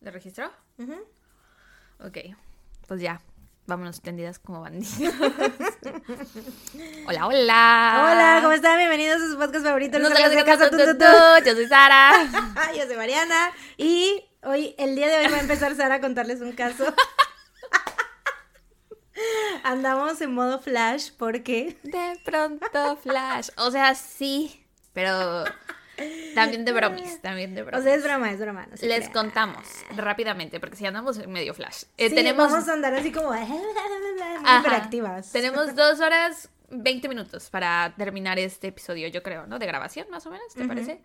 ¿Le registró? Ujú. Ok, pues ya. Vámonos tendidas como bandidas. hola, hola. Hola, ¿cómo están? Bienvenidos a su podcast favorito. No salgas de casa, tu, tu, tu. Yo soy Sara. Yo soy Mariana y hoy, el día de hoy va a empezar Sara a contarles un caso. Andamos en modo flash porque De pronto, Flash. O sea, sí, pero también de bromis, también de o bromis. sea, es broma, es broma. no Les contamos rápidamente, porque si andamos en medio Flash. Eh, Sí, tenemos, vamos a andar así como Ajá. hiperactivas. tenemos dos horas 20 minutos para terminar este episodio, yo creo, ¿no? De grabación, más o menos, ¿te parece?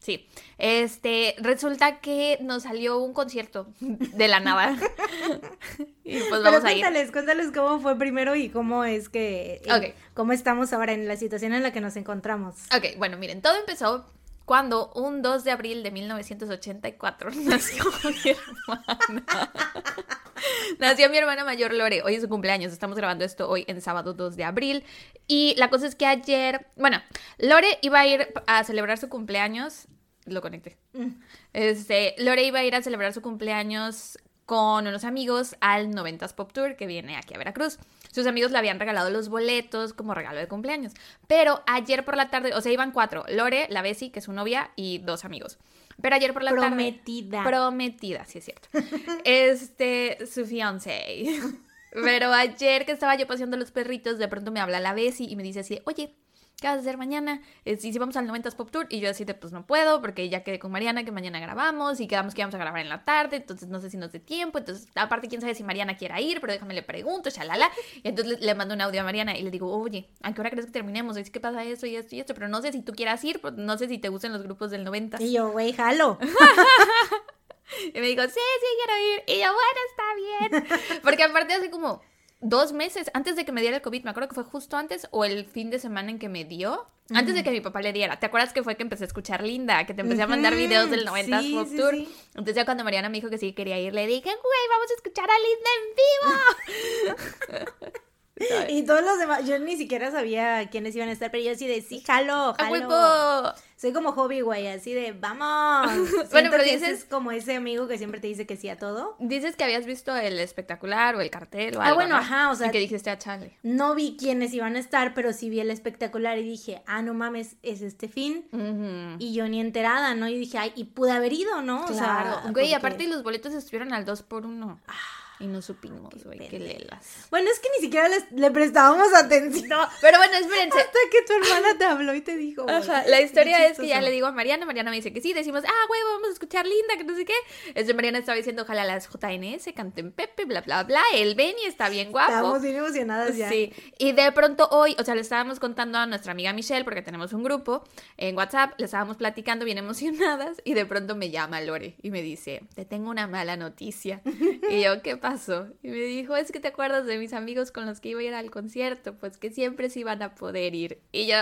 Sí. Este, resulta que nos salió un concierto de la nada. y pues Pero vamos a ir. cuéntales, cuéntales cómo fue primero y cómo es que, eh, Ok. cómo estamos ahora en la situación en la que nos encontramos. Ok, bueno, miren, todo empezó cuando un 2 de abril de 1984 nació mi hermana. nació mi hermana mayor Lore. Hoy es su cumpleaños. Estamos grabando esto hoy en sábado 2 de abril. Y la cosa es que ayer, bueno, Lore iba a ir a celebrar su cumpleaños. Lo conecté. Mm. Este, Lore iba a ir a celebrar su cumpleaños con unos amigos al 90s Pop Tour que viene aquí a Veracruz. Sus amigos le habían regalado los boletos como regalo de cumpleaños. Pero ayer por la tarde, o sea, iban cuatro. Lore, la Bessie, que es su novia, y dos amigos. Pero ayer por la Prometida. tarde... Prometida. sí es cierto. este, su fiancé. Pero ayer que estaba yo paseando los perritos, de pronto me habla la Bessie y me dice así, oye, ¿qué vas a hacer mañana? Eh, sí, sí, vamos al 90s Pop Tour. Y yo así de, pues no puedo, porque ya quedé con Mariana que mañana grabamos y quedamos que íbamos a grabar en la tarde, entonces no sé si nos dé tiempo. Entonces, aparte, quién sabe si Mariana quiera ir, pero déjame le pregunto, shalala. Y entonces le, mando un audio a Mariana y le digo, oye, ¿a qué hora crees que terminemos? Es que pasa esto y esto y esto, pero no sé si tú quieras ir, pues, no sé si te gustan los grupos del 90 Y yo, güey, jalo. y me dijo, sí, sí, quiero ir. Y yo, bueno, está bien. Porque aparte hace como dos meses, antes de que me diera el COVID, me acuerdo que fue justo antes o el fin de semana en que me dio, antes de que mi papá le diera. ¿Te acuerdas que fue que empecé a escuchar Linda? Que te empecé a mandar videos del 90s sí, Pop sí, Tour. sí. Entonces ya cuando Mariana me dijo que sí quería ir, le dije, güey, vamos a escuchar a Linda en vivo. Y todos los demás, yo ni siquiera sabía quiénes iban a estar, pero yo así de, sí, jalo, ¡A jalo. Soy como hobby, güey, así de, vamos. Siento pero dices- es como ese amigo que siempre te dice que sí a todo. Dices que habías visto el espectacular o el cartel o Ah, algo, bueno, ¿no? ajá, o sea- Y que dijiste a chale. No vi quiénes iban a estar, pero sí vi el espectacular y dije, ah, no mames, es este fin. Ujú. Y yo ni enterada, ¿no? Y dije, ay, y pude haber ido, ¿no? O sea, Claro, güey, porque- aparte los boletos estuvieron al 2 por 1 y no supimos, güey, qué pendejas. lelas. Bueno, es que ni siquiera les- le prestábamos atención. No, pero bueno, espérense. Hasta que tu hermana te habló y te dijo. güey. Ajá, la historia es que ya le digo a Mariana, Mariana me dice que sí, decimos, ah, güey, vamos a escuchar Linda, que no sé qué. Este Mariana estaba diciendo, ojalá las JNS canten Pepe, bla, bla, bla. El Benny está bien guapo. Estábamos bien emocionadas ya. Sí, y de pronto hoy, o sea, le estábamos contando a nuestra amiga Michelle, porque tenemos un grupo en WhatsApp, le estábamos platicando bien emocionadas, y de pronto me llama Lore y me dice, te tengo una mala noticia. Y yo, ¿qué Y me dijo, es que te acuerdas de mis amigos con los que iba a ir al concierto, pues que siempre sí iban a poder ir. Y yo,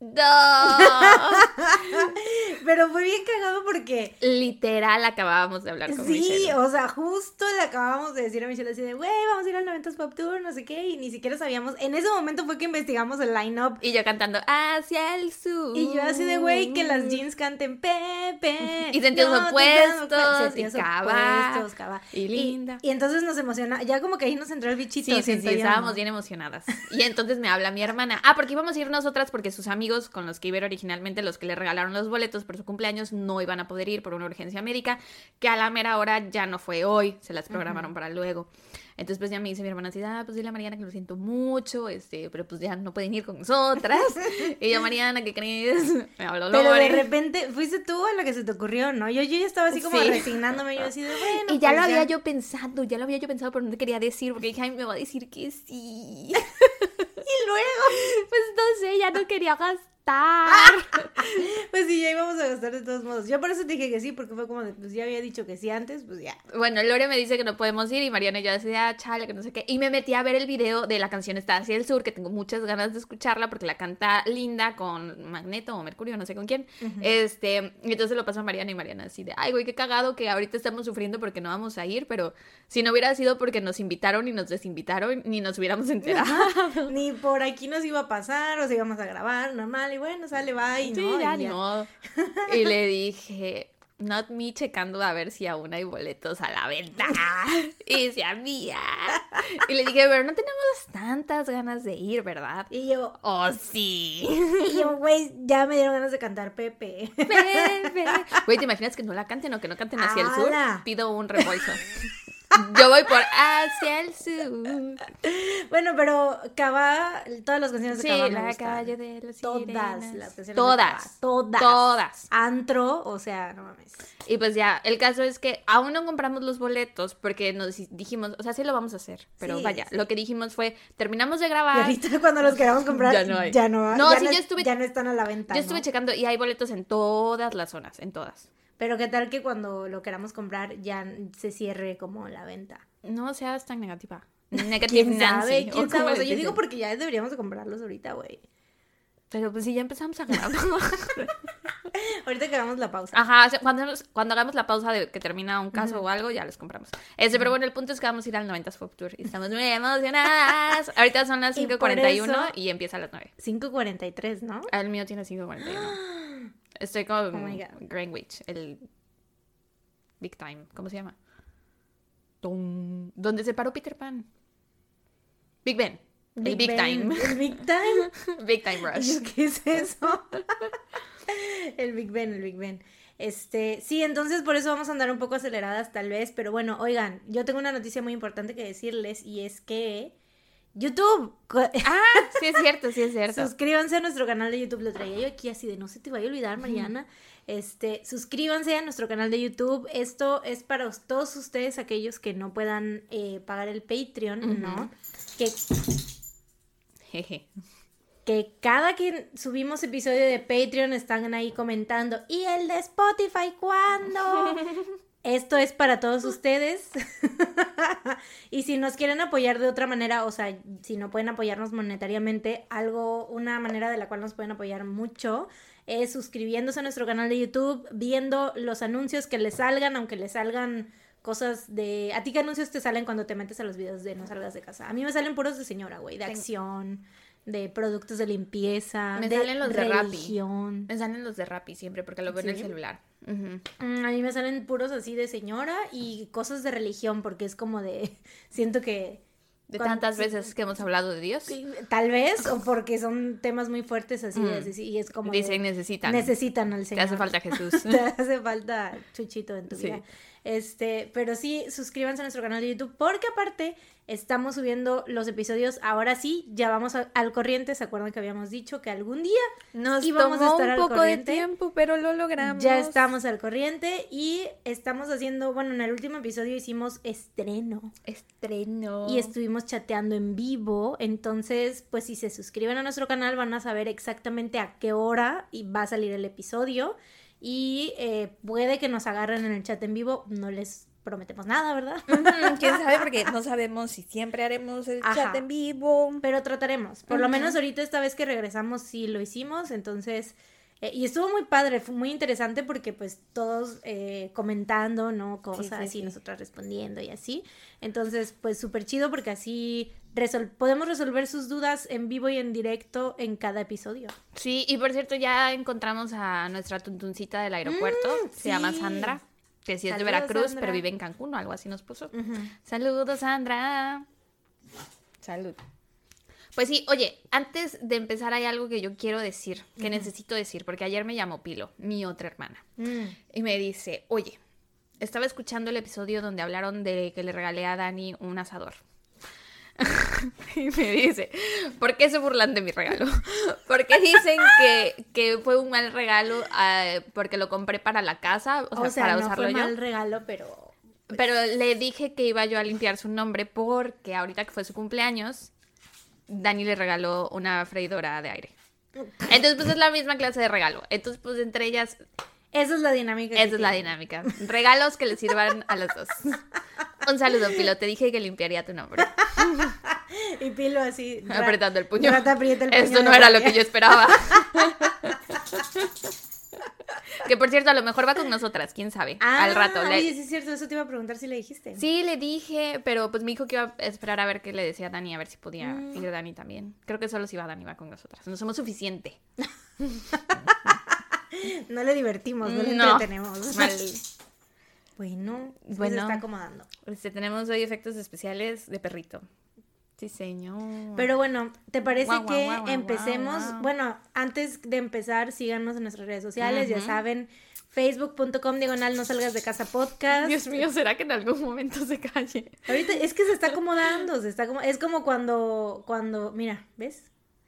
no. Pero fue bien cagado porque. Literal acabábamos de hablar con Sí, Michelle. o sea, justo le acabamos de decir a Michelle así de, güey, vamos a ir al 90s Pop Tour, no sé qué, y ni siquiera sabíamos. En ese momento fue que investigamos el line-up. Y yo cantando hacia el sur. Y yo así de, güey, que las jeans canten Pepe. Y sentidos no opuestos, y opuestos, y Linda. Y, entonces nos emociona. Ya como que ahí nos entró el bichito. Sí, sí, sí, estábamos bien emocionadas. Y entonces me habla mi hermana. Ah, porque íbamos a ir nosotras porque sus amigos con los que iba originalmente, los que le regalaron los boletos por su cumpleaños, no iban a poder ir por una urgencia médica, que a la mera hora ya no fue hoy, se las programaron para luego. Entonces pues ya me dice mi hermana así, ah, pues dile a Mariana que lo siento mucho, este, pero pues ya no pueden ir con nosotras. y yo, Mariana, ¿qué crees? Me habló Pero de Lore. repente, fuiste tú a la que se te ocurrió, ¿no? Yo, yo ya estaba así como Sí. resignándome, yo así de, bueno. Y ya pues lo había yo pensado, ya lo había yo pensado, pero no te quería decir, porque dije, ay, me va a decir que sí. Y luego, Pues no sé, ya no quería gastar. pues sí, ya íbamos a gastar de todos modos. Yo por eso te dije que sí, porque fue como de, pues ya había dicho que sí antes, pues ya. Bueno, Lore me dice que no podemos ir y Mariana y yo decía, ah, chale, que no sé qué. Y me metí a ver el video de la canción Está hacia el sur, que tengo muchas ganas de escucharla porque la canta Linda con Magneto o Mercurio, no sé con quién. Este, y entonces lo pasó a Mariana y Mariana así de, ay, güey, qué cagado que ahorita estamos sufriendo porque no vamos a ir, pero si no hubiera sido porque nos invitaron y nos desinvitaron, ni nos hubiéramos enterado. Ni por aquí nos iba a pasar, o sea, íbamos a grabar normal, y bueno, sale, va y Sí, no. ya, y ya. modo. Y le dije, Not me checando a ver si aún hay boletos a la venta. y se había. Y le dije, pero no tenemos tantas ganas de ir, ¿verdad? Y yo, Oh, sí. y yo, güey, ya me dieron ganas de cantar Pepe. Pepe. Güey, ¿te imaginas que no la canten o que no canten hacia el sur? Pido un reembolso. Yo voy por hacia el sur. bueno, pero Cava, todas las canciones de Sí, Cava me la calle de las Todas sirenas. las canciones de Todas. Cava, todas. Todas. Antro, o sea, no mames. Y pues ya, el caso es que aún no compramos los boletos porque nos dijimos, o sea, sí lo vamos a hacer, pero Sí, vaya, sí. lo que dijimos fue, terminamos de Y grabar. ahorita cuando los queramos comprar, Ya no hay. Ya no, No, ya sí, no yo es- estuve- ya no están a la venta. Yo estuve ¿no? checando y hay boletos en todas las zonas, en todas. Pero qué tal que cuando lo queramos comprar ya se cierre como la venta. No seas tan negativa. Negative ¿Quién Nancy. sabe? ¿Quién sabe? O les sea, yo digo porque ya deberíamos de comprarlos ahorita, güey. Pero pues sí, ya empezamos a grabar. Ahorita que hagamos la pausa. Ajá, o sea, cuando, cuando hagamos la pausa de que termina un caso o algo, ya los compramos. Este, pero bueno, el punto es que vamos a ir al 90s Pop Tour y estamos muy emocionadas. Ahorita son las Y por 5.41 eso- y empieza a las 9. 5.43, ¿no? El mío tiene 5.41. Estoy con Oh my God. Greenwich, el Big Time. ¿Cómo se llama? Tum, Donde se paró Peter Pan. Big Ben. El Big, Ben. Time. El Big Time. Big Time Rush. ¿Qué es eso? el Big Ben, el Big Ben. Este, sí, entonces por eso vamos a andar un poco aceleradas tal vez, pero bueno, oigan, yo tengo una noticia muy importante que decirles y es que YouTube, Ah, sí es cierto, sí es cierto. suscríbanse a nuestro canal de YouTube, lo traía yo aquí así de no se te vaya a olvidar, Mariana. Este, suscríbanse a nuestro canal de YouTube. Esto es para todos ustedes, aquellos que no puedan eh, pagar el Patreon, ¿no? Que Jeje. que cada que subimos episodio de Patreon están ahí comentando, ¿y el de Spotify cuándo? Esto es para todos ustedes. y si nos quieren apoyar de otra manera, o sea, si no pueden apoyarnos monetariamente, algo, una manera de la cual nos pueden apoyar mucho es suscribiéndose a nuestro canal de YouTube, viendo los anuncios que les salgan, aunque les salgan cosas de... ¿A ti qué anuncios te salen cuando te metes a los videos de No salgas de casa? A mí me salen puros de señora, güey, de acción, de productos de limpieza, Me de salen los de Rappi. religión. Me salen los de Rappi siempre porque lo veo en el celular. Mm, A mí me salen puros así de señora y cosas de religión porque es como de... Siento que... De cuando- tantas veces que hemos hablado de Dios. Tal vez, o porque son temas muy fuertes así de, Mm. y es como... de- Dicen necesitan. necesitan al Te Señor. hace falta Jesús. Te hace falta Chuchito en tu Sí. vida. Este, pero sí, suscríbanse a nuestro canal de YouTube porque aparte estamos subiendo los episodios. Ahora sí, ya vamos a- al corriente. ¿Se acuerdan que habíamos dicho que algún día Nos íbamos a estar un al poco corriente? de tiempo, pero lo logramos. ya estamos al corriente y estamos haciendo, bueno, en el último episodio hicimos estreno Estreno. y estuvimos chateando en vivo. Entonces, pues si se suscriben a nuestro canal van a saber exactamente a qué hora y va a salir el episodio. Y eh, puede que nos agarren en el chat en vivo. No les prometemos nada, ¿verdad? ¿Quién sabe? Porque no sabemos si siempre haremos el Ajá. chat en vivo. Pero trataremos. Por lo menos ahorita esta vez que regresamos sí lo hicimos. Entonces... eh, y estuvo muy padre, fue muy interesante porque pues todos eh, comentando, ¿no? Cosas sí, y sí. nosotras respondiendo y así. Entonces, pues súper chido porque así resol- podemos resolver sus dudas en vivo y en directo en cada episodio. Sí, y por cierto, ya encontramos a nuestra tuntuncita del aeropuerto. Se llama Mm, sí. Sandra. Que sí es de Veracruz, Sandra. pero vive en Cancún o algo así nos puso. Saludos, Sandra. Salud. Pues sí, oye, antes de empezar hay algo que yo quiero decir, que necesito decir, porque ayer me llamó Pilo, mi otra hermana, Mm. y me dice, oye, estaba escuchando el episodio donde hablaron de que le regalé a Dani un asador. y me dice, ¿por qué se burlan de mi regalo? Porque dicen que, que fue un mal regalo ah, porque lo compré para la casa, o sea, O sea, para no usarlo fue yo. mal regalo, pero... Pero le dije que iba yo a limpiar su nombre porque ahorita que fue su cumpleaños, Dani le regaló una freidora de aire. Entonces, pues es la misma clase de regalo. Entonces, pues entre ellas, Esa es la dinámica. esa es la dinámica. Regalos que le sirvan a los dos. Un saludo, Pilo. Te dije que limpiaría tu nombre. Y Pilo así... Apretando el puño. rata el Esto puño no de era lo que yo esperaba. que por cierto, a lo mejor va con nosotras, quién sabe. Ah, Al rato. le- sí es cierto, eso te iba a preguntar si le dijiste. Sí, le dije, pero pues me dijo que iba a esperar a ver qué le decía Dani, a ver si podía Mm. ir Dani también. Creo que solo si va Dani va con nosotras. No somos suficiente. No le divertimos, no le No. entretenemos. Mal. Bueno, bueno. Se está acomodando. Este, tenemos hoy efectos especiales de perrito. Sí, señor. Pero bueno, ¿te parece Guau, que guau, guau, empecemos? guau. Bueno, antes de empezar, síganos en nuestras redes sociales, ya saben, facebook.com diagonal no salgas de casa podcast. Dios mío, ¿será que en algún momento se calle? Ahorita es que se está acomodando, se está como, es como cuando, cuando, mira, ¿ves?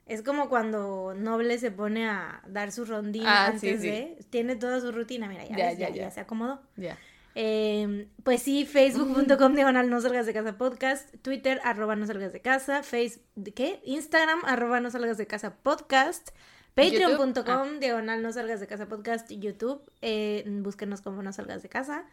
Es como cuando Noble se pone a dar su rondina Ah, antes sí, sí. de, tiene toda su rutina, mira, ya, Ya, ves, ya, ya, se acomodó. Ya. Eh, pues sí, facebook.com diagonal no salgas de casa podcast, Twitter arroba no salgas de casa, face, ¿qué? Instagram arroba no salgas de casa podcast, patreon.com YouTube, diagonal no salgas de casa podcast, YouTube, eh, búsquenos como no salgas de casa.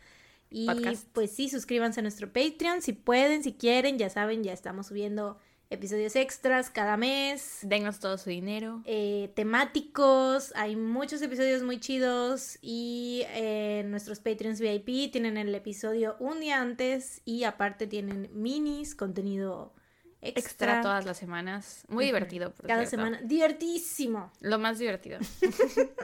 Y Podcast. pues sí, suscríbanse a nuestro Patreon si pueden, si quieren, ya saben, ya estamos subiendo episodios extras cada mes Denos todo su dinero. eh, temáticos, hay muchos episodios muy chidos y eh, nuestros Patreons VIP tienen el episodio un día antes y aparte tienen minis, contenido extra, Extra todas las semanas. Muy divertido, por cada cierto. semana. Divertísimo. Lo más divertido.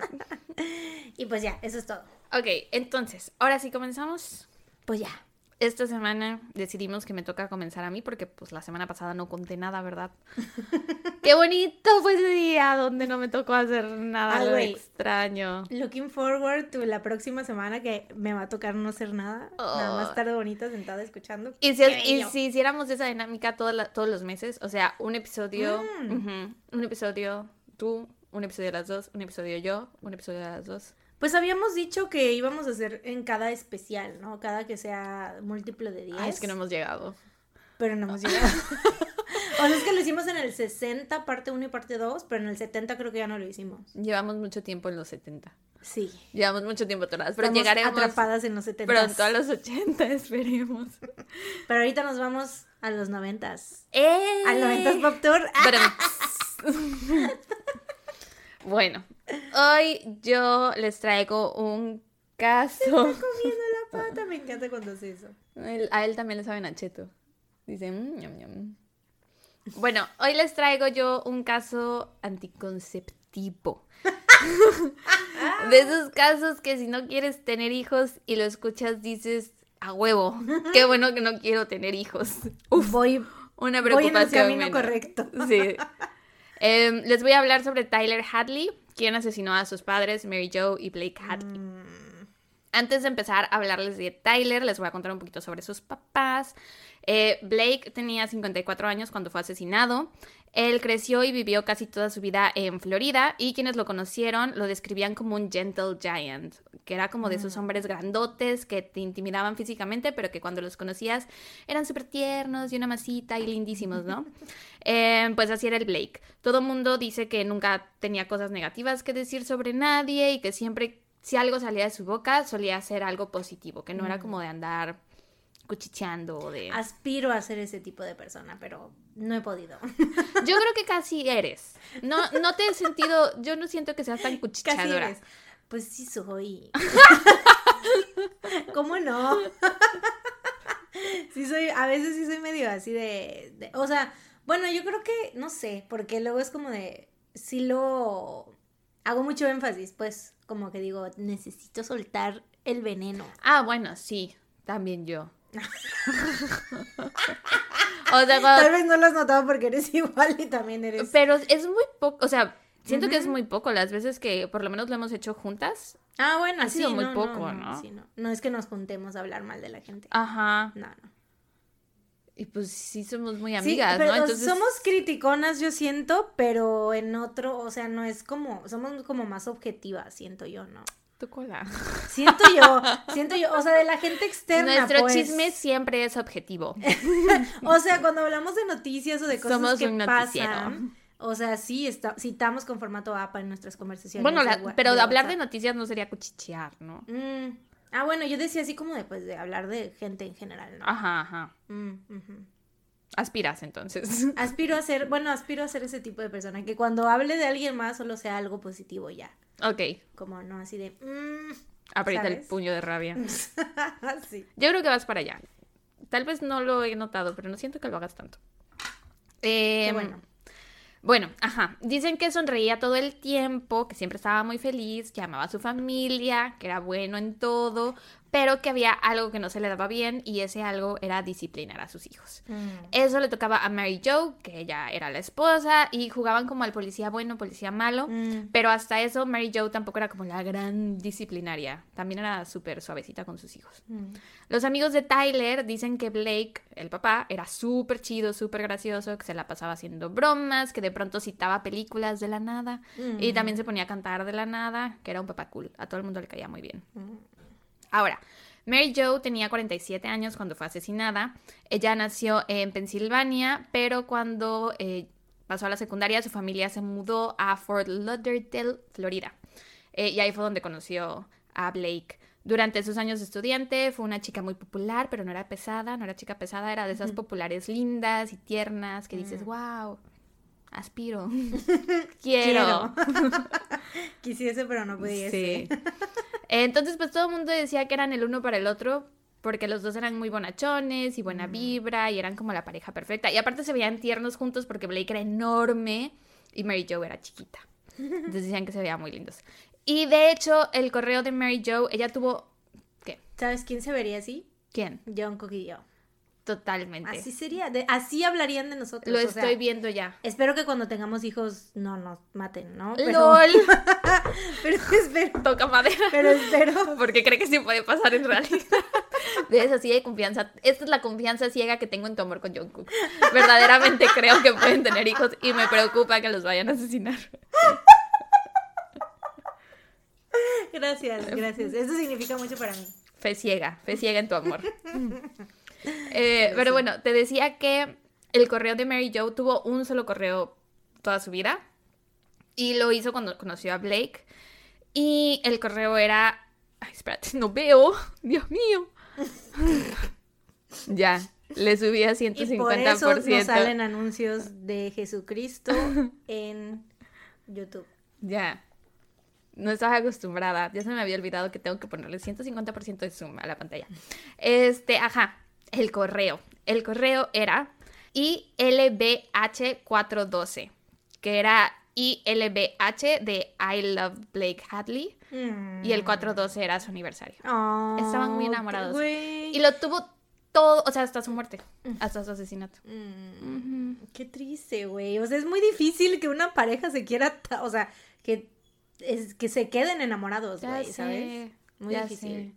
Y pues ya, eso es todo. Ok, entonces, ahora sí comenzamos. Pues ya. Esta semana decidimos que me toca comenzar a mí porque pues la semana pasada no conté nada, ¿verdad? Qué bonito fue ese día donde no me tocó hacer nada Ah, extraño. Looking forward to la próxima semana que me va a tocar no hacer nada. Nada más Oh. estar bonita sentada escuchando. Y si, Qué y si hiciéramos esa dinámica la- todos los meses, o sea, un episodio, Mm. ujú, un episodio tú, un episodio de las dos, un episodio yo, un episodio de las dos. Pues habíamos dicho que íbamos a hacer en cada especial, ¿no? Cada que sea múltiplo de 10. Ay, es que no hemos llegado. Pero no hemos llegado. o sea, es que lo hicimos en el 60, parte 1 y parte 2, pero en el 70 creo que ya no lo hicimos. Llevamos mucho tiempo en los 70. Sí. Llevamos mucho tiempo atrás, pero Estamos llegaremos atrapadas en los 70. pronto a los 80, esperemos. Pero ahorita nos vamos a los 90. ¡Eh! Al 90 Pop Tour. Bueno, hoy yo les traigo un caso. Comiendo la pata, me encanta cuando hace eso. A él también le saben a cheto. Dice, "Mm, ñam, ñam". Bueno, hoy les traigo yo un caso anticonceptivo. De esos casos que si no quieres tener hijos y lo escuchas dices, a huevo, qué bueno que no quiero tener hijos. voy, Una voy en el preocupación camino menos. correcto. Sí. Em, les voy a hablar sobre Tyler Hadley, quien asesinó a sus padres, Mary Jo y Blake Hadley. Mm, Antes de empezar a hablarles de Tyler, les voy a contar un poquito sobre sus papás. Eh, Blake tenía 54 años cuando fue asesinado. Él creció y vivió casi toda su vida en Florida y quienes lo conocieron lo describían como un gentle giant, que era como de esos hombres grandotes que te intimidaban físicamente, pero que cuando los conocías eran súper tiernos y una masita y lindísimos, ¿no? Eh, pues así era el Blake. Todo mundo dice que nunca tenía cosas negativas que decir sobre nadie y que siempre, si algo salía de su boca, solía ser algo positivo, que no era como de andar cuchicheando o de... Aspiro a ser ese tipo de persona, pero no he podido. Yo creo que casi eres. No, no te he sentido, yo no siento que seas tan Casi cuchicheadora. eres. Pues sí soy. ¿Cómo no? sí soy, a veces sí soy medio así de, de- o sea, bueno, yo creo que, no sé, porque luego es como de, sí lo, hago mucho énfasis, pues, como que digo, necesito soltar el veneno. Ah, bueno, sí, también yo. o sea, Tal vez no lo has notado porque eres igual y también eres... pero es muy poco, o sea, siento que es muy poco las veces que por lo menos lo hemos hecho juntas. Ah, bueno, ha sí, sido muy no, poco, no, ¿no? sí, no. No es que nos juntemos a hablar mal de la gente. Ajá. No, no. Y pues sí somos muy Sí, amigas, pero ¿no? Entonces, somos criticonas, yo siento, pero en otro, o sea, no es como, somos como más objetivas, siento yo, ¿no? tu cola. Siento yo, siento yo, o sea, de la gente externa, Nuestro pues. chisme siempre es objetivo. O sea, cuando hablamos de noticias o de cosas Somos que un pasan, o sea, sí, está, citamos con formato APA en nuestras conversaciones. Bueno, la- pero de hablar de noticias no sería cuchichear, ¿no? Mm. Ah, bueno, yo decía así como de, pues, de hablar de gente en general, ¿no? Ajá, ajá. Mm. Aspiras entonces. Aspiro a ser, bueno, aspiro a ser ese tipo de persona, que cuando hable de alguien más solo sea algo positivo ya. ok, Como no así de... mm, aprieta el puño de rabia. sí. Yo creo que vas para allá. Tal vez no lo he notado, pero no siento que lo hagas tanto. Qué Em, bueno. Bueno, ajá. Dicen que sonreía todo el tiempo, que siempre estaba muy feliz, que amaba a su familia, que era bueno en todo, pero que había algo que no se le daba bien y ese algo era disciplinar a sus hijos. Mm. Eso le tocaba a Mary Jo, que ella era la esposa, y jugaban como al policía bueno, policía malo, Mm. pero hasta eso Mary Jo tampoco era como la gran disciplinaria, también era súper suavecita con sus hijos. Mm. Los amigos de Tyler dicen que Blake, el papá, era súper chido, súper gracioso, que se la pasaba haciendo bromas, que de pronto citaba películas de la nada y también se ponía a cantar de la nada, que era un papá cool. A todo el mundo le caía muy bien. Mm. Ahora, Mary Jo tenía 47 años cuando fue asesinada. Ella nació en Pensilvania, pero cuando eh, pasó a la secundaria, su familia se mudó a Fort Lauderdale, Florida. Eh, y ahí fue donde conoció a Blake. Durante sus años de estudiante fue una chica muy popular, pero no era pesada, no era chica pesada, era de esas populares lindas y tiernas que dices, wow, aspiro, quiero. Quisiese, pero no pudiese. Sí. Entonces, pues todo el mundo decía que eran el uno para el otro, porque los dos eran muy bonachones y buena vibra y eran como la pareja perfecta. Y aparte se veían tiernos juntos porque Blake era enorme y Mary Jo era chiquita. Entonces decían que se veían muy lindos. Y de hecho, el correo de Mary Jo, ella tuvo. ¿Qué? ¿Sabes quién se vería así? ¿Quién? John Cook y yo. Totalmente. Así sería, de- así hablarían de nosotros. Lo o sea, estoy viendo ya. Espero que cuando tengamos hijos no nos maten, ¿no? Pero, ¡Lol! pero espero, Toca madera. pero espero. Porque cree que sí puede pasar en realidad. Ves así de confianza. Esta es la confianza ciega que tengo en tu amor con Jungkook. Verdaderamente creo que pueden tener hijos y me preocupa que los vayan a asesinar. Gracias, gracias. Eso significa mucho para mí. Fe ciega, fe ciega en tu amor. Eh, pero bueno, te decía que el correo de Mary Jo tuvo un solo correo toda su vida. Y lo hizo cuando conoció a Blake. Y el correo era. Ay, espérate, no veo. Dios mío. ya, le subí a 150%. Y por eso nos salen anuncios de Jesucristo en YouTube. Ya. No estaba acostumbrada. Ya se me había olvidado que tengo que ponerle 150% de zoom a la pantalla. Este, ajá. El correo. El correo era ILBH412, que era ILBH de I Love Blake Hadley. Y el 412 era su aniversario. Oh, Estaban muy enamorados. Y lo tuvo todo, o sea, hasta su muerte, hasta su asesinato. Mm, Qué triste, güey. O sea, es muy difícil que una pareja se quiera, o sea, que, es, que se queden enamorados, güey, ¿sabes? Muy ya difícil. sé.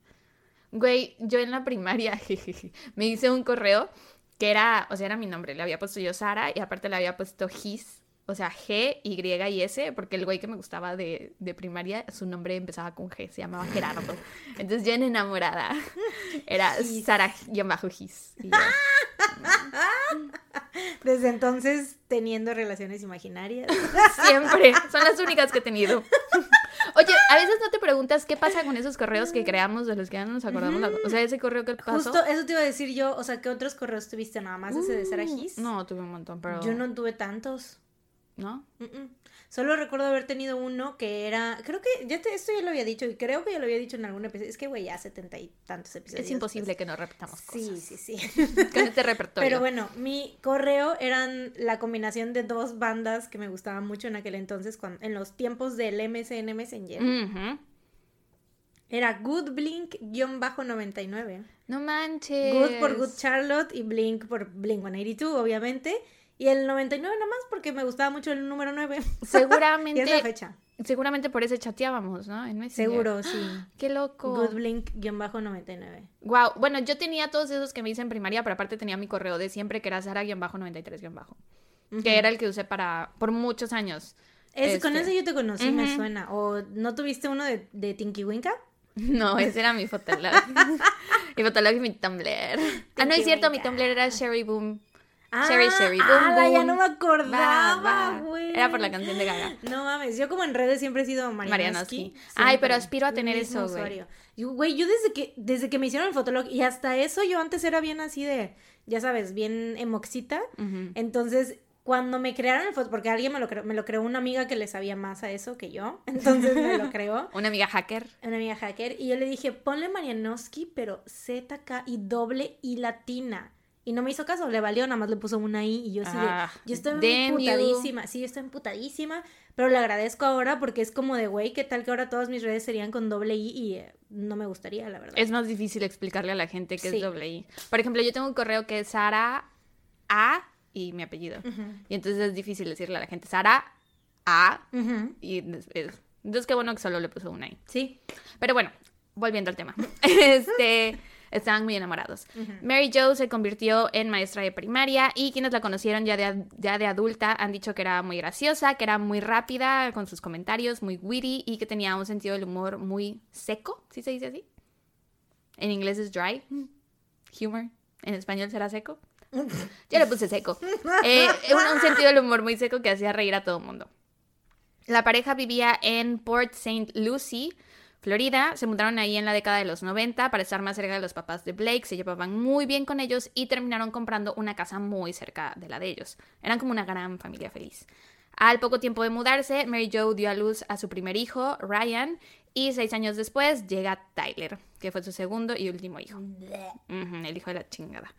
Güey, yo en la primaria me hice un correo que era, o sea, era mi nombre, le había puesto yo Sara y aparte le había puesto His, o sea, G, Y y S, porque el güey que me gustaba de, de primaria, su nombre empezaba con G, se llamaba Gerardo. Entonces yo en enamorada era His. Sara-His. Y yo, Desde entonces, teniendo relaciones imaginarias. Siempre, son las únicas que he tenido. Oye, a veces no te preguntas qué pasa con esos correos que creamos de los que ya no nos acordamos. la- O sea, ese correo que pasó. Justo eso te iba a decir yo. O sea, ¿qué otros correos tuviste? Nada más ese de Sara Gis. Uh, No, tuve un montón, pero. Yo no tuve tantos. ¿No? Mm-mm. Solo recuerdo haber tenido uno que era. Creo que. Ya te, esto ya lo había dicho. Y creo que ya lo había dicho en algún episodio. Es que, güey, ya setenta y tantos episodios. Es imposible pues. que no repitamos Sí, cosas. sí, sí. Con este repertorio. Pero bueno, mi correo eran la combinación de dos bandas que me gustaban mucho en aquel entonces, cuando, en los tiempos del MSN Messenger. Ujú. Era Good Blink-99. No manches. Good por Good Charlotte y Blink por Blink 182, obviamente. Y el 99 nada más porque me gustaba mucho el número 9. y es la Seguramente. fecha. seguramente por eso chateábamos, ¿no? En. Seguro, sí. Qué loco. Good Blink-99. Wow. Bueno, yo tenía todos esos que me hice en primaria, pero aparte tenía mi correo de siempre que era Sara-93- que era el que usé para por muchos años. Es, Con Este. ese yo te conocí, me suena. ¿O no tuviste uno de, de Tinky Winka? No, ese era mi fotolog. mi fotolog y mi Tumblr. ah, no es cierto, mi Tumblr era Sherry Boom. Sherry, Sherry, boom, ala, ya no me acordaba, güey. Era por la canción de Gaga. No mames, yo como en redes siempre he sido Marianoski. Marianoski. Ay, pero aspiro a tener eso, güey. Yo, Güey, yo desde que, desde que me hicieron el fotolog y hasta eso yo antes era bien así de, ya sabes, bien emoxita. Entonces, cuando me crearon el foto, porque alguien me lo creó, me lo creó una amiga que le sabía más a eso que yo, entonces me lo creó. Una amiga hacker. Una amiga hacker, y yo le dije, ponle Marianoski, pero ZK y doble y latina. Y no me hizo caso, le valió, nada más le puso una I y yo así de, Ah, yo estoy you. emputadísima, sí, yo estoy emputadísima, pero le agradezco ahora porque es como de, güey, ¿qué tal que ahora todas mis redes serían con doble I y eh, no me gustaría, la verdad. Es más difícil explicarle a la gente que Sí. es doble I. Por ejemplo, yo tengo un correo que es Sara A y mi apellido. Y entonces es difícil decirle a la gente Sara A y es- es- entonces qué bueno que solo le puso una I. Sí. Pero bueno, volviendo al tema. Este, estaban muy enamorados. Mary Jo se convirtió en maestra de primaria y quienes la conocieron ya de, ya de adulta han dicho que era muy graciosa, que era muy rápida con sus comentarios, muy witty y que tenía un sentido del humor muy seco, ¿sí se dice así? En inglés es dry humor, en español será seco. Yo le puse seco. Eh, un, un sentido del humor muy seco que hacía reír a todo el mundo. La pareja vivía en Port St. Lucie, Florida. Se mudaron ahí en la década de los 90 para estar más cerca de los papás de Blake. Se llevaban muy bien con ellos y terminaron comprando una casa muy cerca de la de ellos. Eran como una gran familia feliz. Al poco tiempo de mudarse, Mary Jo dio a luz a su primer hijo, Ryan, y seis años después llega Tyler, que fue su segundo y último hijo. El hijo de la chingada.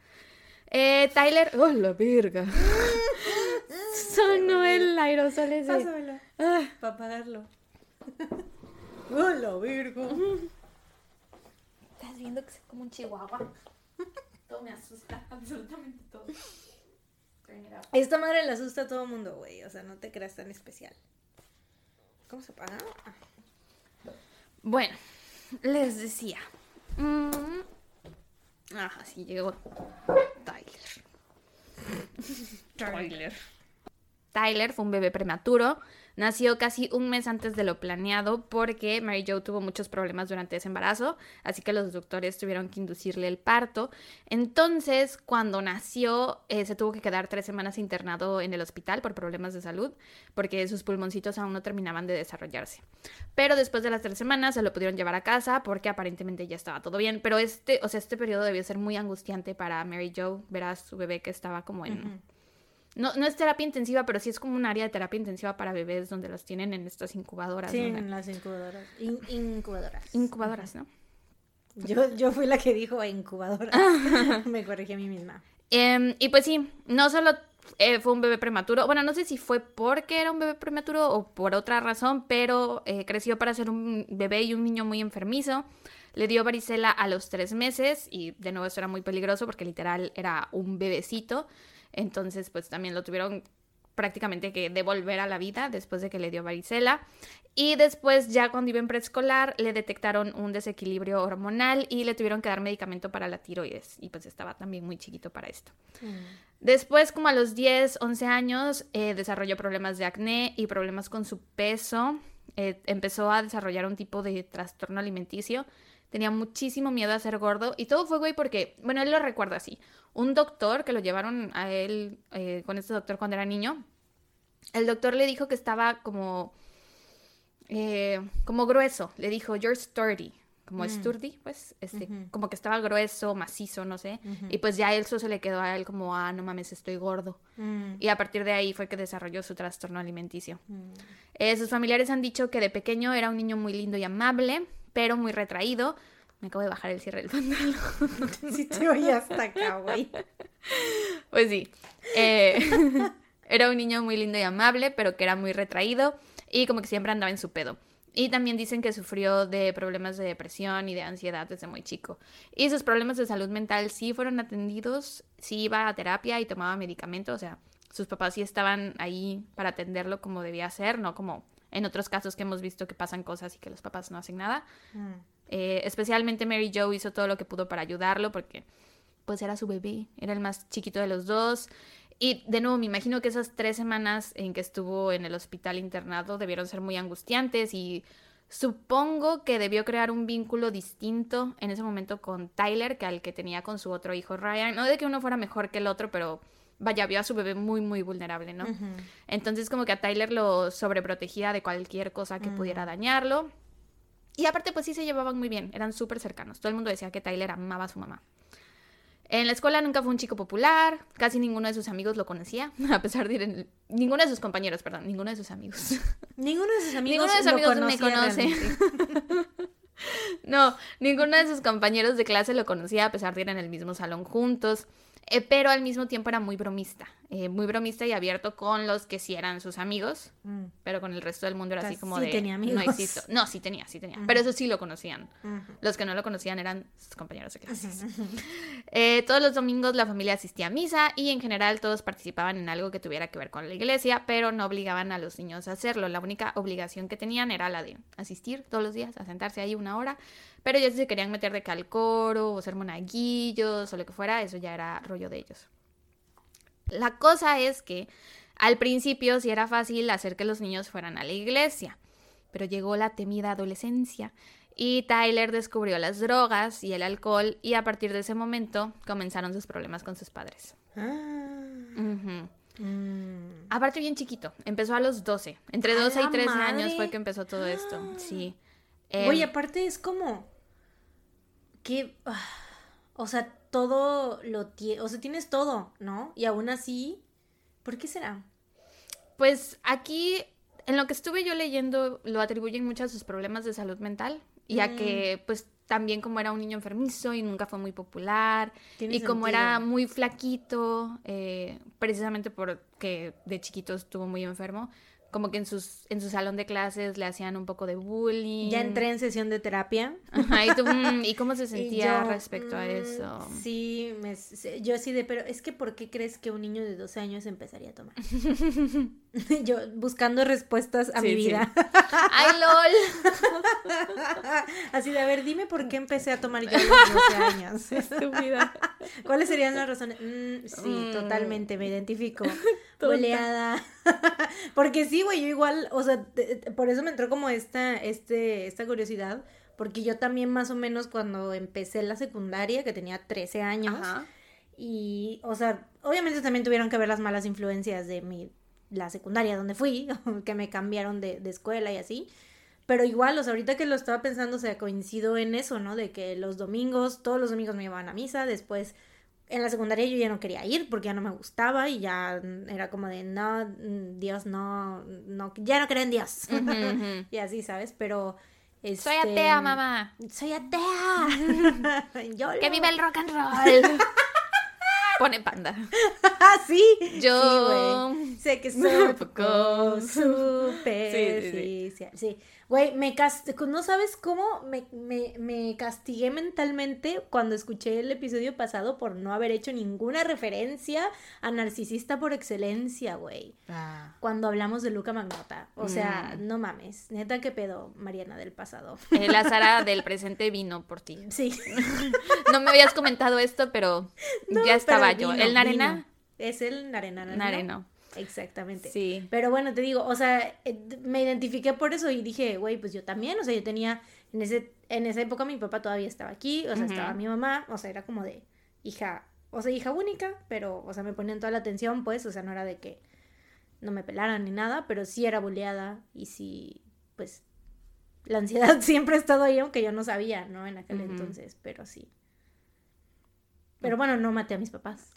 Eh, Tyler. ¡Oh, la verga! Sonó el aerosol ese. Pásamelo, Ah. para apagarlo. Hola, Virgo. Estás viendo que soy como un chihuahua. Todo me asusta, absolutamente todo. Esta madre le asusta a todo el mundo, güey. O sea, no te creas tan especial. ¿Cómo se apaga? Ah. Bueno, les decía. Mm, Ajá, sí llegó Tyler. Tyler. Tyler fue un bebé prematuro. Nació casi un mes antes de lo planeado porque Mary Jo tuvo muchos problemas durante ese embarazo, así que los doctores tuvieron que inducirle el parto. Entonces, cuando nació, eh, se tuvo que quedar tres semanas internado en el hospital por problemas de salud, porque sus pulmoncitos aún no terminaban de desarrollarse. Pero después de las tres semanas se lo pudieron llevar a casa porque aparentemente ya estaba todo bien. Pero este, o sea, este periodo debió ser muy angustiante para Mary Jo, ver a su bebé que estaba como en... No, no es terapia intensiva, pero sí es como un área de terapia intensiva para bebés donde los tienen en estas incubadoras. Sí, en las incubadoras. In- incubadoras. Incubadoras, ¿no? Yo, yo fui la que dijo incubadoras. Me corregí a mí misma. Em, y pues sí, no solo eh, fue un bebé prematuro, bueno, no sé si fue porque era un bebé prematuro o por otra razón, pero eh, creció para ser un bebé y un niño muy enfermizo. Le dio varicela a los tres meses y de nuevo eso era muy peligroso porque literal era un bebecito. Entonces pues también lo tuvieron prácticamente que devolver a la vida después de que le dio varicela. Y después, ya cuando iba en preescolar, le detectaron un desequilibrio hormonal y le tuvieron que dar medicamento para la tiroides. Y pues estaba también muy chiquito para esto. Después, como a los 10, 11 años, eh, desarrolló problemas de acné y problemas con su peso. Eh, empezó a desarrollar un tipo de trastorno alimenticio. Tenía muchísimo miedo a ser gordo. Y todo fue, güey, porque, bueno, él lo recuerda así. Un doctor que lo llevaron a él eh, con este doctor cuando era niño. El doctor le dijo que estaba como eh, como grueso. Le dijo, you're sturdy. Como Mm. sturdy, pues, este, como que estaba grueso, macizo, no sé. Y pues ya eso se le quedó a él como, ah, no mames, estoy gordo. Mm, Y a partir de ahí fue que desarrolló su trastorno alimenticio. mm. Eh, sus familiares han dicho que de pequeño era un niño muy lindo y amable, pero muy retraído. Me acabo de bajar el cierre del pantalón. Sí te oí hasta acá, güey. Pues sí. Eh, era un niño muy lindo y amable, pero que era muy retraído y como que siempre andaba en su pedo. Y también dicen que sufrió de problemas de depresión y de ansiedad desde muy chico. Y sus problemas de salud mental sí fueron atendidos, sí iba a terapia y tomaba medicamento, o sea, sus papás sí estaban ahí para atenderlo como debía ser, no como en otros casos que hemos visto que pasan cosas y que los papás no hacen nada. Mm. Eh, especialmente Mary Jo hizo todo lo que pudo para ayudarlo porque pues era su bebé, era el más chiquito de los dos. Y de nuevo, me imagino que esas tres semanas en que estuvo en el hospital internado debieron ser muy angustiantes y supongo que debió crear un vínculo distinto en ese momento con Tyler que al que tenía con su otro hijo Ryan. No de que uno fuera mejor que el otro, pero vaya, vio a su bebé muy, muy vulnerable, ¿no? Entonces como que a Tyler lo sobreprotegía de cualquier cosa que Mm. pudiera dañarlo. Y aparte pues sí se llevaban muy bien, eran súper cercanos. Todo el mundo decía que Tyler amaba a su mamá. En la escuela nunca fue un chico popular, casi ninguno de sus amigos lo conocía, a pesar de ir en... Ninguno de sus compañeros, perdón, ninguno de sus amigos. Ninguno de sus amigos, Ninguno de sus lo amigos me conoce. No, ninguno de sus compañeros de clase lo conocía a pesar de ir en el mismo salón juntos. Eh, pero al mismo tiempo era muy bromista, eh, muy bromista y abierto con los que sí eran sus amigos, Mm. pero con el resto del mundo era O sea, así como sí de tenía no amigos. existo. No, sí tenía, sí tenía, pero eso sí lo conocían. Los que no lo conocían eran sus compañeros de clases. Eh, todos los domingos la familia asistía a misa y en general todos participaban en algo que tuviera que ver con la iglesia, pero no obligaban a los niños a hacerlo. La única obligación que tenían era la de asistir todos los días, a sentarse ahí una hora, pero ya si se querían meter de que al coro o ser monaguillos o lo que fuera, eso ya era rollo de ellos. La cosa es que al principio sí era fácil hacer que los niños fueran a la iglesia, pero llegó la temida adolescencia y Tyler descubrió las drogas y el alcohol y a partir de ese momento comenzaron sus problemas con sus padres. Ah. Mm. Aparte bien chiquito, empezó a los 12, entre ¡A 12 y la 13 madre! años fue que empezó todo esto, sí. Em, Güey, aparte es como que, o sea, todo lo tiene, o sea, tienes todo, ¿no? Y aún así, ¿por qué será? Pues aquí, en lo que estuve yo leyendo, lo atribuyen mucho a sus problemas de salud mental y a Mm. que, pues, también como era un niño enfermizo y nunca fue muy popular y como sentido. era muy flaquito, eh, precisamente porque de chiquito estuvo muy enfermo, como que en, sus, en su salón de clases le hacían un poco de bullying. Ya entré en sesión de terapia. Ajá, y, tú, mm, ¿y cómo se sentía yo, respecto a mm, eso? Sí, me- yo así de, pero es que ¿por qué crees que un niño de 12 años empezaría a tomar? yo buscando respuestas a Sí, mi sí. vida. ¡Ay, lol! así de, a ver, dime por qué empecé a tomar yo a los 12 años. Estúpida. ¿Cuáles serían las razones? Mm, sí, totalmente, me identifico. Boleada. porque sí, güey, yo igual, o sea, te- te- por eso me entró como esta, este, esta curiosidad, porque yo también más o menos cuando empecé la secundaria, que tenía 13 años, Ajá. y, o sea, obviamente también tuvieron que ver las malas influencias de mi, la secundaria donde fui, que me cambiaron de, de escuela y así. Pero igual, o sea, ahorita que lo estaba pensando, o sea, coincido en eso, ¿no? De que los domingos, todos los domingos me iban a misa, después en la secundaria yo ya no quería ir porque ya no me gustaba y ya era como de, no, Dios, no, no, ya no creo en Dios. Y así, ¿sabes? Pero... Soy este, atea, mamá. Soy atea. Yo ¡Que viva el rock and roll! Pone panda. Ah, sí. Yo- Sí. Sé que soy un poco Sí, sí, sí, sí. Güey, me cast... no sabes cómo me, me, me castigué mentalmente cuando escuché el episodio pasado por no haber hecho ninguna referencia a narcisista por excelencia, güey. Cuando hablamos de Luca Magnota. O sea, Mm. no mames. Neta, ¿qué pedo, Mariana del pasado? Eh, la Sara del presente vino por ti. Sí. No me habías comentado esto, pero No, ya estaba pero yo. ¿El Narena? vino. Es el Narena, ¿no? Nareno. Exactamente. Sí. Pero bueno, te digo, o sea, eh, me identifiqué por eso y dije, güey, pues yo también, o sea, yo tenía, en, ese, en esa época mi papá todavía estaba aquí, o sea, estaba mi mamá, o sea, era como de hija, o sea, hija única, pero, o sea, me ponían toda la atención, pues, o sea, no era de que no me pelaran ni nada, pero sí era bulleada y sí, pues, la ansiedad siempre ha estado ahí, aunque yo no sabía, ¿no? En aquel entonces, pero sí. Pero bueno, no maté a mis papás.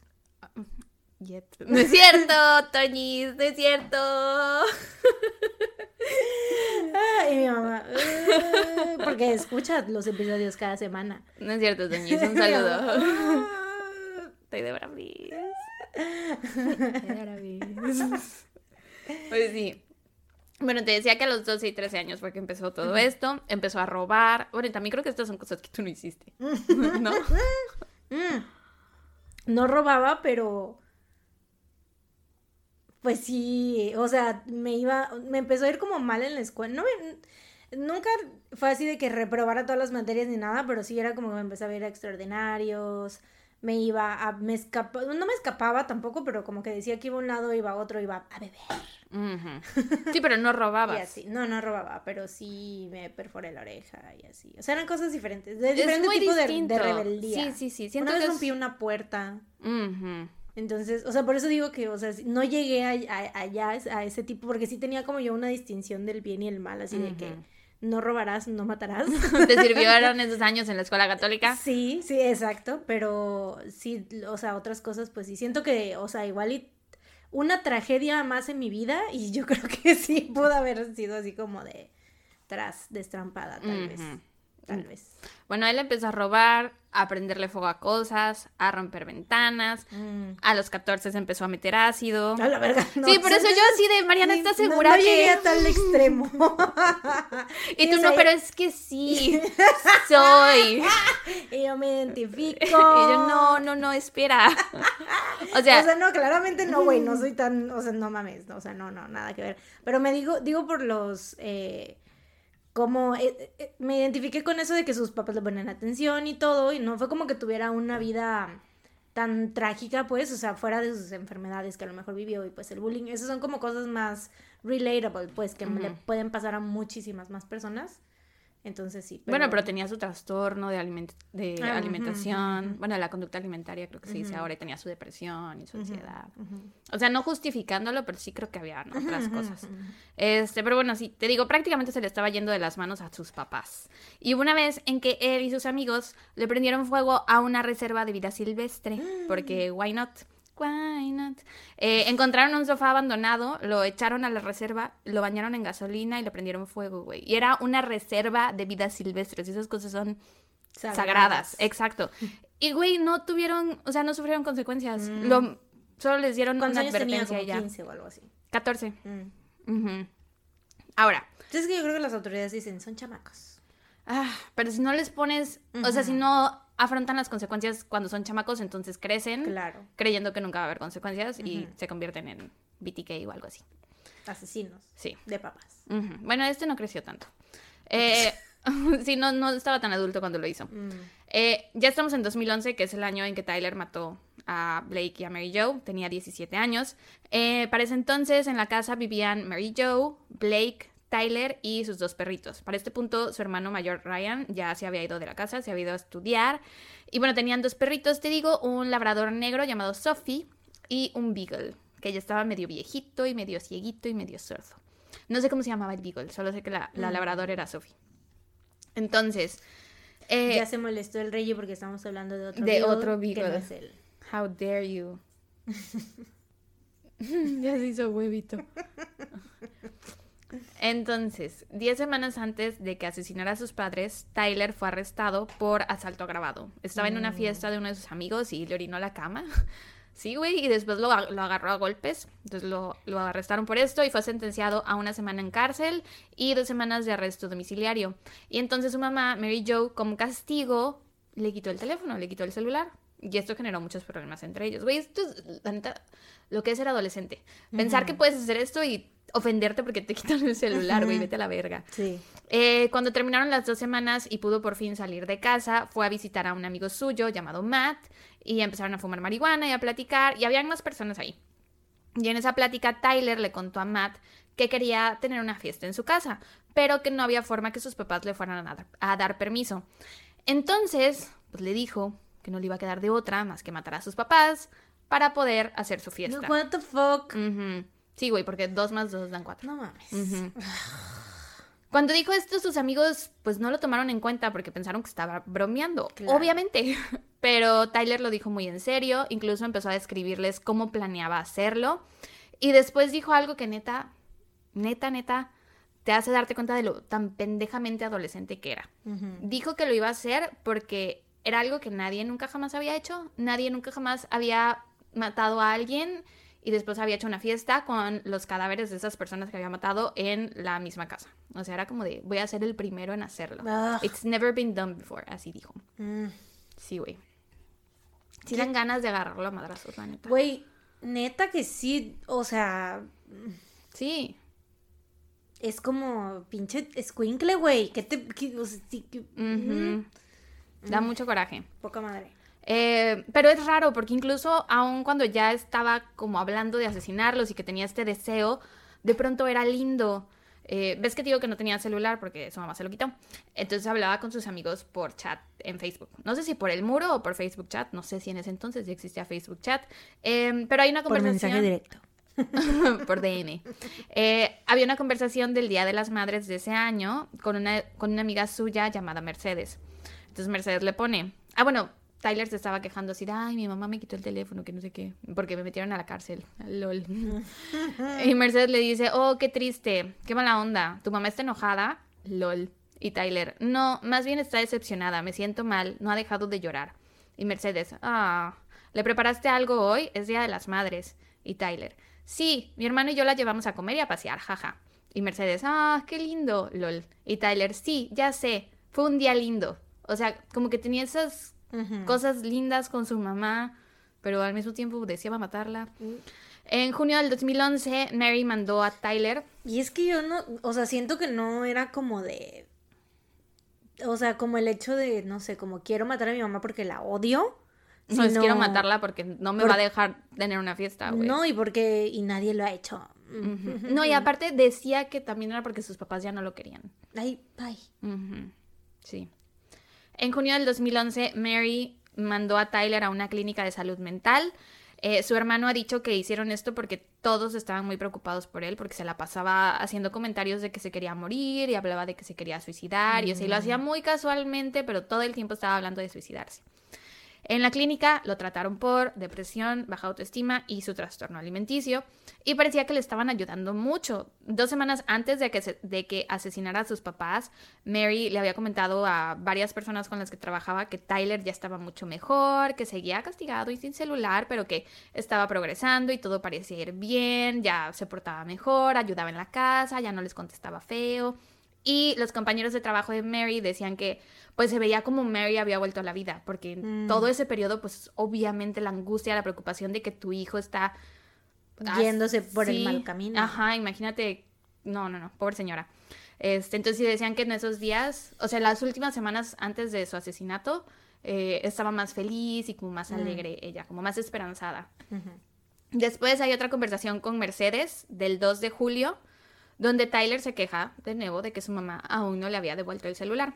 Yet. No es cierto, Toñis, no es cierto. Ah, y mi mamá, "Eh", porque escucha los episodios cada semana. No es cierto, Toñis, un saludo. Estoy de bravis. Estoy de bravis. Pues sí. Bueno, te decía que a los 12 y 13 años fue que empezó todo esto. Empezó a robar. Bueno, y también creo que estas son cosas que tú no hiciste. ¿No? Mm. No robaba, pero pues sí, o sea, me iba, me empezó a ir como mal en la escuela. No me- nunca fue así de que reprobara todas las materias ni nada, pero sí era como que me empecé a ver a extraordinarios. Me iba a, me escapaba, no me escapaba tampoco, pero como que decía que iba a un lado, iba a otro, iba a beber. Sí, pero no Y robabas. así. No, no robaba, pero sí me perforé la oreja y así. O sea, eran cosas diferentes. De Es diferente muy tipo de, distinto. de rebeldía. Sí, sí, sí. Siento Una vez que es- rompí una puerta. Ujú. Entonces, o sea, por eso digo que, o sea, no llegué a, a- allá a ese tipo, porque sí tenía como yo una distinción del bien y el mal, así de que no robarás, no matarás. ¿Te sirvieron esos años en la escuela católica? Sí, sí, exacto, pero sí, o sea, otras cosas, pues sí, siento que, o sea, igual y una tragedia más en mi vida y yo creo que sí pudo haber sido así como de tras, destrampada, tal vez. Tal vez. Bueno, él empezó a robar, a prenderle fuego a cosas, a romper ventanas. Mm. A los 14 se empezó a meter ácido. A la verga. no, sí, por eso yo así de, Mariana, sí, ¿estás no- segura no, que...? llegué a tal extremo. Y tú no, pero es que sí, soy. y yo me identifico. Y yo, no, no, no, espera. O sea, o sea, no, claramente no, güey, no soy tan, o sea, no mames, no, o sea, no, no, nada que ver. Pero me digo, digo por los, eh, como, eh, eh, me identifiqué con eso de que sus papás le ponen atención y todo, y no fue como que tuviera una vida tan trágica, pues, o sea, fuera de sus enfermedades que a lo mejor vivió y pues el bullying, esas son como cosas más relatable, pues, que le pueden pasar a muchísimas más personas. Entonces sí. bueno, pero tenía su trastorno de, aliment- de Ah, alimentación, bueno, la conducta alimentaria creo que se dice ahora, y tenía su depresión y su ansiedad. O sea, no justificándolo, pero sí creo que había ¿no? otras cosas. Este, pero bueno, sí, te digo, prácticamente se le estaba yendo de las manos a sus papás. Y hubo una vez en que él y sus amigos le prendieron fuego a una reserva de vida silvestre, porque why not? Why not? Eh, encontraron un sofá abandonado, lo echaron a la reserva, lo bañaron en gasolina y le prendieron fuego, güey. Y era una reserva de vida silvestres, y esas cosas son sagradas. Exacto. Y, güey, no tuvieron, o sea, no sufrieron consecuencias. Mm. Lo, solo les dieron una ¿Cuántos años tenía? advertencia Como y ya. 15 o algo así. 14. Mm. Ahora, Entonces que yo creo que las autoridades dicen, son chamacos. ah, pero si no les pones, o sea, si no afrontan las consecuencias cuando son chamacos, entonces crecen Claro. creyendo que nunca va a haber consecuencias y se convierten en BTK o algo así. Asesinos Sí. de papás. Bueno, este no creció tanto. Eh, sí, no, no estaba tan adulto cuando lo hizo. Mm. Eh, ya estamos en 2011, que es el año en que Tyler mató a Blake y a Mary Jo. Tenía 17 años. Eh, para ese entonces, en la casa vivían Mary Jo, Blake, Tyler y sus dos perritos. Para este punto, su hermano mayor Ryan ya se había ido de la casa, se había ido a estudiar. Y bueno, tenían dos perritos, te digo, un labrador negro llamado Sophie y un beagle, que ya estaba medio viejito y medio cieguito y medio sordo. No sé cómo se llamaba el beagle, solo sé que la, la labrador era Sophie. Entonces, eh, ya se molestó el rey porque estamos hablando de otro de beagle otro que no beagle. es él. How dare you. ya se hizo huevito. Entonces, 10 semanas antes de que asesinara a sus padres, Tyler fue arrestado por asalto agravado. Estaba en una Mm. fiesta de uno de sus amigos y le orinó a la cama. Sí, güey, y después lo, ag- lo agarró a golpes. Entonces lo, lo arrestaron por esto y fue sentenciado a una semana en cárcel y dos semanas de arresto domiciliario. Y entonces su mamá, Mary Jo, como castigo, le quitó el teléfono, le quitó el celular. Y esto generó muchos problemas entre ellos. Güey, esto es la neta, lo que es ser adolescente. Pensar que puedes hacer esto y ofenderte porque te quitan el celular, güey, Ujú. vete a la verga. Sí. Eh, cuando terminaron las dos semanas y pudo por fin salir de casa, fue a visitar a un amigo suyo llamado Matt y empezaron a fumar marihuana y a platicar y habían más personas ahí. Y en esa plática Tyler le contó a Matt que quería tener una fiesta en su casa, pero que no había forma que sus papás le fueran a dar, a dar permiso. Entonces, pues le dijo que no le iba a quedar de otra más que matar a sus papás para poder hacer su fiesta. No, what the fuck. Sí, güey, porque dos más dos dan cuatro. No mames. Cuando dijo esto, sus amigos pues no lo tomaron en cuenta porque pensaron que estaba bromeando, Claro. obviamente. Pero Tyler lo dijo muy en serio, incluso empezó a describirles cómo planeaba hacerlo. Y después dijo algo que neta, neta, neta, te hace darte cuenta de lo tan pendejamente adolescente que era. Dijo que lo iba a hacer porque era algo que nadie nunca jamás había hecho. Nadie nunca jamás había matado a alguien y después había hecho una fiesta con los cadáveres de esas personas que había matado en la misma casa. O sea, era como de, voy a ser el primero en hacerlo. Ugh. It's never been done before, así dijo. Mm. Sí, güey. Sí ¿Qué? dan ganas de agarrarlo a madrazos, la neta. Güey, neta que sí, o sea, Sí. es como pinche escuincle, güey. ¿Qué te...? qué- o sea, sí, Ujú. Da mucho coraje. Poca madre. Eh, pero es raro porque incluso aun cuando ya estaba como hablando de asesinarlos y que tenía este deseo, de pronto era lindo. Eh, ¿Ves que te digo que no tenía celular porque su mamá se lo quitó? Entonces hablaba con sus amigos por chat en Facebook. No sé si por el muro o por Facebook chat. No sé si en ese entonces ya existía Facebook chat. Eh, pero hay una Por conversación... mensaje directo. por DM. Eh, había una conversación del Día de las Madres de ese año con una, con una amiga suya llamada Mercedes. Entonces Mercedes le pone, ah, bueno, Tyler se estaba quejando así de, ay, mi mamá me quitó el teléfono, que no sé qué, porque me metieron a la cárcel. Lol. y Mercedes le dice, oh, qué triste, qué mala onda, tu mamá está enojada. Lol. Y Tyler, no, más bien está decepcionada, me siento mal, no ha dejado de llorar. Y Mercedes, ah, ¿le preparaste algo hoy? Es Día de las Madres. Y Tyler, sí, mi hermano y yo la llevamos a comer y a pasear, jaja. Y Mercedes, ah, qué lindo, lol. Y Tyler, sí, ya sé, fue un día lindo. O sea, como que tenía esas cosas lindas con su mamá, pero al mismo tiempo deseaba matarla. Mm. En junio del 2011, Mary mandó a Tyler. Y es que yo no, o sea, siento que no era como de... O sea, como el hecho de, no sé, como quiero matar a mi mamá porque la odio. No es quiero matarla porque no me va a dejar tener una fiesta, güey. No, y porque, y nadie lo ha hecho. No, y aparte decía que también era porque sus papás ya no lo querían. Ay, ay. Sí. En junio del 2011, Mary mandó a Tyler a una clínica de salud mental. Eh, su hermano ha dicho que hicieron esto porque todos estaban muy preocupados por él, porque se la pasaba haciendo comentarios de que se quería morir y hablaba de que se quería suicidar, y así lo hacía mm. muy casualmente, pero todo el tiempo estaba hablando de suicidarse. En la clínica lo trataron por depresión, baja autoestima y su trastorno alimenticio y parecía que le estaban ayudando mucho. Dos semanas antes de que, de que asesinara a sus papás, Mary le había comentado a varias personas con las que trabajaba que Tyler ya estaba mucho mejor, que seguía castigado y sin celular, pero que estaba progresando y todo parecía ir bien, ya se portaba mejor, ayudaba en la casa, ya no les contestaba feo. Y los compañeros de trabajo de Mary decían que pues se veía como Mary había vuelto a la vida, porque en mm. todo ese periodo pues obviamente la angustia, la preocupación de que tu hijo está yéndose por el mal camino. Ajá, imagínate, no, no, no, pobre señora. Este, entonces decían que en esos días, o sea, las últimas semanas antes de su asesinato, eh, estaba más feliz y como más mm. alegre ella, como más esperanzada. Después hay otra conversación con Mercedes del 2 de julio, donde Tyler se queja de nuevo de que su mamá aún no le había devuelto el celular.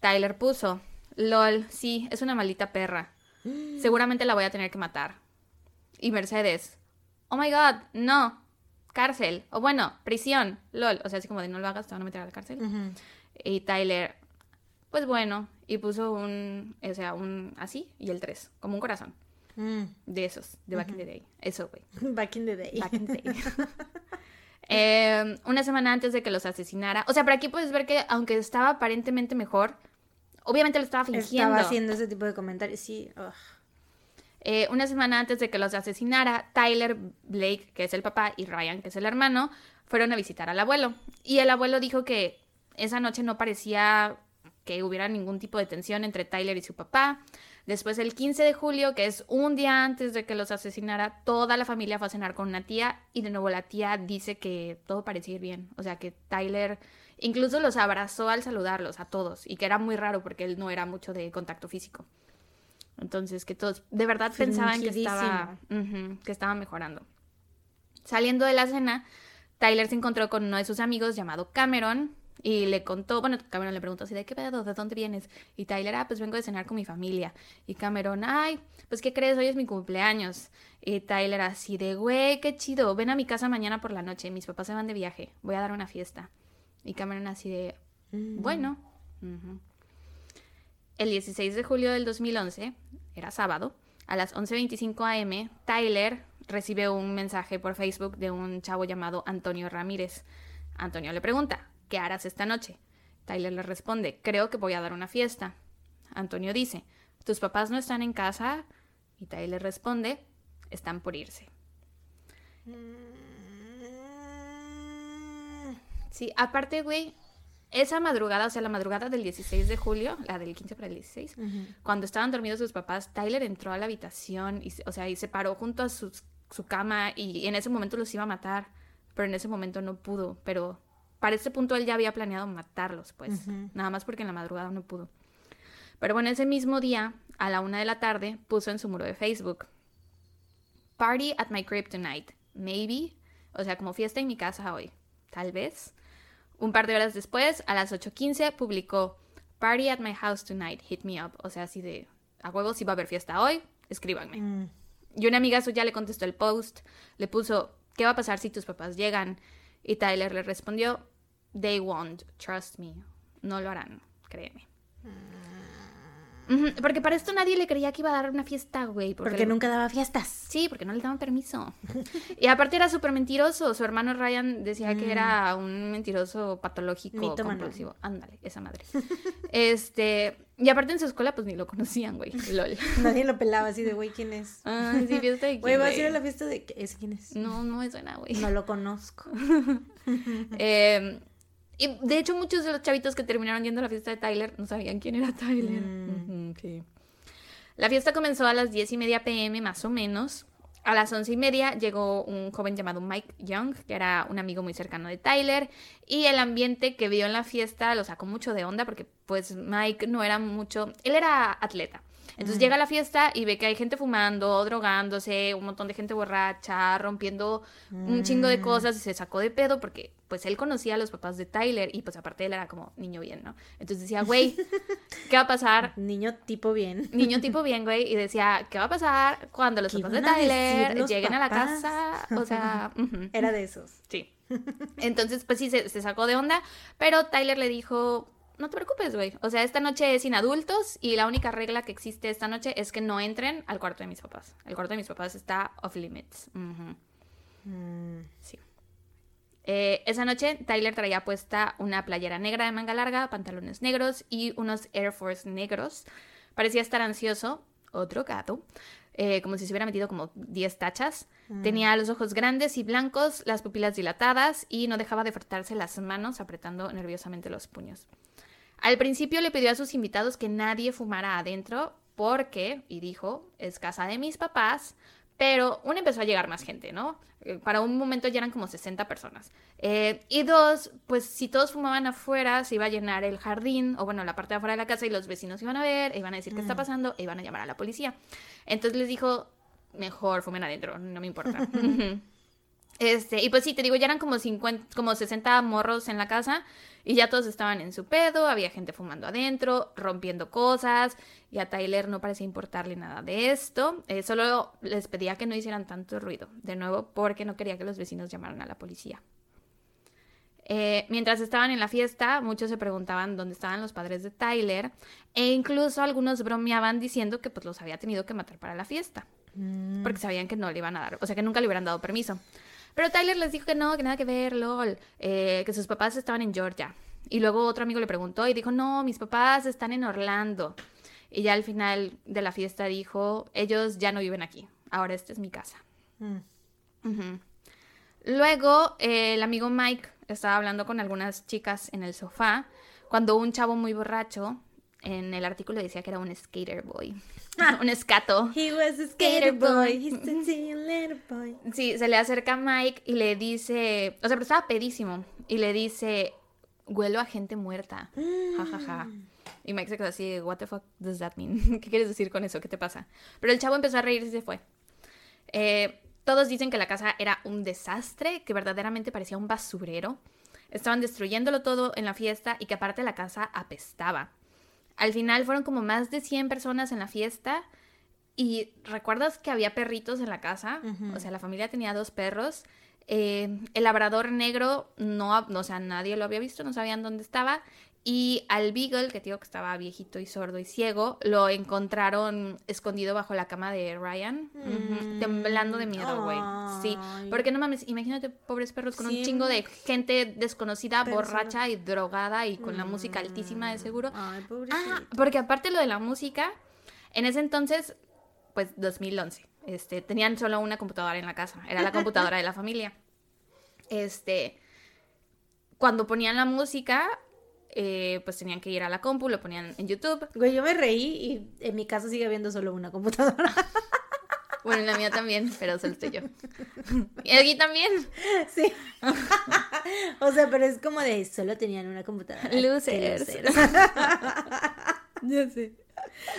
Tyler puso, lol, sí, es una maldita perra. Seguramente la voy a tener que matar. Y Mercedes, oh my god, no, cárcel, o bueno, prisión, lol, o sea, así como de no lo hagas, te van a meter a la cárcel. Y Tyler, pues bueno, y puso un, o sea, un así y el 3, como un corazón. Mm. De esos, de Back in the Day. Eso, güey. Back in the Day. Back in the Day. Em, una semana antes de que los asesinara. O sea, por aquí puedes ver que aunque estaba aparentemente mejor, obviamente lo estaba fingiendo. Estaba haciendo ese tipo de comentarios, sí. Eh, una semana antes de que los asesinara, Tyler Blake, que es el papá, y Ryan, que es el hermano, fueron a visitar al abuelo. Y el abuelo dijo que esa noche no parecía que hubiera ningún tipo de tensión entre Tyler y su papá. Después, el 15 de julio, que es un día antes de que los asesinara, toda la familia fue a cenar con una tía y de nuevo la tía dice que todo parecía ir bien. O sea, que Tyler incluso los abrazó al saludarlos a todos y que era muy raro porque él no era mucho de contacto físico. Entonces, que todos de verdad pensaban que estaba, que estaba mejorando. Saliendo de la cena, Tyler se encontró con uno de sus amigos llamado Cameron, y le contó, bueno, Cameron le preguntó así, ¿de qué pedo? ¿De dónde vienes? Y Tyler, ah, pues vengo de cenar con mi familia. Y Cameron, ay, pues ¿qué crees? Hoy es mi cumpleaños. Y Tyler así de, güey, qué chido, ven a mi casa mañana por la noche, mis papás se van de viaje, voy a dar una fiesta. Y Cameron así de, mm. bueno. El 16 de julio del 2011, era sábado, a las 11.25 am, Tyler recibe un mensaje por Facebook de un chavo llamado Antonio Ramírez. Antonio le pregunta, ¿qué harás esta noche? Tyler le responde, creo que voy a dar una fiesta. Antonio dice, ¿tus papás no están en casa? Y Tyler responde, están por irse. Sí, aparte, güey, esa madrugada, o sea, la madrugada del 16 de julio, la del 15 para el 16, cuando estaban dormidos sus papás, Tyler entró a la habitación, y, o sea, y se paró junto a su, su cama y en ese momento los iba a matar, pero en ese momento no pudo, pero para ese punto él ya había planeado matarlos, pues, nada más porque en la madrugada no pudo. Pero bueno, ese mismo día, a la una de la tarde, puso en su muro de Facebook, Party at my crib tonight, maybe, o sea, como fiesta en mi casa hoy, tal vez. Un par de horas después, a las 8.15, publicó Party at my house tonight, hit me up, o sea, así de, a huevos, si va a haber fiesta hoy, escríbanme. Mm. Y una amiga suya le contestó el post, le puso, ¿qué va a pasar si tus papás llegan? Y Tyler le respondió, They won't, trust me. No lo harán, créeme. Ujú, Porque para esto nadie le creía que iba a dar una fiesta, güey. Porque nunca daba fiestas. Sí, porque no le daban permiso. y aparte era súper mentiroso. Su hermano Ryan decía que era un mentiroso patológico Mitómano. compulsivo. Ándale, esa madre. este, y aparte en su escuela pues ni lo conocían, güey. LOL. Nadie lo pelaba así de, güey, ¿quién es? Ay, sí, fiesta de Güey, vas a ir a la fiesta de... ¿Ese quién es? No, no me suena, güey. No lo conozco. Eh, y de hecho, muchos de los chavitos que terminaron yendo a la fiesta de Tyler no sabían quién era Tyler. Mm. Sí. La fiesta comenzó a las 10 y media pm, más o menos. A las once y media llegó un joven llamado Mike Young, que era un amigo muy cercano de Tyler, y el ambiente que vio en la fiesta lo sacó mucho de onda porque pues Mike no era mucho, él era atleta. Entonces llega a la fiesta y ve que hay gente fumando, drogándose, un montón de gente borracha, rompiendo un chingo de cosas y se sacó de pedo porque pues él conocía a los papás de Tyler y pues aparte él era como niño bien, ¿no? Entonces decía, güey, ¿qué va a pasar? Niño tipo bien. Niño tipo bien, güey, y decía, ¿qué va a pasar cuando los ¿Qué papás de Tyler lleguen a la casa? O sea. Era de esos. Sí. Entonces, pues sí, se, se sacó de onda, pero Tyler le dijo, no te preocupes, güey. O sea, esta noche es sin adultos y la única regla que existe esta noche es que no entren al cuarto de mis papás. El cuarto de mis papás está off limits. Mm, Sí. Eh, esa noche Tyler traía puesta una playera negra de manga larga, pantalones negros y unos Air Force negros. Parecía estar ansioso, otro gato, eh, como si se hubiera metido como 10 tachas. Tenía los ojos grandes y blancos, las pupilas dilatadas y no dejaba de frotarse las manos apretando nerviosamente los puños. Al principio le pidió a sus invitados que nadie fumara adentro porque, y dijo, es casa de mis papás, pero uno empezó a llegar más gente, ¿no? Eh, Para un momento ya eran como 60 personas. Eh, y dos, pues si todos fumaban afuera, se iba a llenar el jardín, o bueno, la parte de afuera de la casa, y los vecinos iban a ver, e iban a decir qué está pasando, e iban a llamar a la policía. Entonces les dijo, mejor fumen adentro, no me importa. Este, y pues sí, te digo, ya eran como 50, como 60 morros en la casa y ya todos estaban en su pedo, había gente fumando adentro, rompiendo cosas y a Tyler no parecía importarle nada de esto, eh, solo les pedía que no hicieran tanto ruido, de nuevo, porque no quería que los vecinos llamaran a la policía. Eh, mientras estaban en la fiesta, muchos se preguntaban dónde estaban los padres de Tyler e incluso algunos bromeaban diciendo que pues los había tenido que matar para la fiesta mm. porque sabían que no le iban a dar, o sea, que nunca le hubieran dado permiso. Pero Tyler les dijo que no, que nada que ver, lol, eh, que sus papás estaban en Georgia. Y luego otro amigo le preguntó y dijo, no, mis papás están en Orlando. Y ya al final de la fiesta dijo, ellos ya no viven aquí, ahora esta es mi casa. Mm. Luego, eh, el amigo Mike estaba hablando con algunas chicas en el sofá cuando un chavo muy borracho, en el artículo decía que era un skater boy, un escato. He was a skater boy. He's a little boy. Sí, se le acerca a Mike y le dice, o sea, pero estaba pedísimo, y le dice, huelo a gente muerta, ja, ja, ja. Y Mike se quedó así, what the fuck does that mean? ¿Qué quieres decir con eso? ¿Qué te pasa? Pero el chavo empezó a reírse y se fue. Eh, todos dicen que la casa era un desastre, que verdaderamente parecía un basurero. Estaban destruyéndolo todo en la fiesta y que aparte la casa apestaba. Al final fueron como más de 100 personas en la fiesta y recuerdas que había perritos en la casa, o sea, la familia tenía dos perros. Eh, el labrador negro, no, no, o sea, nadie lo había visto, no sabían dónde estaba. Y al Beagle, que digo que estaba viejito y sordo y ciego, lo encontraron escondido bajo la cama de Ryan, Mm. temblando de miedo, güey. Sí, porque no mames, imagínate pobres perros con un chingo de gente desconocida, borracha y drogada y con la música altísima de seguro. Ay. Ah, porque aparte lo de la música, en ese entonces, pues 2011, este, tenían solo una computadora en la casa, era la computadora de la familia. Este, cuando ponían la música, eh, pues tenían que ir a la compu, lo ponían en YouTube. Güey, yo me reí y en mi casa sigue habiendo solo una computadora. Bueno, en la mía también, pero solo estoy yo. Y aquí también. Sí. o sea, pero es como de solo tenían una computadora. Losers. Ya sé.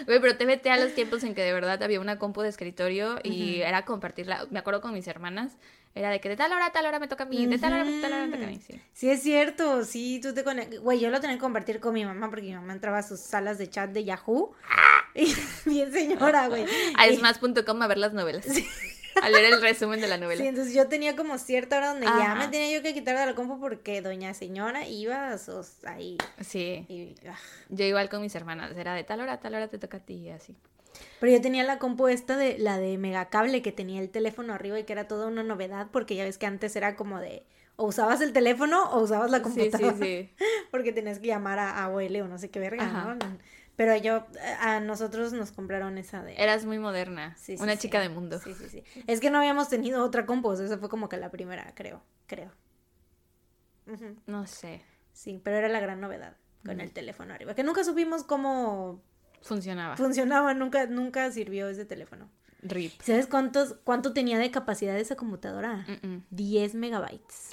Güey, pero te vete a los tiempos en que de verdad había una compu de escritorio y era compartirla. Me acuerdo con mis hermanas. Era de que de tal hora a tal hora me toca a mí, de tal hora a tal hora me toca a mí, sí. Sí, es cierto, sí, tú te conectas. Güey, yo lo tenía que compartir con mi mamá porque mi mamá entraba a sus salas de chat de Yahoo. Y bien señora, güey. A esmas.com a ver las novelas. Al ver el resumen de la novela. Sí, entonces yo tenía como cierta hora donde ya Ajá. me tenía yo que quitar de la compu porque doña señora iba sos, ahí. Sí. y, ah. Yo igual con mis hermanas. Era de tal hora, tal hora te toca a ti y así. Pero yo tenía la compu esta de la de megacable que tenía el teléfono arriba y que era toda una novedad porque ya ves que antes era como de o usabas el teléfono o usabas la Sí, computadora. sí, sí. Porque tenías que llamar a AOL o no sé qué verga. ¿no? Pero yo, a nosotros nos compraron esa de... Eras muy moderna. Sí, sí, una sí. chica de mundo. Sí, sí, sí. Es que no habíamos tenido otra sea, esa fue como que la primera, creo, creo. No sé. Sí, pero era la gran novedad con el teléfono arriba, que nunca supimos cómo Funcionaba. funcionaba, nunca, nunca sirvió ese teléfono. RIP. ¿Sabes cuántos, cuánto tenía de capacidad esa computadora? Mm-mm. 10 megabytes.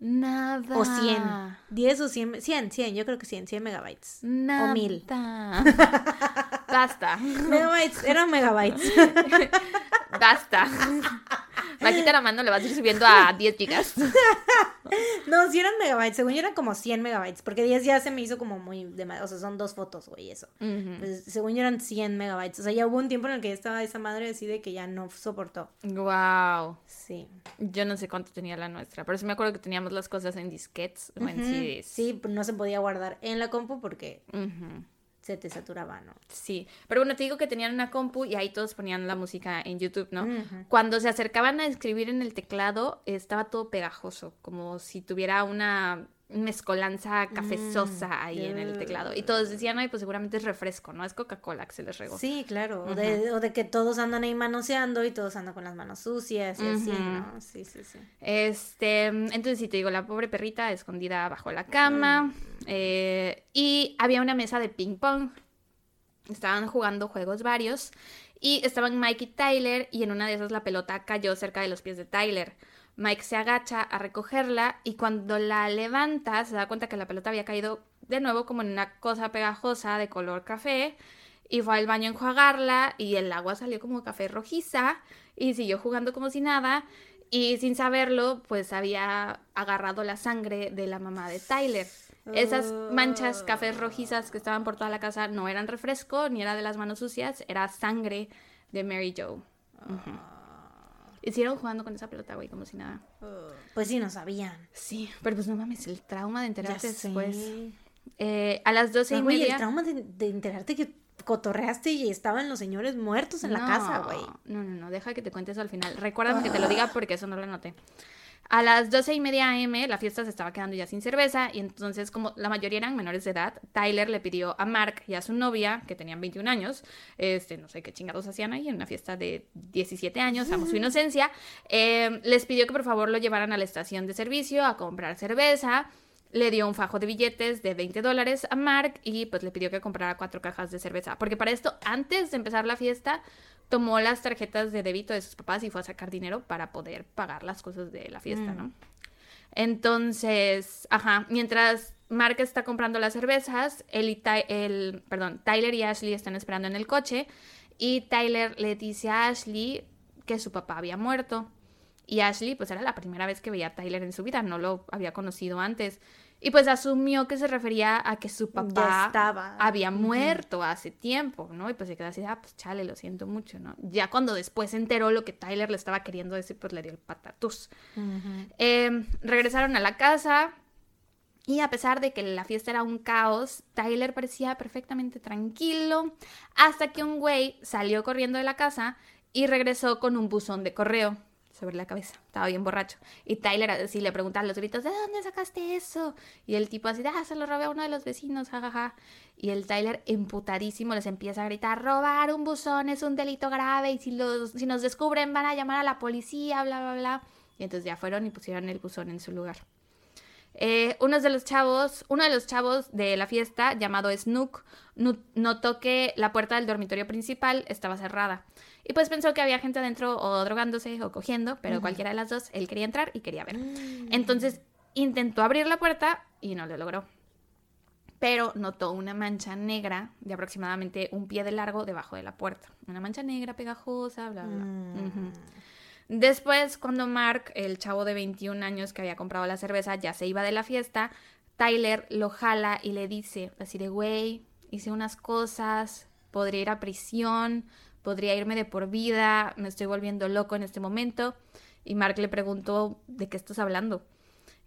Nada. O 100. 10 o 100, 100, 100, yo creo que 100, 100 megabytes. Nada. O 1000. Basta. Megabytes, eran megabytes. Basta. Vaquita la mano le vas a ir subiendo a 10 gigas. No, sí eran megabytes, según yo eran como 100 megabytes, porque 10 ya se me hizo como muy, de o sea, son dos fotos, güey, eso. Ujú. Pues, según yo eran 100 megabytes, o sea, ya hubo un tiempo en el que ya estaba esa madre decide que ya no soportó. Wow. Sí. Yo no sé cuánto tenía la nuestra, pero sí me acuerdo que teníamos las cosas en disquetes o en. CDs. Sí, no se podía guardar en la compu porque se te saturaba, ¿no? Sí, pero bueno, te digo que tenían una compu y ahí todos ponían la música en YouTube, ¿no? Cuando se acercaban a escribir en el teclado, estaba todo pegajoso, como si tuviera una mezcolanza cafezosa ahí en el teclado. Y todos decían, ay, pues seguramente es refresco, ¿no? Es Coca-Cola que se les regó. Sí, claro. O, de, o de que todos andan ahí manoseando y todos andan con las manos sucias y así. ¿no? Sí, sí, sí. Este, entonces sí te digo, la pobre perrita escondida bajo la cama. eh, y había una mesa de ping pong. Estaban jugando juegos varios. Y estaban Mike y Tyler. Y en una de esas la pelota cayó cerca de los pies de Tyler. Mike se agacha a recogerla. Y cuando la levanta, se da cuenta que la pelota había caído de nuevo como en una cosa pegajosa de color café. Y fue al baño a enjuagarla. Y el agua salió como café rojiza. Y siguió jugando como si nada. Y sin saberlo, pues había agarrado la sangre de la mamá de Tyler. Esas manchas cafés rojizas que estaban por toda la casa no eran refresco ni era de las manos sucias, era sangre de Mary Joe. Hicieron jugando con esa pelota, güey, como si nada. Pues sí, no sabían. Sí, pero pues no mames, el trauma de enterarte después. Eh, a las doce y Ah, güey, media. el trauma de, de enterarte que cotorreaste y estaban los señores muertos en la No, casa, güey. No, no, no, deja que te cuente eso al final. Recuérdame que te lo diga porque eso no lo noté. A las doce y media am la fiesta se estaba quedando ya sin cerveza y entonces como la mayoría eran menores de edad, Tyler le pidió a Mark y a su novia, que tenían 21 años, este, no sé qué chingados hacían ahí en una fiesta de 17 años, amo su inocencia, eh, les pidió que por favor lo llevaran a la estación de servicio a comprar cerveza. Le dio un fajo de billetes de 20 dólares a Mark y pues le pidió que comprara cuatro cajas de cerveza. Porque para esto, antes de empezar la fiesta, tomó las tarjetas de débito de sus papás y fue a sacar dinero para poder pagar las cosas de la fiesta, ¿no? Entonces, ajá, mientras Mark está comprando las cervezas, él y Ty- el, perdón, Tyler y Ashley están esperando en el coche y Tyler le dice a Ashley que su papá había muerto. Y Ashley, pues era la primera vez que veía a Tyler en su vida, no lo había conocido antes. Y pues asumió que se refería a que su papá estaba. había muerto hace tiempo, ¿no? Y pues se quedó así, ah, pues chale, lo siento mucho, ¿no? Ya cuando después se enteró lo que Tyler le estaba queriendo decir, pues le dio el patatús. Eh, regresaron a la casa y a pesar de que la fiesta era un caos, Tyler parecía perfectamente tranquilo hasta que un güey salió corriendo de la casa y regresó con un buzón de correo sobre la cabeza. Estaba bien borracho. Y Tyler así le pregunta a los gritos, ¿de dónde sacaste eso? Y el tipo así, ah, se lo robé a uno de los vecinos, jajaja. Y el Tyler, emputadísimo, les empieza a gritar, robar un buzón es un delito grave y si, los, si nos descubren van a llamar a la policía, bla, bla, bla. Y entonces ya fueron y pusieron el buzón en su lugar. Eh, uno de los chavos, uno de los chavos de la fiesta, llamado Snook, notó que la puerta del dormitorio principal estaba cerrada. Y pues pensó que había gente adentro o drogándose o cogiendo, pero cualquiera de las dos, él quería entrar y quería ver. Entonces intentó abrir la puerta y no lo logró. Pero notó una mancha negra de aproximadamente un pie de largo debajo de la puerta. Una mancha negra pegajosa, bla, bla, bla. Ujú. Después, cuando Mark, el chavo de 21 años que había comprado la cerveza, ya se iba de la fiesta, Tyler lo jala y le dice, así de, güey, hice unas cosas, podría ir a prisión, podría irme de por vida, me estoy volviendo loco en este momento. Y Mark le preguntó, ¿de qué estás hablando?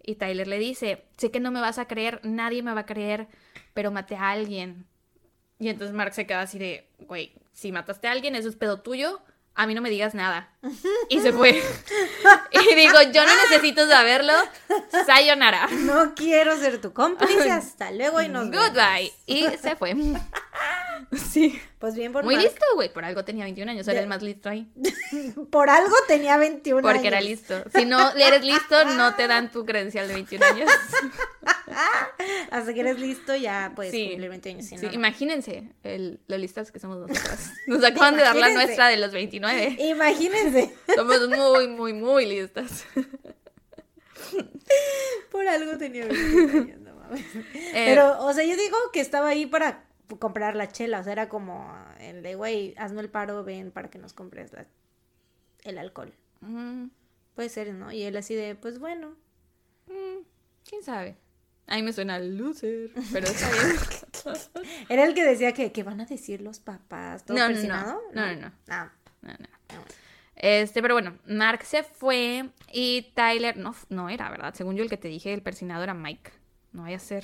Y Tyler le dice, sé que no me vas a creer, nadie me va a creer, pero maté a alguien. Y entonces Mark se queda así de, güey, si mataste a alguien, eso es pedo tuyo, a mí no me digas nada. Y se fue. y digo, yo no necesito saberlo. Sayonara. No quiero ser tu cómplice. Hasta luego y nos vemos. Goodbye. Y se fue. Sí. Pues bien por Muy Mark. listo, güey. Por algo tenía 21 años. Era De- el más listo ahí. Por algo tenía 21 Porque años. era listo. Si no eres listo, no te dan tu credencial de 21 años. Hasta que eres listo ya puedes Sí. cumplir 20 años. si Sí, no, imagínense el- lo listas que somos nosotras. Nos acaban de dar la nuestra de los 29. Imagínense. Somos muy, muy, muy listas. Por algo tenía 21 años, no mames. Eh, Pero, o sea, yo digo que estaba ahí para comprar la chela. O sea, era como el de, güey, hazme el paro, ven para que nos compres la- el alcohol. mm, Puede ser, ¿no? Y él así de, pues bueno. mm, ¿Quién sabe? A mí me suena loser, pero está bien. Era el que decía que, que van a decir los papás. ¿Todo No, no, no. No, no, no. Ah, No, no. ah. Este, pero bueno, Mark se fue y Tyler, no, no era, ¿verdad? Según yo el que te dije, el persinado era Mike. No vaya a ser.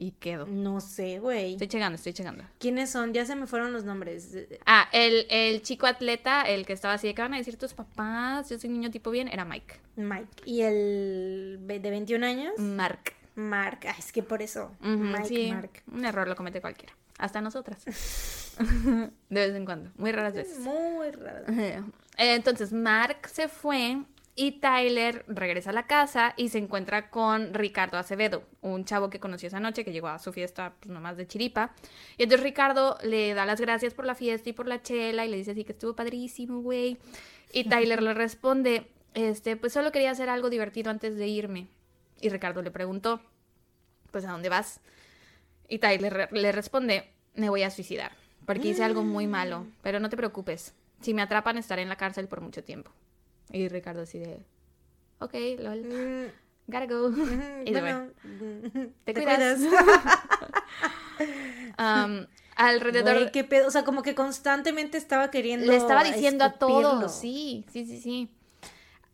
Y quedó. No sé, güey. Estoy checando, estoy checando. ¿Quiénes son? Ya se me fueron los nombres. Ah, el, el chico atleta, el que estaba así de que van a decir tus papás, yo soy niño tipo bien, era Mike. Mike. ¿Y el de 21 años? Mark. Mark. Ah, es que por eso. Mike, sí, Mark. un error lo comete cualquiera. Hasta nosotras. de vez en cuando, muy raras veces. Muy raro. Eh, Entonces Mark se fue y Tyler regresa a la casa y se encuentra con Ricardo Acevedo, un chavo que conoció esa noche que llegó a su fiesta pues nomás de chiripa. Y entonces Ricardo le da las gracias por la fiesta y por la chela y le dice así que estuvo padrísimo, güey. Y Tyler le responde, este, pues solo quería hacer algo divertido antes de irme. Y Ricardo le preguntó, pues ¿a dónde vas? Y Tyler le responde, me voy a suicidar, porque hice algo muy malo, pero no te preocupes, si me atrapan estaré en la cárcel por mucho tiempo. Y Ricardo así de, ok, lol, Mm, gotta go. mm, Y bueno, mm, Te cuidas. Um, alrededor... Güey, qué pedo. O sea, como que constantemente estaba queriendo. Le estaba diciendo a todos, sí, sí, sí, sí.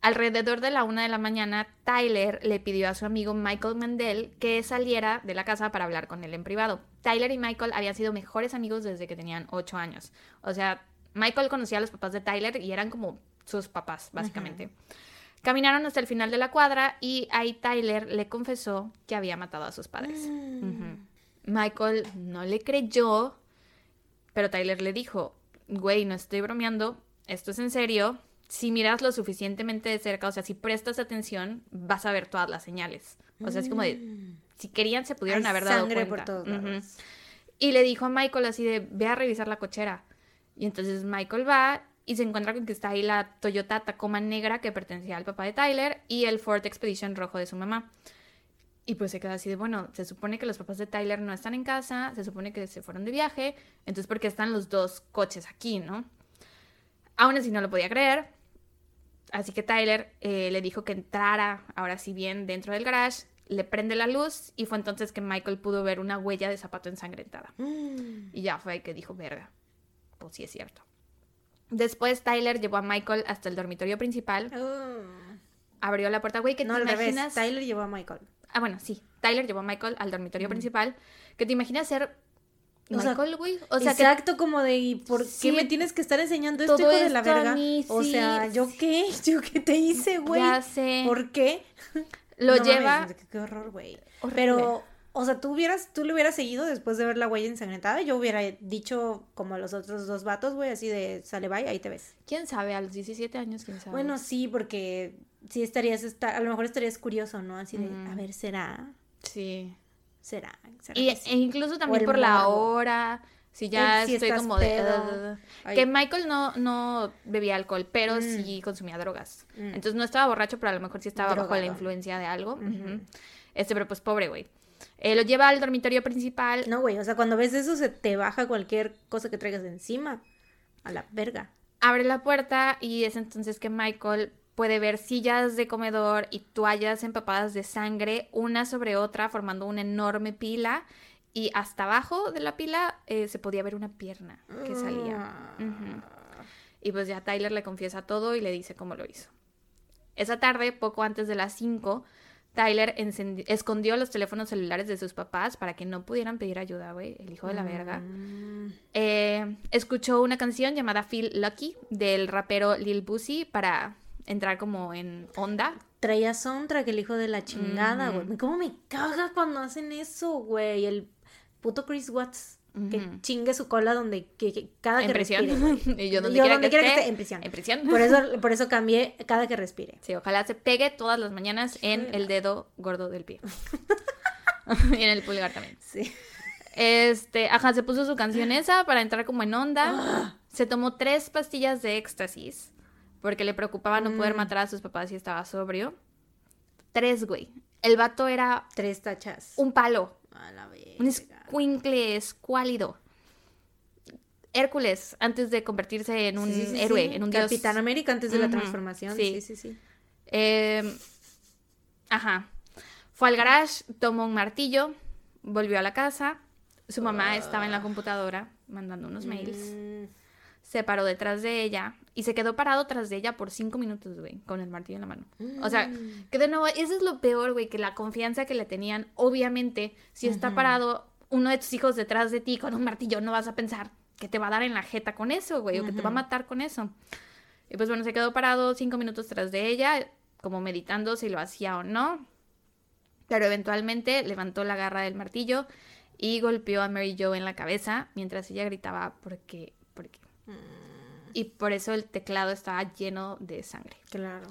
Alrededor de la una de la mañana, Tyler le pidió a su amigo Michael Mandel que saliera de la casa para hablar con él en privado. Tyler y Michael habían sido mejores amigos desde que tenían ocho años. O sea, Michael conocía a los papás de Tyler y eran como sus papás, básicamente. Caminaron hasta el final de la cuadra y ahí Tyler le confesó que había matado a sus padres. Ujú. Michael no le creyó, pero Tyler le dijo, güey, no estoy bromeando, esto es en serio. Si miras lo suficientemente de cerca, o sea, si prestas atención, vas a ver todas las señales. O sea, es como de, si querían, se pudieron Hay haber dado sangre cuenta. por todos. Y le dijo a Michael así de, ve a revisar la cochera. Y entonces Michael va y se encuentra con que está ahí la Toyota Tacoma negra que pertenecía al papá de Tyler y el Ford Expedition rojo de su mamá. Y pues se queda así de, bueno, se supone que los papás de Tyler no están en casa, se supone que se fueron de viaje, entonces ¿por qué están los dos coches aquí, no? Aún así no lo podía creer. Así que Tyler eh, le dijo que entrara, ahora sí bien, dentro del garage, le prende la luz y fue entonces que Michael pudo ver una huella de zapato ensangrentada. Mm. Y ya fue ahí que dijo, verga, pues sí es cierto. Después Tyler llevó a Michael hasta el dormitorio principal, Oh. abrió la puerta, güey, que No, te al revés. imaginas... Tyler llevó a Michael. Ah, bueno, sí. Tyler llevó a Michael al dormitorio principal. Que te imaginas ser O Michael, güey. O sea, que Exacto, como de, ¿y por Sí, qué me tienes que estar enseñando esto, hijo de la verga? mí, O sí, sea, ¿yo qué? ¿Yo qué te hice, güey? ya sé. ¿Por qué? Lo No lleva... mames, qué, horror, güey. Pero, o sea, tú hubieras, tú le hubieras seguido después de ver la huella ensangrentada. Yo hubiera dicho como a los otros dos vatos, güey, así de sale bye, ahí te ves. ¿Quién sabe? A los 17 años, ¿quién sabe? Bueno, sí, porque sí estarías, esta- a lo mejor estarías curioso, ¿no? Así de, a ver, ¿será? Sí. ¿Será? ¿Será Y, sí? e incluso también por la hora. Si ya El si estoy como de... Que Michael no, no bebía alcohol, pero Mm. sí consumía drogas. Mm. Entonces no estaba borracho, pero a lo mejor sí estaba bajo la influencia de algo. Este, pero pues pobre, güey. Eh, lo lleva al dormitorio principal. No, güey, o sea, cuando ves eso se te baja cualquier cosa que traigas de encima. A la verga. Abre la puerta y es entonces que Michael puede ver sillas de comedor y toallas empapadas de sangre, una sobre otra, formando una enorme pila. Y hasta abajo de la pila eh, se podía ver una pierna que salía. Ujú. Y pues ya Tyler le confiesa todo y le dice cómo lo hizo. Esa tarde, poco antes de las 5, Tyler escondió los teléfonos celulares de sus papás para que no pudieran pedir ayuda, güey, el hijo de la verga. Mm, Eh, escuchó una canción llamada Feel Lucky del rapero Lil Boosie para entrar como en onda. Traía soundtrack el hijo de la chingada, güey. ¿Cómo me caga cuando hacen eso, güey? El puto Chris Watts. Que chingue su cola donde que, que cada En que prisión. respire. y yo donde Yo quiera, donde que, quiera que esté, esté, en prisión. En prisión. Por eso, por eso cambié cada que respire. Sí, ojalá se pegue todas las mañanas en el dedo gordo del pie. y en el pulgar también. Sí. Este, ajá, se puso su canción esa para entrar como en onda. Se tomó tres pastillas de éxtasis porque le preocupaba no poder Mm. matar a sus papás si estaba sobrio. Tres, güey. El vato era Tres tachas. un palo, A la verga. Escuincle escuálido. Hércules, antes de convertirse en un Sí, sí, sí, héroe, en un dios. Capitán América antes de la transformación. sí. Sí, sí, sí. Eh, ajá. Fue al garage, tomó un martillo, volvió a la casa. Su mamá estaba en la computadora mandando unos mails. Mm, Se paró detrás de ella y se quedó parado tras de ella por cinco minutos, güey, con el martillo en la mano. O sea, mm. que de nuevo, eso es lo peor, güey, que la confianza que le tenían, obviamente, si está parado uno de tus hijos detrás de ti con un martillo, no vas a pensar que te va a dar en la jeta con eso, güey, o que te va a matar con eso. Y pues bueno, se quedó parado cinco minutos tras de ella, como meditando si lo hacía o no. Pero eventualmente levantó la garra del martillo y golpeó a Mary Jo en la cabeza mientras ella gritaba porque, porque. Y por eso el teclado estaba lleno de sangre. Claro.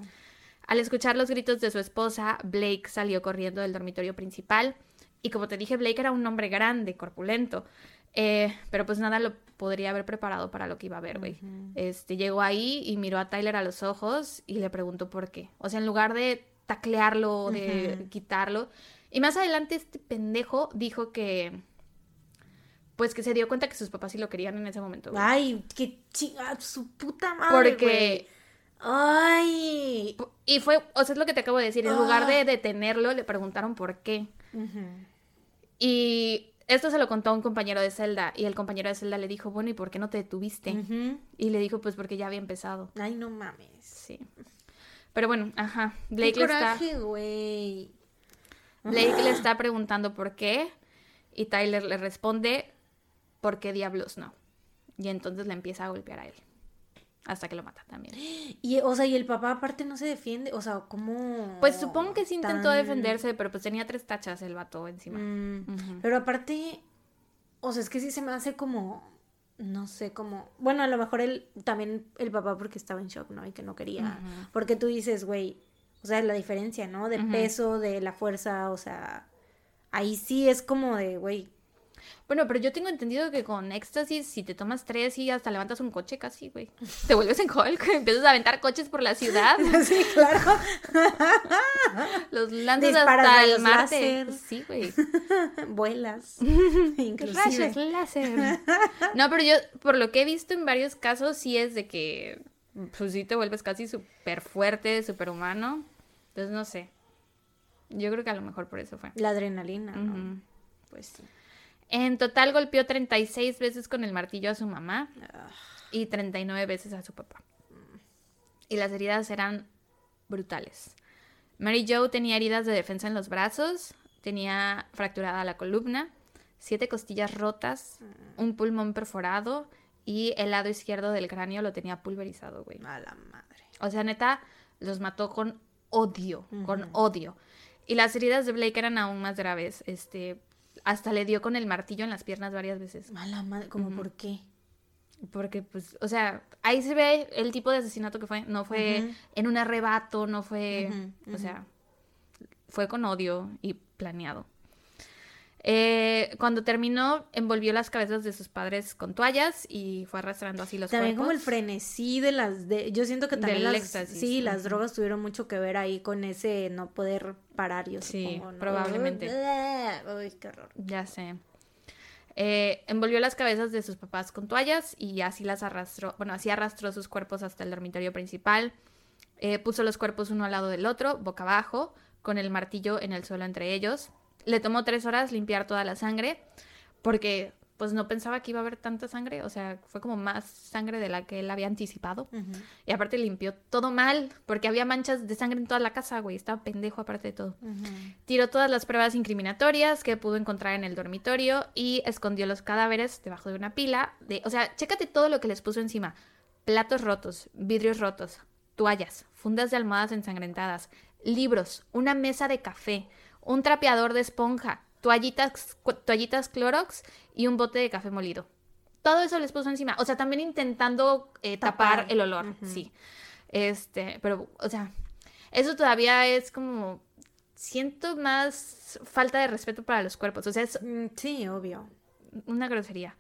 Al escuchar los gritos de su esposa, Blake salió corriendo del dormitorio principal. Y como te dije, Blake era un hombre grande, corpulento. Eh, pero pues nada lo podría haber preparado para lo que iba a ver, güey. Este, llegó ahí y miró a Tyler a los ojos y le preguntó por qué. O sea, en lugar de taclearlo, de quitarlo. Y más adelante este pendejo dijo que... Pues que se dio cuenta que sus papás sí lo querían en ese momento. güey. Ay, qué chinga, su puta madre. Porque... güey. Ay. Y fue, o sea, es lo que te acabo de decir. En lugar Ah. de detenerlo, le preguntaron por qué. Ujú. Y esto se lo contó a un compañero de Zelda. Y el compañero de Zelda le dijo, bueno, ¿y por qué no te detuviste? Y le dijo, pues porque ya había empezado. Ay, no mames. Sí. Pero bueno, ajá. Blake Qué le, está, coraje, güey. Blake le está preguntando por qué. Y Tyler le responde, ¿por qué diablos no? Y entonces le empieza a golpear a él. Hasta que lo mata también. Y, o sea, y el papá aparte no se defiende. O sea, ¿cómo? Pues supongo que sí intentó tan- defenderse, pero pues tenía tres tachas el vato encima. Mm. Pero aparte, o sea, es que sí se me hace como, no sé, como, bueno, a lo mejor él, también el papá porque estaba en shock, ¿no? Y que no quería, porque tú dices, güey, o sea, la diferencia, ¿no? Del Ujú. peso, de la fuerza, o sea, ahí sí es como de, güey, Bueno, pero yo tengo entendido que con éxtasis, si te tomas tres y hasta levantas un coche casi, güey. Te vuelves en Hulk, empiezas a aventar coches por la ciudad, sí, claro, los lanzas Disparas hasta el rayos Marte. láser. Sí, güey. vuelas, Rayos inclusive. láser. No, pero yo, por lo que he visto en varios casos, sí es de que, pues sí te vuelves casi súper fuerte, súper humano. Entonces, no sé. Yo creo que a lo mejor por eso fue. La adrenalina, ¿no? Pues sí. En total golpeó 36 veces con el martillo a su mamá y 39 veces a su papá. Y las heridas eran brutales. Mary Jo tenía heridas de defensa en los brazos, tenía fracturada la columna, siete costillas rotas, un pulmón perforado y el lado izquierdo del cráneo lo tenía pulverizado, güey. a la madre. O sea, neta, los mató con odio, con odio. Y las heridas de Blake eran aún más graves. Este, hasta le dio con el martillo en las piernas varias veces. A la madre, ¿cómo por qué? Porque, pues, o sea, ahí se ve el tipo de asesinato que fue. No fue en un arrebato, no fue, o sea, fue con odio y planeado. Eh, cuando terminó, envolvió las cabezas de sus padres con toallas y fue arrastrando así los También como el frenesí de las de yo siento que también Del las éxtasis, sí, las drogas tuvieron mucho que ver ahí con ese no poder parar, yo Sí, supongo, ¿no? probablemente. Uy, qué horror. Ya sé. Eh, envolvió las cabezas de sus papás con toallas y así las arrastró, bueno, así arrastró sus cuerpos hasta el dormitorio principal. Eh, puso los cuerpos uno al lado del otro, boca abajo, con el martillo en el suelo entre ellos. Le tomó tres horas limpiar toda la sangre, porque pues no pensaba que iba a haber tanta sangre, o sea, fue como más sangre de la que él había anticipado. Y aparte limpió todo mal, porque había manchas de sangre en toda la casa, güey, estaba pendejo aparte de todo. Tiró todas las pruebas incriminatorias que pudo encontrar en el dormitorio y escondió los cadáveres debajo de una pila de, o sea, chécate todo lo que les puso encima. Platos rotos, vidrios rotos, toallas, fundas de almohadas ensangrentadas, libros, una mesa de café, un trapeador de esponja, toallitas, toallitas Clorox y un bote de café molido. Todo eso les puso encima. O sea, también intentando eh, tapar. el olor, sí. Este, pero, o sea, eso todavía es como. Siento más falta de respeto para los cuerpos. O sea, es. Mm, sí, obvio. Una grosería.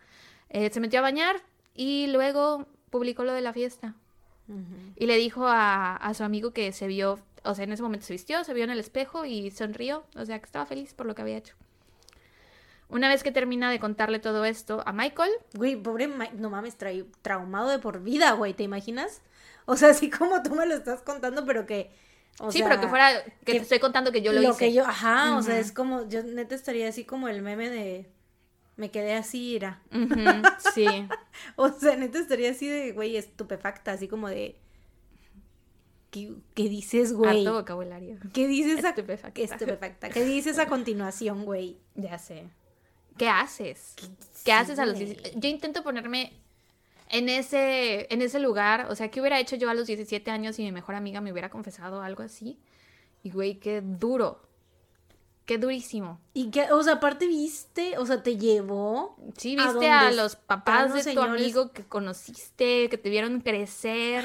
Eh, se metió a bañar y luego publicó lo de la fiesta. Y le dijo a, a, su amigo que se vio, o sea, en ese momento se vistió, se vio en el espejo y sonrió, o sea, que estaba feliz por lo que había hecho. Una vez que termina de contarle todo esto a Michael. Güey, pobre Mike, no mames, traumado de por vida, güey, ¿te imaginas? O sea, así como tú me lo estás contando, pero que. sí, pero que fuera. Que, te estoy contando que yo lo, lo que yo. Ajá, o sea, es como. Yo neta estaría así como el meme de. Me quedé así, ira. sí. o sea, neta estaría así de, güey, estupefacta, así como de. ¿Qué, dices, güey? Harto vocabulario. ¿Qué dices? Estupefacta. Estupefacta. ¿Qué dices a continuación, güey? Ya sé. ¿qué haces? ¿Qué, haces a los 17? Yo intento ponerme en ese, en ese lugar, o sea, ¿qué hubiera hecho yo a los 17 años si mi mejor amiga me hubiera confesado algo así? Y güey, qué duro. Qué durísimo. Y que, o sea, aparte viste, o sea, te llevó. Sí, viste a, los papás de tu amigo que conociste, que te vieron crecer.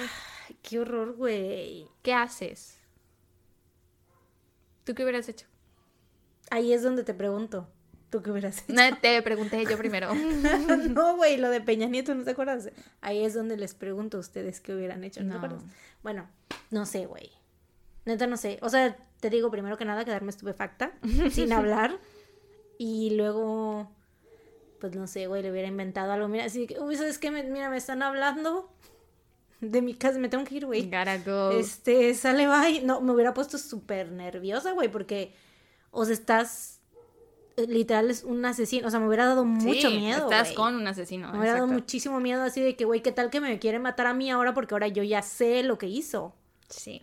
Qué horror, güey. ¿Qué haces? ¿Tú qué hubieras hecho? Ahí es donde te pregunto. ¿Tú qué hubieras hecho? No, te pregunté yo primero. no, güey, lo de Peña Nieto, ¿no te acuerdas? Ahí es donde les pregunto a ustedes qué hubieran hecho, ¿no, te acuerdas? Bueno, no sé, güey. Neta, no sé. O sea, te digo primero que nada quedarme estupefacta, sin hablar. Y luego, pues no sé, güey, le hubiera inventado algo. Mira, así que, uy, ¿sabes qué? Mira, me están hablando de mi casa, me tengo que ir, güey. Este, sale, bye. No, me hubiera puesto súper nerviosa, güey, porque os estás literal es un asesino. O sea, me hubiera dado mucho miedo. Estás con un asesino. Me hubiera dado muchísimo miedo así de que, güey, ¿qué tal que me quiere matar a mí ahora? Porque ahora yo ya sé lo que hizo. Sí.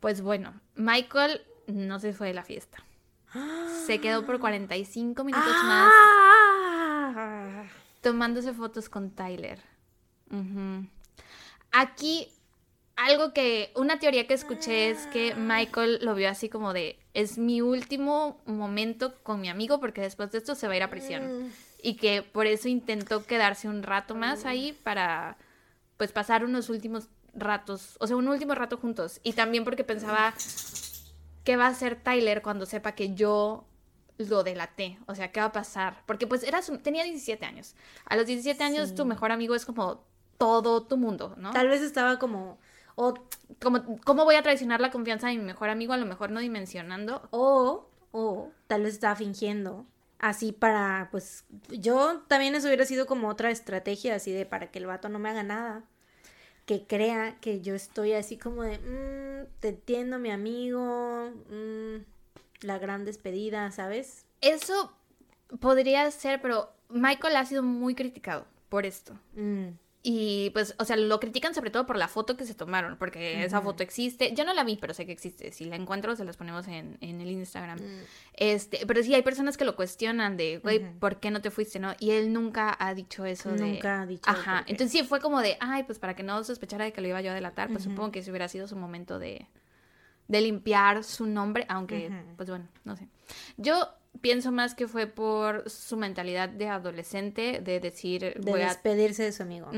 Pues bueno, Michael no se fue de la fiesta. Se quedó por 45 minutos más. Ah. Tomándose fotos con Tyler. Aquí algo que, una teoría que escuché es que Michael lo vio así como de, es mi último momento con mi amigo porque después de esto se va a ir a prisión. Mm. Y que por eso intentó quedarse un rato más ahí para, pues, pasar unos últimos ratos, o sea, un último rato juntos. Y también porque pensaba, ¿qué va a hacer Tyler cuando sepa que yo lo delaté? O sea, ¿qué va a pasar? Porque pues era tenía 17 años. A los 17 años tu mejor amigo es como todo tu mundo, ¿no? Tal vez estaba como o como, ¿cómo voy a traicionar la confianza de mi mejor amigo? A lo mejor no dimensionando. O, o tal vez estaba fingiendo. Así para, pues, yo también eso hubiera sido como otra estrategia, así de para que el vato no me haga nada. Que crea que yo estoy así como de, mmm, te entiendo, mi amigo, mmm, la gran despedida, ¿sabes? Eso podría ser, pero Michael ha sido muy criticado por esto. Mm. Y pues, o sea, lo critican sobre todo por la foto que se tomaron, porque esa foto existe. Yo no la vi, pero sé que existe. Si la encuentro, se las ponemos en, en el Instagram. Mm. Este, pero sí, hay personas que lo cuestionan de, güey, ¿por qué no te fuiste, no? Y él nunca ha dicho eso de... Nunca ha dicho Ajá. Entonces sí, fue como de, ay, pues para que no sospechara de que lo iba yo a delatar, pues supongo que ese hubiera sido su momento de, de limpiar su nombre, aunque, pues bueno, no sé. Yo pienso más que fue por su mentalidad de adolescente, de decir... De despedirse de su amigo.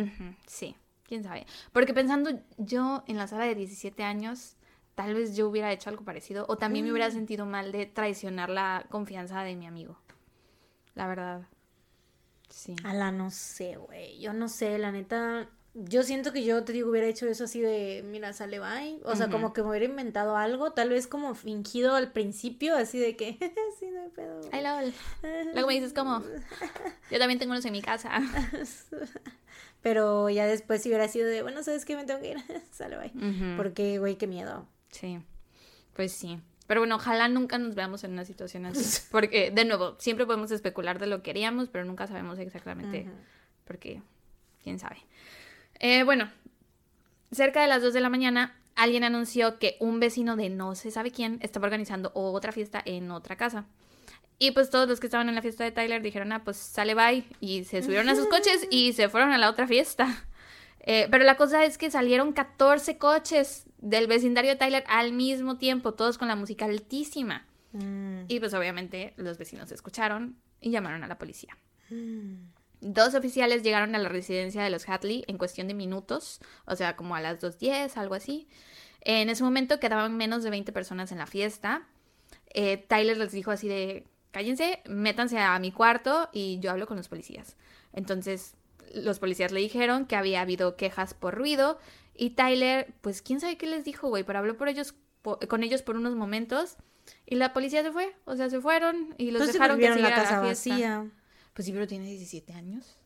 sí, quién sabe. Porque pensando yo en la sala de 17 años, tal vez yo hubiera hecho algo parecido, o también me hubiera mm. sentido mal de traicionar la confianza de mi amigo. La verdad. Sí. Ala, no sé, güey. Yo no sé, la neta yo siento que yo te digo, hubiera hecho eso así de, mira, sale bye. O sea, como que me hubiera inventado algo, tal vez como fingido al principio, así de que, sí, no hay pedo. Ay, lol. Luego me dices como, yo también tengo unos en mi casa. Pero ya después si hubiera sido de, bueno, ¿sabes qué? Me tengo que ir, sale bye. Porque, güey, qué miedo. Sí, pues sí. Pero bueno, ojalá nunca nos veamos en una situación así. Porque, de nuevo, siempre podemos especular de lo que haríamos, pero nunca sabemos exactamente porque quién sabe. Eh, bueno, cerca de las 2 de la mañana, alguien anunció que un vecino de no se sabe quién estaba organizando otra fiesta en otra casa. Y pues todos los que estaban en la fiesta de Tyler dijeron, ah, pues sale bye. Y se subieron a sus coches y se fueron a la otra fiesta. Eh, pero la cosa es que salieron 14 coches del vecindario de Tyler al mismo tiempo, todos con la música altísima. Mm. Y pues obviamente los vecinos escucharon y llamaron a la policía. Mm. Dos oficiales llegaron a la residencia de los Hatley en cuestión de minutos, o sea, como a las 2.10, algo así. En ese momento quedaban menos de 20 personas en la fiesta. Eh, Tyler les dijo así de, cállense, métanse a mi cuarto y yo hablo con los policías. Entonces, los policías le dijeron que había habido quejas por ruido y Tyler, pues quién sabe qué les dijo, güey, pero habló por ellos, con ellos por unos momentos y la policía se fue, o sea, se fueron y los Entonces dejaron que la casa la fiesta. vacía. Pues sí, pero tiene 17 años.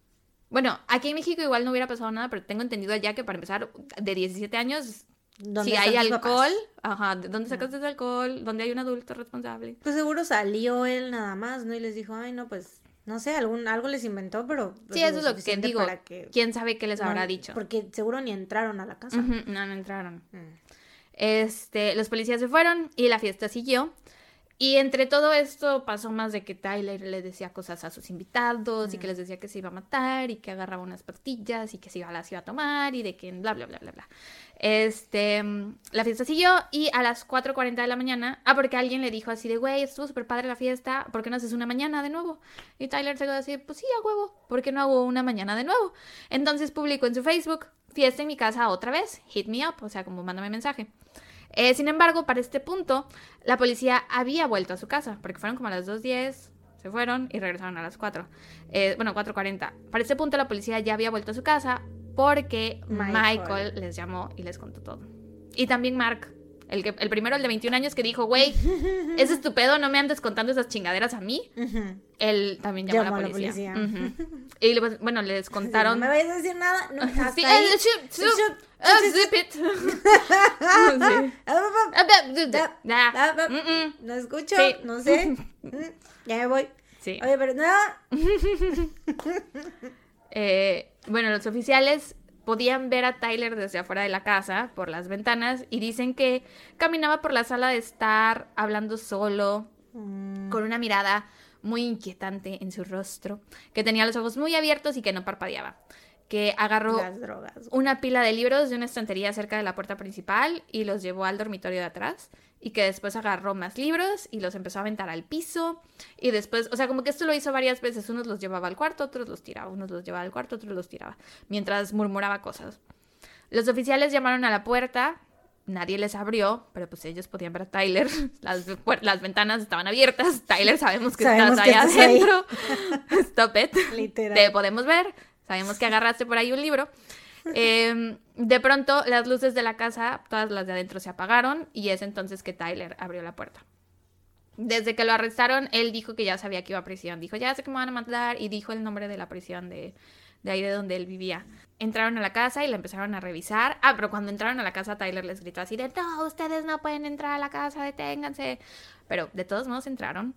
Bueno, aquí en México igual no hubiera pasado nada, pero tengo entendido allá que para empezar, de 17 años, ¿Dónde si hay alcohol, ajá, ¿de dónde sacaste ese alcohol? ¿Dónde hay un adulto responsable? Pues seguro salió él nada más, ¿no? Y les dijo, ay, no, pues, no sé, algún, algo les inventó, pero... pues, Sí, eso es lo que digo. para que- ¿Quién sabe qué les no, habrá dicho? Porque seguro ni entraron a la casa. No, no entraron. Mm. Este, los policías se fueron y la fiesta siguió. Y entre todo esto pasó más de que Tyler le decía cosas a sus invitados y que les decía que se iba a matar y que agarraba unas pastillas y que se iba, las iba a tomar y de que bla, bla, bla, bla, bla. Este, la fiesta siguió y a las 4.40 de la mañana, ah, porque alguien le dijo así de, güey, estuvo súper padre la fiesta, ¿por qué no haces una mañana de nuevo? Y Tyler se quedó así, pues sí, a huevo, ¿por qué no hago una mañana de nuevo? Entonces publicó en su Facebook, fiesta en mi casa otra vez, hit me up, o sea, como mándame mensaje. Eh, sin embargo, para este punto, la policía había vuelto a su casa, porque fueron como a las 2.10, se fueron y regresaron a las 4. Eh, bueno, 4.40. Para este punto, la policía ya había vuelto a su casa porque Michael, Michael. les llamó y les contó todo. Y también Mark, el, que, el primero, el de 21 años, que dijo, güey, es estupendo, no me andes contando esas chingaderas a mí. Ujú. Él también llamó, Llamó a a la la policía. policía. Ujú. Y pues, bueno, les contaron... No me vayas a decir nada. No, hasta Sí, ahí. No escucho, Sí. no sé. Mm, Ya me voy. Sí. Oye, pero no. Eh, bueno, los oficiales podían ver a Tyler desde afuera de la casa por las ventanas y dicen que caminaba por la sala de estar hablando solo, Mm, con una mirada muy inquietante en su rostro, que tenía los ojos muy abiertos y que no parpadeaba, que agarró Las drogas. una pila de libros de una estantería cerca de la puerta principal y los llevó al dormitorio de atrás y que después agarró más libros y los empezó a aventar al piso y después, o sea, como que esto lo hizo varias veces, unos los llevaba al cuarto, otros los tiraba, unos los llevaba al cuarto, otros los tiraba, mientras murmuraba cosas. Los oficiales llamaron a la puerta, nadie les abrió, pero pues ellos podían ver a Tyler, las, las ventanas estaban abiertas, Tyler sabemos que Sabemos estás que ahí estás ahí. adentro, stop it Literal. te podemos ver. Sabemos que agarraste por ahí un libro. Eh, de pronto, las luces de la casa, todas las de adentro, se apagaron y es entonces que Tyler abrió la puerta. Desde que lo arrestaron, él dijo que ya sabía que iba a prisión. Dijo, ya sé que me van a matar y dijo el nombre de la prisión de, de ahí de donde él vivía. Entraron a la casa y la empezaron a revisar. Ah, pero cuando entraron a la casa, Tyler les gritó así de, no, ustedes no pueden entrar a la casa, deténganse. Pero de todos modos entraron.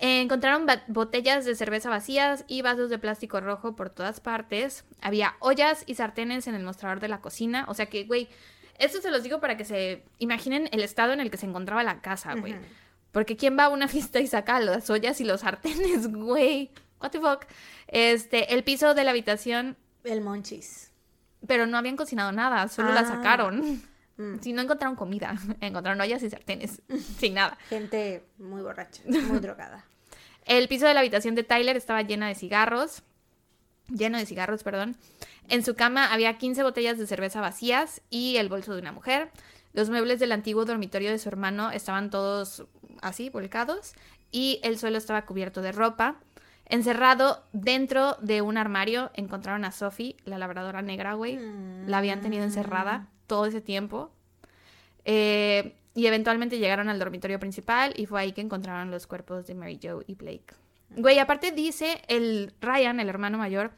Eh, encontraron botellas de cerveza vacías y vasos de plástico rojo por todas partes. Había ollas y sartenes en el mostrador de la cocina. O sea que, güey, esto se los digo para que se imaginen el estado en el que se encontraba la casa, güey. Porque ¿quién va a una fiesta y saca las ollas y los sartenes, güey? What the fuck? Este, el piso de la habitación, El monchis. pero no habían cocinado nada, solo la Ah. sacaron. Mm. Si no encontraron comida, encontraron ollas y sartenes, sin nada. Gente muy borracha, muy drogada. El piso de la habitación de Tyler estaba llena de cigarros. Lleno de cigarros, perdón. En su cama había 15 botellas de cerveza vacías y el bolso de una mujer. Los muebles del antiguo dormitorio de su hermano estaban todos así, volcados. Y el suelo estaba cubierto de ropa. Encerrado dentro de un armario, encontraron a Sophie, la labradora negra, güey. La habían tenido encerrada todo ese tiempo. Eh, y eventualmente llegaron al dormitorio principal y fue ahí que encontraron los cuerpos de Mary Jo y Blake. Güey, aparte dice el Ryan, el hermano mayor,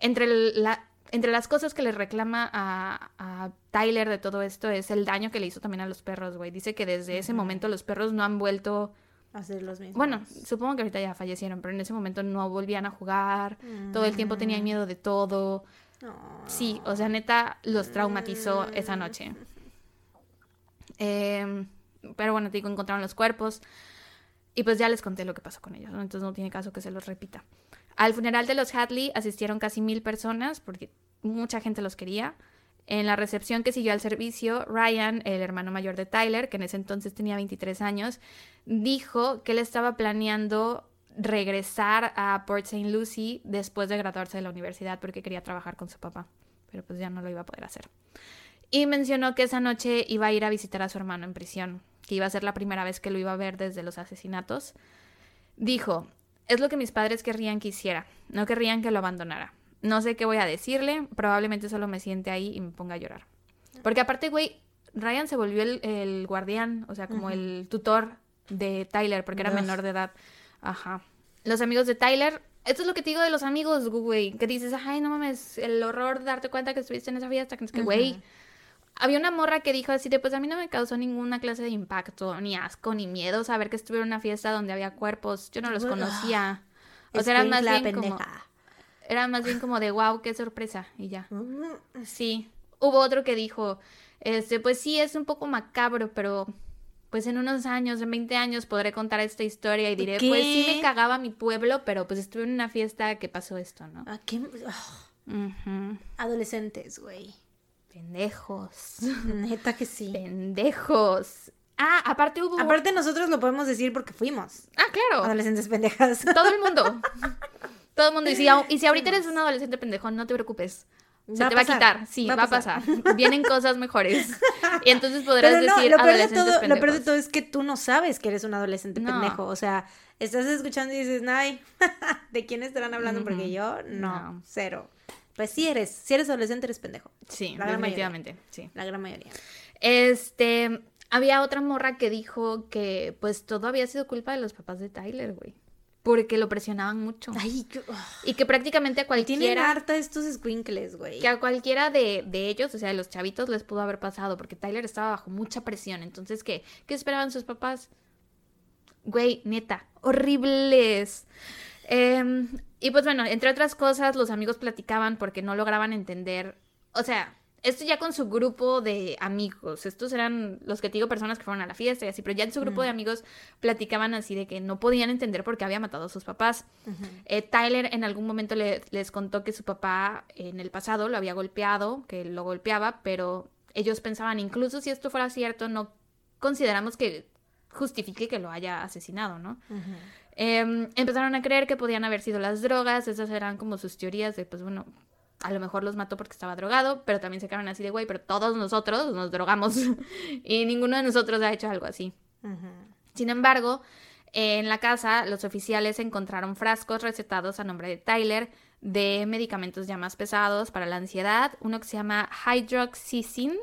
entre el- la, entre las cosas que le reclama a, a Tyler de todo esto es el daño que le hizo también a los perros, güey. Dice que desde ese momento los perros no han vuelto... Hacer los mismos. Bueno, supongo que ahorita ya fallecieron, pero en ese momento no volvían a jugar. Todo el tiempo tenían miedo de todo. Sí, o sea, neta, los traumatizó esa noche. Em, pero bueno, te digo, encontraron los cuerpos. Y pues ya les conté lo que pasó con ellos, ¿no? Entonces no tiene caso que se los repita. Al funeral de los Hadley asistieron casi mil personas porque mucha gente los quería. En la recepción que siguió al servicio, Ryan, el hermano mayor de Tyler, que en ese entonces tenía 23 años, dijo que él estaba planeando regresar a Port St. Lucie después de graduarse de la universidad porque quería trabajar con su papá, pero pues ya no lo iba a poder hacer. Y mencionó que esa noche iba a ir a visitar a su hermano en prisión, que iba a ser la primera vez que lo iba a ver desde los asesinatos. Dijo, es lo que mis padres querrían que hiciera, no querrían que lo abandonara. No sé qué voy a decirle, probablemente solo me siente ahí y me ponga a llorar. Porque aparte, güey, Ryan se volvió el, el guardián, o sea, como el tutor de Tyler, porque era menor de edad. Ajá. Los amigos de Tyler, esto es lo que te digo de los amigos, güey, que dices, ay, no mames, el horror de darte cuenta que estuviste en esa fiesta, que es que, güey. Había una morra que dijo así de, pues a mí no me causó ninguna clase de impacto, ni asco, ni miedo saber que estuve en una fiesta donde había cuerpos, yo no los Bueno, conocía. O sea, era más bien como, era más bien como de, wow, qué sorpresa, y ya. Mm, Sí. Hubo otro que dijo, este, pues sí, es un poco macabro, pero pues en unos años, en 20 años, podré contar esta historia y diré, pues sí me cagaba mi pueblo, pero pues estuve en una fiesta que pasó esto, ¿no? ¿a qué? Ah. Adolescentes, güey. Pendejos. Neta que sí. Pendejos. Ah, aparte hubo... Aparte nosotros lo podemos decir porque fuimos Ah, claro. adolescentes pendejas. Todo el mundo. Todo el mundo. Y si, y si ahorita eres un adolescente pendejo, no te preocupes. Se Va te va a quitar. Sí, va a pasar. Vienen cosas mejores. Y entonces podrás Pero no, decir lo peor, de todo, lo peor de todo es que tú no sabes que eres un adolescente No. pendejo. O sea, estás escuchando y dices, ay, ¿de quién estarán hablando? Porque yo, no, No. cero. Pues sí eres, si eres adolescente eres pendejo. Sí, La gran mayoría. definitivamente. Sí. La gran mayoría. Este, había otra morra que dijo que pues todo había sido culpa de los papás de Tyler, güey. Porque lo presionaban mucho. Ay, qué- ugh. Y que prácticamente a tienen cualquiera, harta estos squinkles, güey. que a cualquiera de, de ellos, o sea, de los chavitos, les pudo haber pasado. Porque Tyler estaba bajo mucha presión. Entonces, ¿qué? ¿Qué esperaban sus papás? Güey, neta, horribles. Em, y pues bueno, entre otras cosas, los amigos platicaban porque no lograban entender. O sea, esto ya con su grupo de amigos. Estos eran los que te digo, personas que fueron a la fiesta y así, pero ya en su grupo de amigos platicaban así de que no podían entender por qué había matado a sus papás. Eh, Tyler en algún momento le- les contó que su papá en el pasado lo había golpeado, que lo golpeaba, pero ellos pensaban, incluso si esto fuera cierto, no consideramos que justifique que lo haya asesinado, ¿no? Em, empezaron a creer que podían haber sido las drogas, esas eran como sus teorías de, pues bueno, a lo mejor los mató porque estaba drogado, pero también se quedaron así de, güey, pero todos nosotros nos drogamos y ninguno de nosotros ha hecho algo así. Sin embargo, en la casa los oficiales encontraron frascos recetados a nombre de Tyler de medicamentos ya más pesados para la ansiedad, uno que se llama hydroxyzine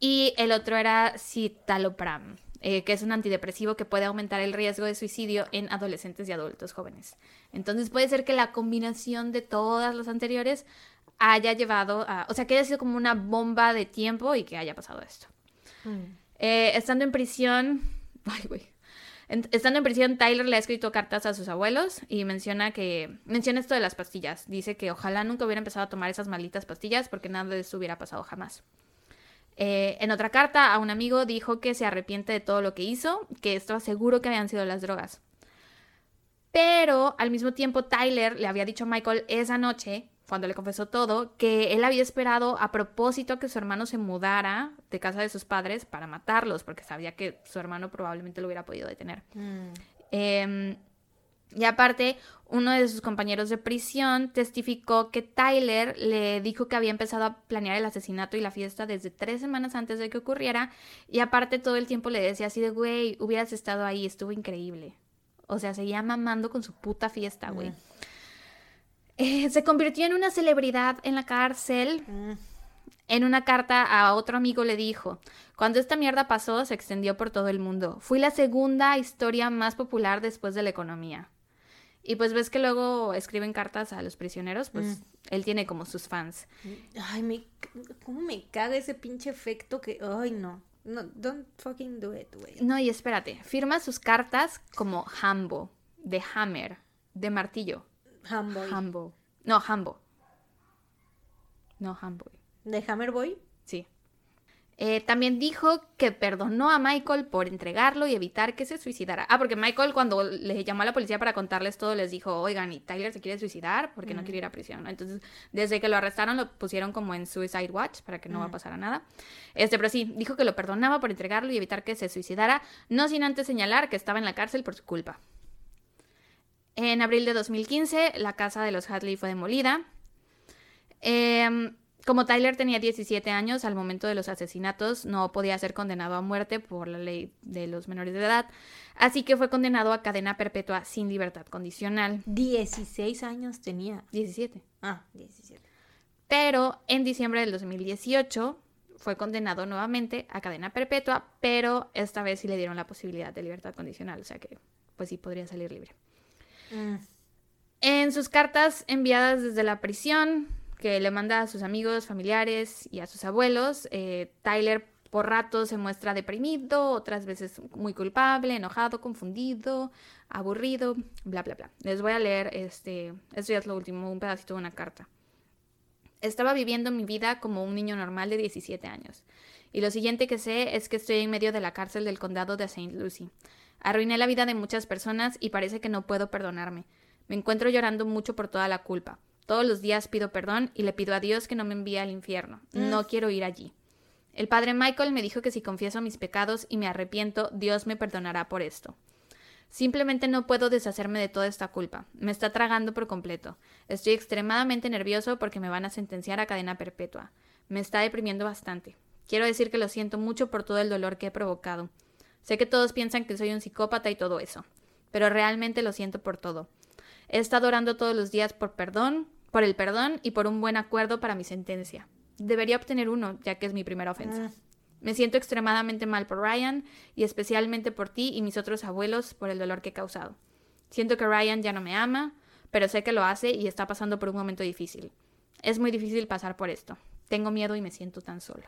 y el otro era citalopram, eh, que es un antidepresivo que puede aumentar el riesgo de suicidio en adolescentes y adultos jóvenes. Entonces puede ser que la combinación de todas las anteriores haya llevado a, o sea, que haya sido como una bomba de tiempo y que haya pasado esto. Mm. Eh, estando en prisión, ay, güey. Estando en prisión, Tyler le ha escrito cartas a sus abuelos y menciona que menciona esto de las pastillas. Dice que ojalá nunca hubiera empezado a tomar esas malditas pastillas porque nada de eso hubiera pasado jamás. Eh, en otra carta a un amigo dijo que se arrepiente de todo lo que hizo, que estaba seguro que habían sido las drogas. Pero al mismo tiempo Tyler le había dicho a Michael esa noche, cuando le confesó todo, que él había esperado a propósito que su hermano se mudara de casa de sus padres para matarlos, porque sabía que su hermano probablemente lo hubiera podido detener. Mm. Eh, y aparte, uno de sus compañeros de prisión testificó que Tyler le dijo que había empezado a planear el asesinato y la fiesta desde tres semanas antes de que ocurriera. Y aparte, todo el tiempo le decía así de, güey, hubieras estado ahí, estuvo increíble. O sea, seguía mamando con su puta fiesta, güey. Mm. Eh, se convirtió en una celebridad en la cárcel. Mm. En una carta a otro amigo le dijo, cuando esta mierda pasó se extendió por todo el mundo. Fui la segunda historia más popular después de la economía. Y pues ves que luego escriben cartas a los prisioneros, pues Mm. él tiene como sus fans. Ay, me, cómo me caga ese pinche efecto que, ay, no. No, don't fucking do it, güey. No, y espérate, firma sus cartas como Hambo, de Hammer, de martillo. Hamboy. Hambo. No, Hambo. No, Hambo. ¿De Hammerboy? Eh, también dijo que perdonó a Michael por entregarlo y evitar que se suicidara. Ah, porque Michael cuando le llamó a la policía para contarles todo les dijo, oigan, ¿y Tyler se quiere suicidar? Porque no Mm. quiere ir a prisión. Entonces, desde que lo arrestaron lo pusieron como en Suicide Watch para que no va a Mm. pasar a nada. Este, pero sí, dijo que lo perdonaba por entregarlo y evitar que se suicidara, no sin antes señalar que estaba en la cárcel por su culpa. En abril de 2015, la casa de los Hadley fue demolida. Em, como Tyler tenía 17 años al momento de los asesinatos, no podía ser condenado a muerte por la ley de los menores de edad, así que fue condenado a cadena perpetua sin libertad condicional. 16 años tenía. 17. Ah, 17. Pero en diciembre del 2018 fue condenado nuevamente a cadena perpetua, pero esta vez sí le dieron la posibilidad de libertad condicional, o sea que pues sí podría salir libre. Mm. En sus cartas enviadas desde la prisión, que le manda a sus amigos, familiares y a sus abuelos, eh, Tyler por ratos se muestra deprimido, otras veces muy culpable, enojado, confundido, aburrido, bla, bla, bla. Les voy a leer, este, esto ya es lo último, un pedacito de una carta. Estaba viviendo mi vida como un niño normal de 17 años. Y lo siguiente que sé es que estoy en medio de la cárcel del condado de St. Lucie. Arruiné la vida de muchas personas y parece que no puedo perdonarme. Me encuentro llorando mucho por toda la culpa. Todos los días pido perdón y le pido a Dios que no me envíe al infierno. No quiero ir allí. El padre Michael me dijo que si confieso mis pecados y me arrepiento, Dios me perdonará por esto. Simplemente no puedo deshacerme de toda esta culpa. Me está tragando por completo. Estoy extremadamente nervioso porque me van a sentenciar a cadena perpetua. Me está deprimiendo bastante. Quiero decir que lo siento mucho por todo el dolor que he provocado. Sé que todos piensan que soy un psicópata y todo eso, pero realmente lo siento por todo. He estado orando todos los días por perdón, por el perdón y por un buen acuerdo para mi sentencia. Debería obtener uno, ya que es mi primera ofensa. Mm. Me siento extremadamente mal por Ryan y especialmente por ti y mis otros abuelos por el dolor que he causado. Siento que Ryan ya no me ama, pero sé que lo hace y está pasando por un momento difícil. Es muy difícil pasar por esto. Tengo miedo y me siento tan solo.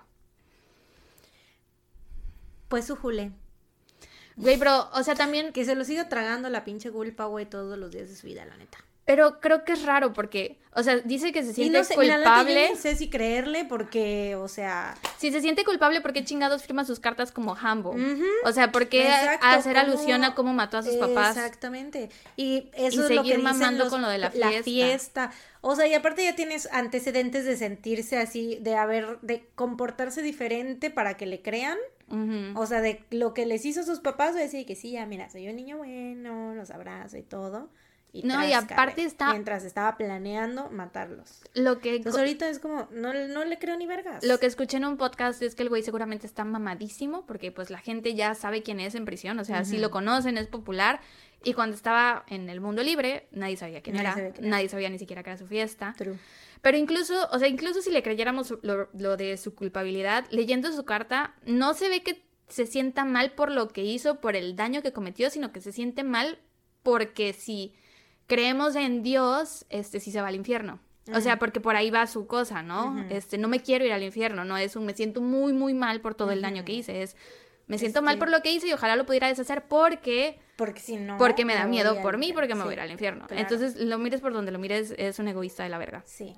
Pues su Jule. Güey, bro, o sea, también Que se lo siga tragando la pinche culpa, güey, todos los días de su vida, la neta. Pero creo que es raro porque, o sea, dice que se siente no sé, mira, la neta, yo culpable. ni sé si creerle porque, o sea... Si se siente culpable, ¿por qué chingados firma sus cartas como Hambo? O sea, ¿por qué Exacto, hacer alusión a cómo mató a sus papás? Exactamente. Y eso Y es lo seguir que dicen mamando los- con lo de la fiesta. fiesta. O sea, y aparte ya tienes antecedentes de sentirse así, de haber, de comportarse diferente para que le crean. O sea, de lo que les hizo sus papás, de decir que sí, ya mira, soy un niño bueno, los abrazo y todo. Y No, y aparte está- Mientras estaba planeando matarlos. Lo que Entonces ahorita es como, no, no le creo ni vergas. Lo que escuché en un podcast es que el güey seguramente está mamadísimo porque pues la gente ya sabe quién es en prisión, o sea, Ujú. lo conocen, es popular y cuando estaba en el mundo libre nadie sabía quién Nadie era, sabía quién era. nadie sabía ni siquiera que era su fiesta. True. Pero incluso, o sea, incluso si le creyéramos lo, lo de su culpabilidad, leyendo su carta, no se ve que se sienta mal por lo que hizo, por el daño que cometió, sino que se siente mal porque si creemos en Dios, este sí se va al infierno. O sea, porque por ahí va su cosa, ¿no? Este, no me quiero ir al infierno, no es un me siento muy, muy mal por todo el daño que hice, es me siento mal por lo que hice y ojalá lo pudiera deshacer porque Porque si no. porque me da miedo por mí, porque me Sí, voy a ir al infierno. claro. Entonces, lo mires por donde lo mires, es un egoísta de la verga. Sí.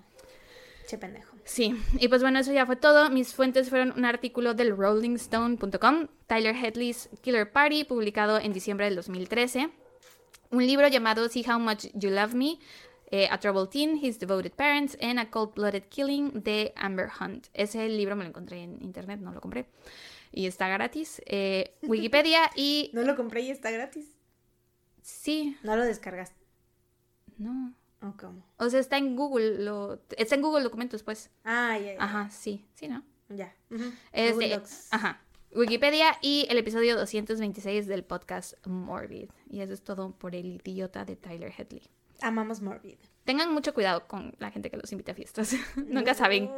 Che pendejo. Sí, y pues bueno, eso ya fue todo. Mis fuentes fueron un artículo del rollingstone.com, Tyler Headley's Killer Party, publicado en diciembre del 2013, un libro llamado See How Much You Love Me, eh, A Troubled Teen, His Devoted Parents, and A Cold-Blooded Killing de Amber Hunt. Ese libro me lo encontré en internet, no lo compré. Y está gratis. Eh, Wikipedia y... No lo compré y está gratis. Sí, No lo descargaste. no. ¿O cómo? O sea, está en Google, lo... está en Google Documentos, pues. Ah, ya, ya. Ajá, sí, sí, ¿no? Ya. Este, Google Docs. ajá. Wikipedia y el episodio 226 del podcast Morbid. Y eso es todo por el idiota de Tyler Headley. Amamos Morbid. Tengan mucho cuidado con la gente que los invita a fiestas. Nunca saben.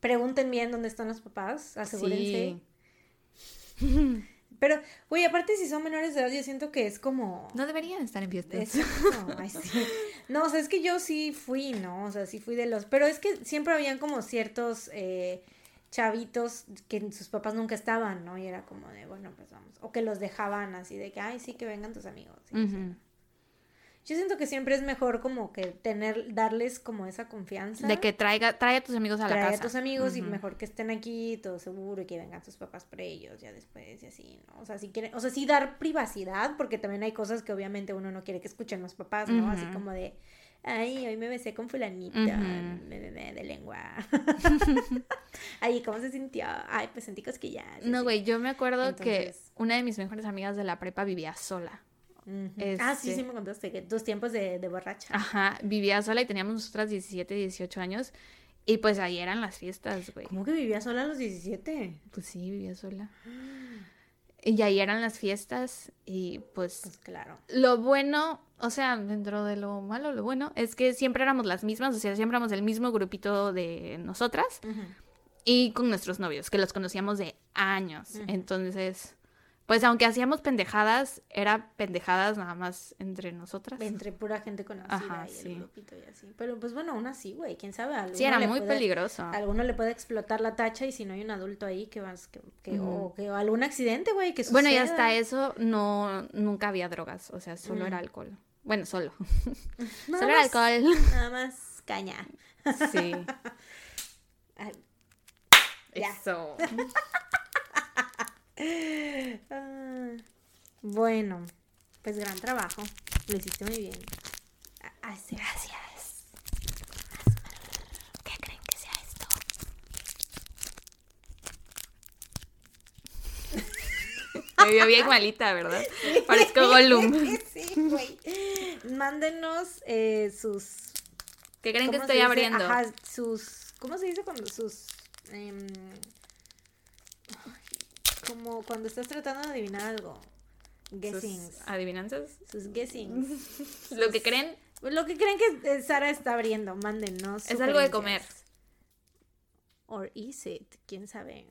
Pregunten bien dónde están los papás. Asegúrense. Sí. Pero, güey, aparte si son menores de edad, yo siento que es como... No deberían estar en fiestas. Es- no, ay, sí. No, o sea, es que yo sí fui, ¿no? O sea, sí fui de los... Pero es que siempre habían como ciertos eh, chavitos que sus papás nunca estaban, ¿no? Y era como de, bueno, pues vamos. O que los dejaban así de que, ay, sí, que vengan tus amigos. Yo siento que siempre es mejor como que tener, darles como esa confianza. De que traiga, trae a tus amigos a la casa. a tus amigos y mejor que estén aquí, todo seguro, y que vengan tus papás por ellos ya después y así, ¿no? O sea, si quieren, o sea, sí dar privacidad, porque también hay cosas que obviamente uno no quiere que escuchen los papás, ¿no? Así como de, ay, hoy me besé con fulanita, me, me, me, de lengua. ay, ¿cómo se sintió? Ay, pues sentí cosquillas. No, güey, yo me acuerdo que una de mis mejores amigas de la prepa vivía sola. Ujú. Ah, sí, este- sí me contaste, que tus tiempos de, de borracha. Ajá, vivía sola y teníamos nosotras 17, 18 años. Y pues ahí eran las fiestas, güey. ¿Cómo que vivía sola a los 17? Pues sí, vivía sola. Y ahí eran las fiestas y pues Pues claro. lo bueno, o sea, dentro de lo malo, lo bueno es que siempre éramos las mismas, o sea, siempre éramos el mismo grupito de nosotras y con nuestros novios, que los conocíamos de años. Entonces, pues aunque hacíamos pendejadas, era pendejadas nada más entre nosotras. Entre pura gente conocida Ajá, y el grupito y así. Pero pues bueno, aún así, güey, quién sabe. a Sí, alguno era muy puede- peligroso. Alguno le puede explotar la tacha y si no hay un adulto ahí que vas, que, o que algún accidente, güey, que Bueno, y suceda. hasta eso no nunca había drogas, o sea, solo Mm. era alcohol. Bueno, solo. Nada solo más- alcohol. Nada más caña. Sí. Eso. ah, bueno, pues gran trabajo. Lo hiciste muy bien. Ah. Gracias. ¿Qué creen que sea esto? Me vio bien malita, ¿verdad? Parezco Gollum. sí, güey. Mándenos eh, sus ¿Qué creen que ¿cómo estoy abriendo? Ajá, sus. ¿Cómo se dice cuando sus. em, como cuando estás tratando de adivinar algo. ¿Sus Guessings. adivinanzas? Sus guessings. Lo que creen Lo que creen que eh, Sara está abriendo, mándenos. es algo de comer. Or is it? ¿Quién sabe?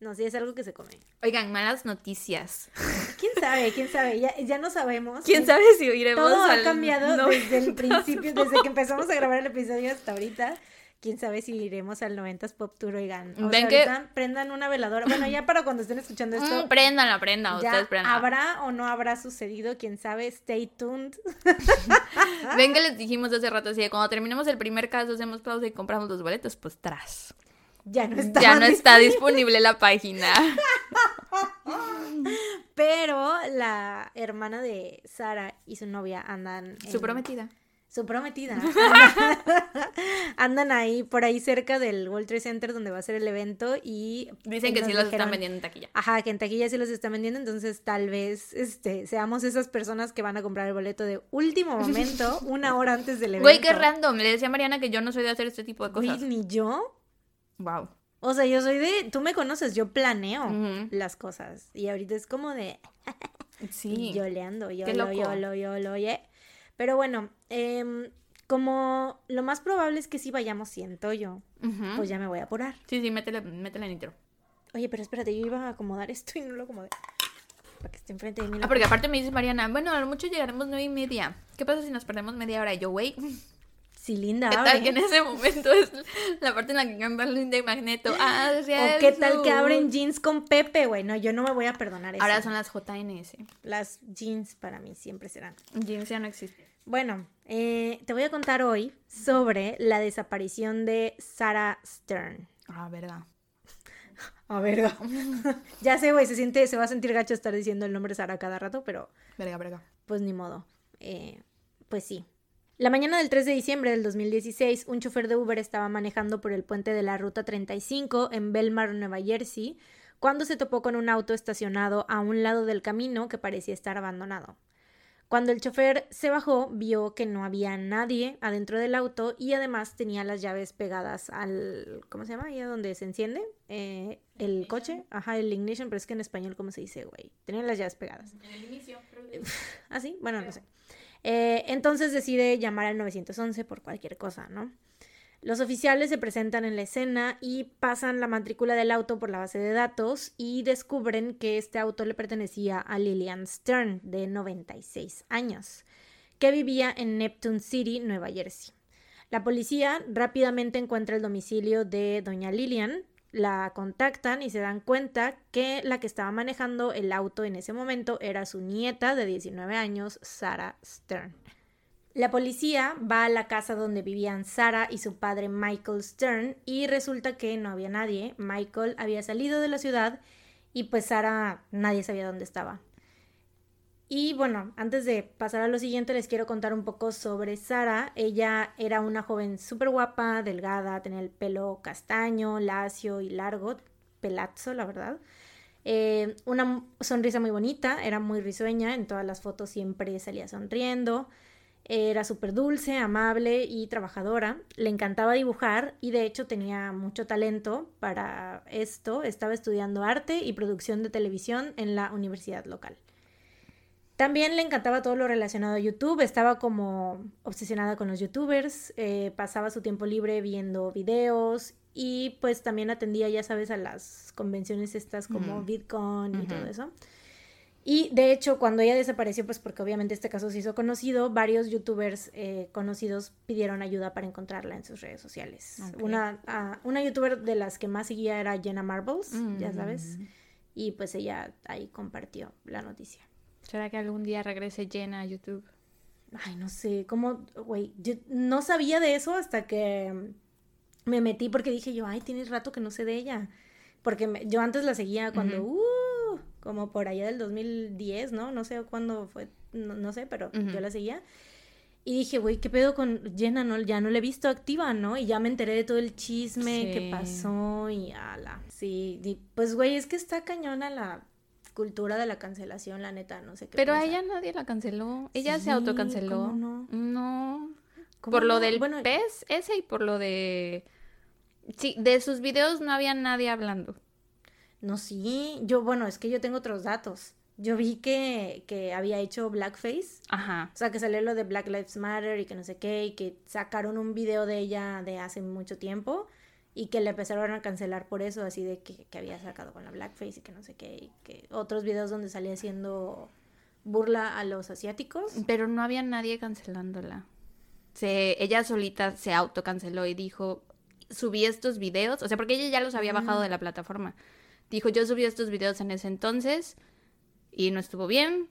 No, sí, es algo que se come. Oigan, malas noticias. ¿Quién sabe? ¿Quién sabe? Ya, ya no sabemos. ¿Quién sabe si oiremos Todo ha al cambiado 90%? desde el principio, desde que empezamos a grabar el episodio hasta ahorita. Quién sabe si iremos al 90s Pop Tour, oigan. O Ven sea, que- ahorita prendan una veladora. Bueno, ya para cuando estén escuchando esto, Mm, préndanla, prendan, ya ustedes prendan. habrá o no habrá sucedido, quién sabe. Stay tuned. Ven que les dijimos hace rato así de cuando terminemos el primer caso, hacemos pausa y compramos los boletos, pues tras. Ya no está. Ya no está disponible la página. Pero la hermana de Sara y su novia andan. Su prometida. Su prometida. Andan ahí, por ahí cerca del World Trade Center donde va a ser el evento y... Dicen que sí los dijeron- están vendiendo en taquilla. Ajá, que en taquilla sí los están vendiendo, entonces tal vez este, seamos esas personas que van a comprar el boleto de último momento, una hora antes del evento. Güey, qué random. Le decía a Mariana que yo no soy de hacer este tipo de Güey, cosas. ni yo. Wow. O sea, yo soy de... Tú me conoces, yo planeo las cosas. Y ahorita es como de... Sí. Yo le ando, yo lo, yo lo, yo lo, yeah. Pero bueno, em, como lo más probable es que sí vayamos, siento yo, pues ya me voy a apurar. Sí, sí, métele, métele en intro. Oye, pero espérate, yo iba a acomodar esto y no lo acomodé. Para que esté enfrente de mí. Ah, porque aparte me dice Mariana, bueno, a lo mucho llegaremos nueve y media. ¿Qué pasa si nos perdemos media hora? Y yo, güey, ¿qué linda, tal abre. que en ese momento es la parte en la que canta Linda y Magneto? Ah, O qué tal que abren jeans con Pepe, güey. No, yo no me voy a perdonar eso. Ahora son las JNS. Las jeans para mí siempre serán. Jeans ya no existe. Bueno, eh, te voy a contar hoy sobre la desaparición de Sarah Stern. Ah, verdad. A ver, ya sé, güey, se siente, se va a sentir gacho estar diciendo el nombre Sara cada rato, pero Verga, verga. pues ni modo. Eh, pues sí. La mañana del 3 de diciembre del 2016, un chofer de Uber estaba manejando por el puente de la Ruta 35 en Belmar, Nueva Jersey, cuando se topó con un auto estacionado a un lado del camino que parecía estar abandonado. Cuando el chofer se bajó, vio que no había nadie adentro del auto y además tenía las llaves pegadas al... ¿Cómo se llama? Ahí donde se enciende eh, el coche. Ajá, el ignition, pero es que en español, ¿cómo se dice, güey? Tenía las llaves pegadas. En el inicio. ¿Ah, sí? Bueno, no sé. Eh, entonces decide llamar al 911 por cualquier cosa, ¿no? Los oficiales se presentan en la escena y pasan la matrícula del auto por la base de datos y descubren que este auto le pertenecía a Lillian Stern, de 96 años, que vivía en Neptune City, Nueva Jersey. La policía rápidamente encuentra el domicilio de doña Lillian, la contactan y se dan cuenta que la que estaba manejando el auto en ese momento era su nieta de 19 años, Sarah Stern. La policía va a la casa donde vivían Sarah y su padre Michael Stern y resulta que no había nadie. Michael había salido de la ciudad y pues Sarah nadie sabía dónde estaba. Y bueno, antes de pasar a lo siguiente les quiero contar un poco sobre Sara. Ella era una joven súper guapa, delgada, tenía el pelo castaño, lacio y largo, pelazo, la verdad. Eh, una sonrisa muy bonita, era muy risueña, en todas las fotos siempre salía sonriendo. Era súper dulce, amable y trabajadora. Le encantaba dibujar y de hecho tenía mucho talento para esto. Estaba estudiando arte y producción de televisión en la universidad local. También le encantaba todo lo relacionado a YouTube, estaba como obsesionada con los youtubers, eh, pasaba su tiempo libre viendo videos y pues también atendía, ya sabes, a las convenciones estas como VidCon y todo eso. Y de hecho, cuando ella desapareció, pues porque obviamente este caso se hizo conocido, varios youtubers eh, conocidos pidieron ayuda para encontrarla en sus redes sociales. Una, ah, una youtuber de las que más seguía era Jenna Marbles, ya sabes, mm. y pues ella ahí compartió la noticia. ¿Será que algún día regrese Jenna a YouTube? Ay, no sé, cómo, güey, yo no sabía de eso hasta que me metí porque dije yo, ay, tienes rato que no sé de ella. Porque yo antes la seguía cuando, uh, como por allá del 2010, ¿no? No sé cuándo fue, no, sé, pero yo la seguía. Y dije, güey, ¿qué pedo con Jenna? No, ya no la he visto activa, ¿no? Y ya me enteré de todo el chisme que pasó y ala. Sí, pues, güey, es que está cañona la cultura de la cancelación, la neta, no sé qué. Pero a ella nadie la canceló. Ella se autocanceló. no? No. Por lo del bueno, pez ese y por lo de. Sí, de sus videos no había nadie hablando. No, sí. Yo, bueno, es que yo tengo otros datos. Yo vi que, que había hecho blackface. Ajá. O sea, que salió lo de Black Lives Matter y que no sé qué, y que sacaron un video de ella de hace mucho tiempo y que le empezaron a cancelar por eso, así de que, había sacado con la blackface y que no sé qué, y que otros videos donde salía haciendo burla a los asiáticos. Pero no había nadie cancelándola. Se, ella solita se autocanceló y dijo, subí estos videos, o sea, porque ella ya los había bajado de la plataforma. Dijo, yo subí estos videos en ese entonces y no estuvo bien,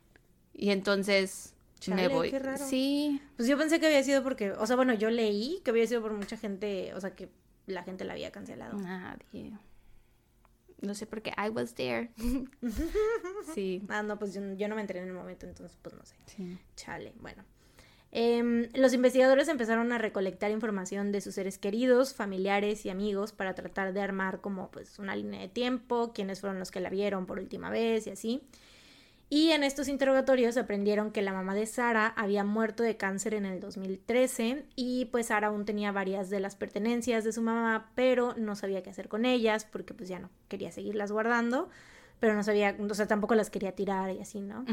y entonces me voy. Sí. Pues yo pensé que había sido porque, o sea, bueno, yo leí que había sido por mucha gente, o sea, que la gente la había cancelado. Nadie. No sé por qué I was there. sí. Ah, no, pues yo, no me enteré en el momento, entonces pues no sé. Sí. Chale, bueno. Em, los investigadores empezaron a recolectar información de sus seres queridos, familiares y amigos para tratar de armar como pues una línea de tiempo, quiénes fueron los que la vieron por última vez y así. Y en estos interrogatorios aprendieron que la mamá de Sara había muerto de cáncer en el 2013 y pues Sara aún tenía varias de las pertenencias de su mamá, pero no sabía qué hacer con ellas porque pues ya no quería seguirlas guardando, pero no sabía, o sea, tampoco las quería tirar y así, ¿no?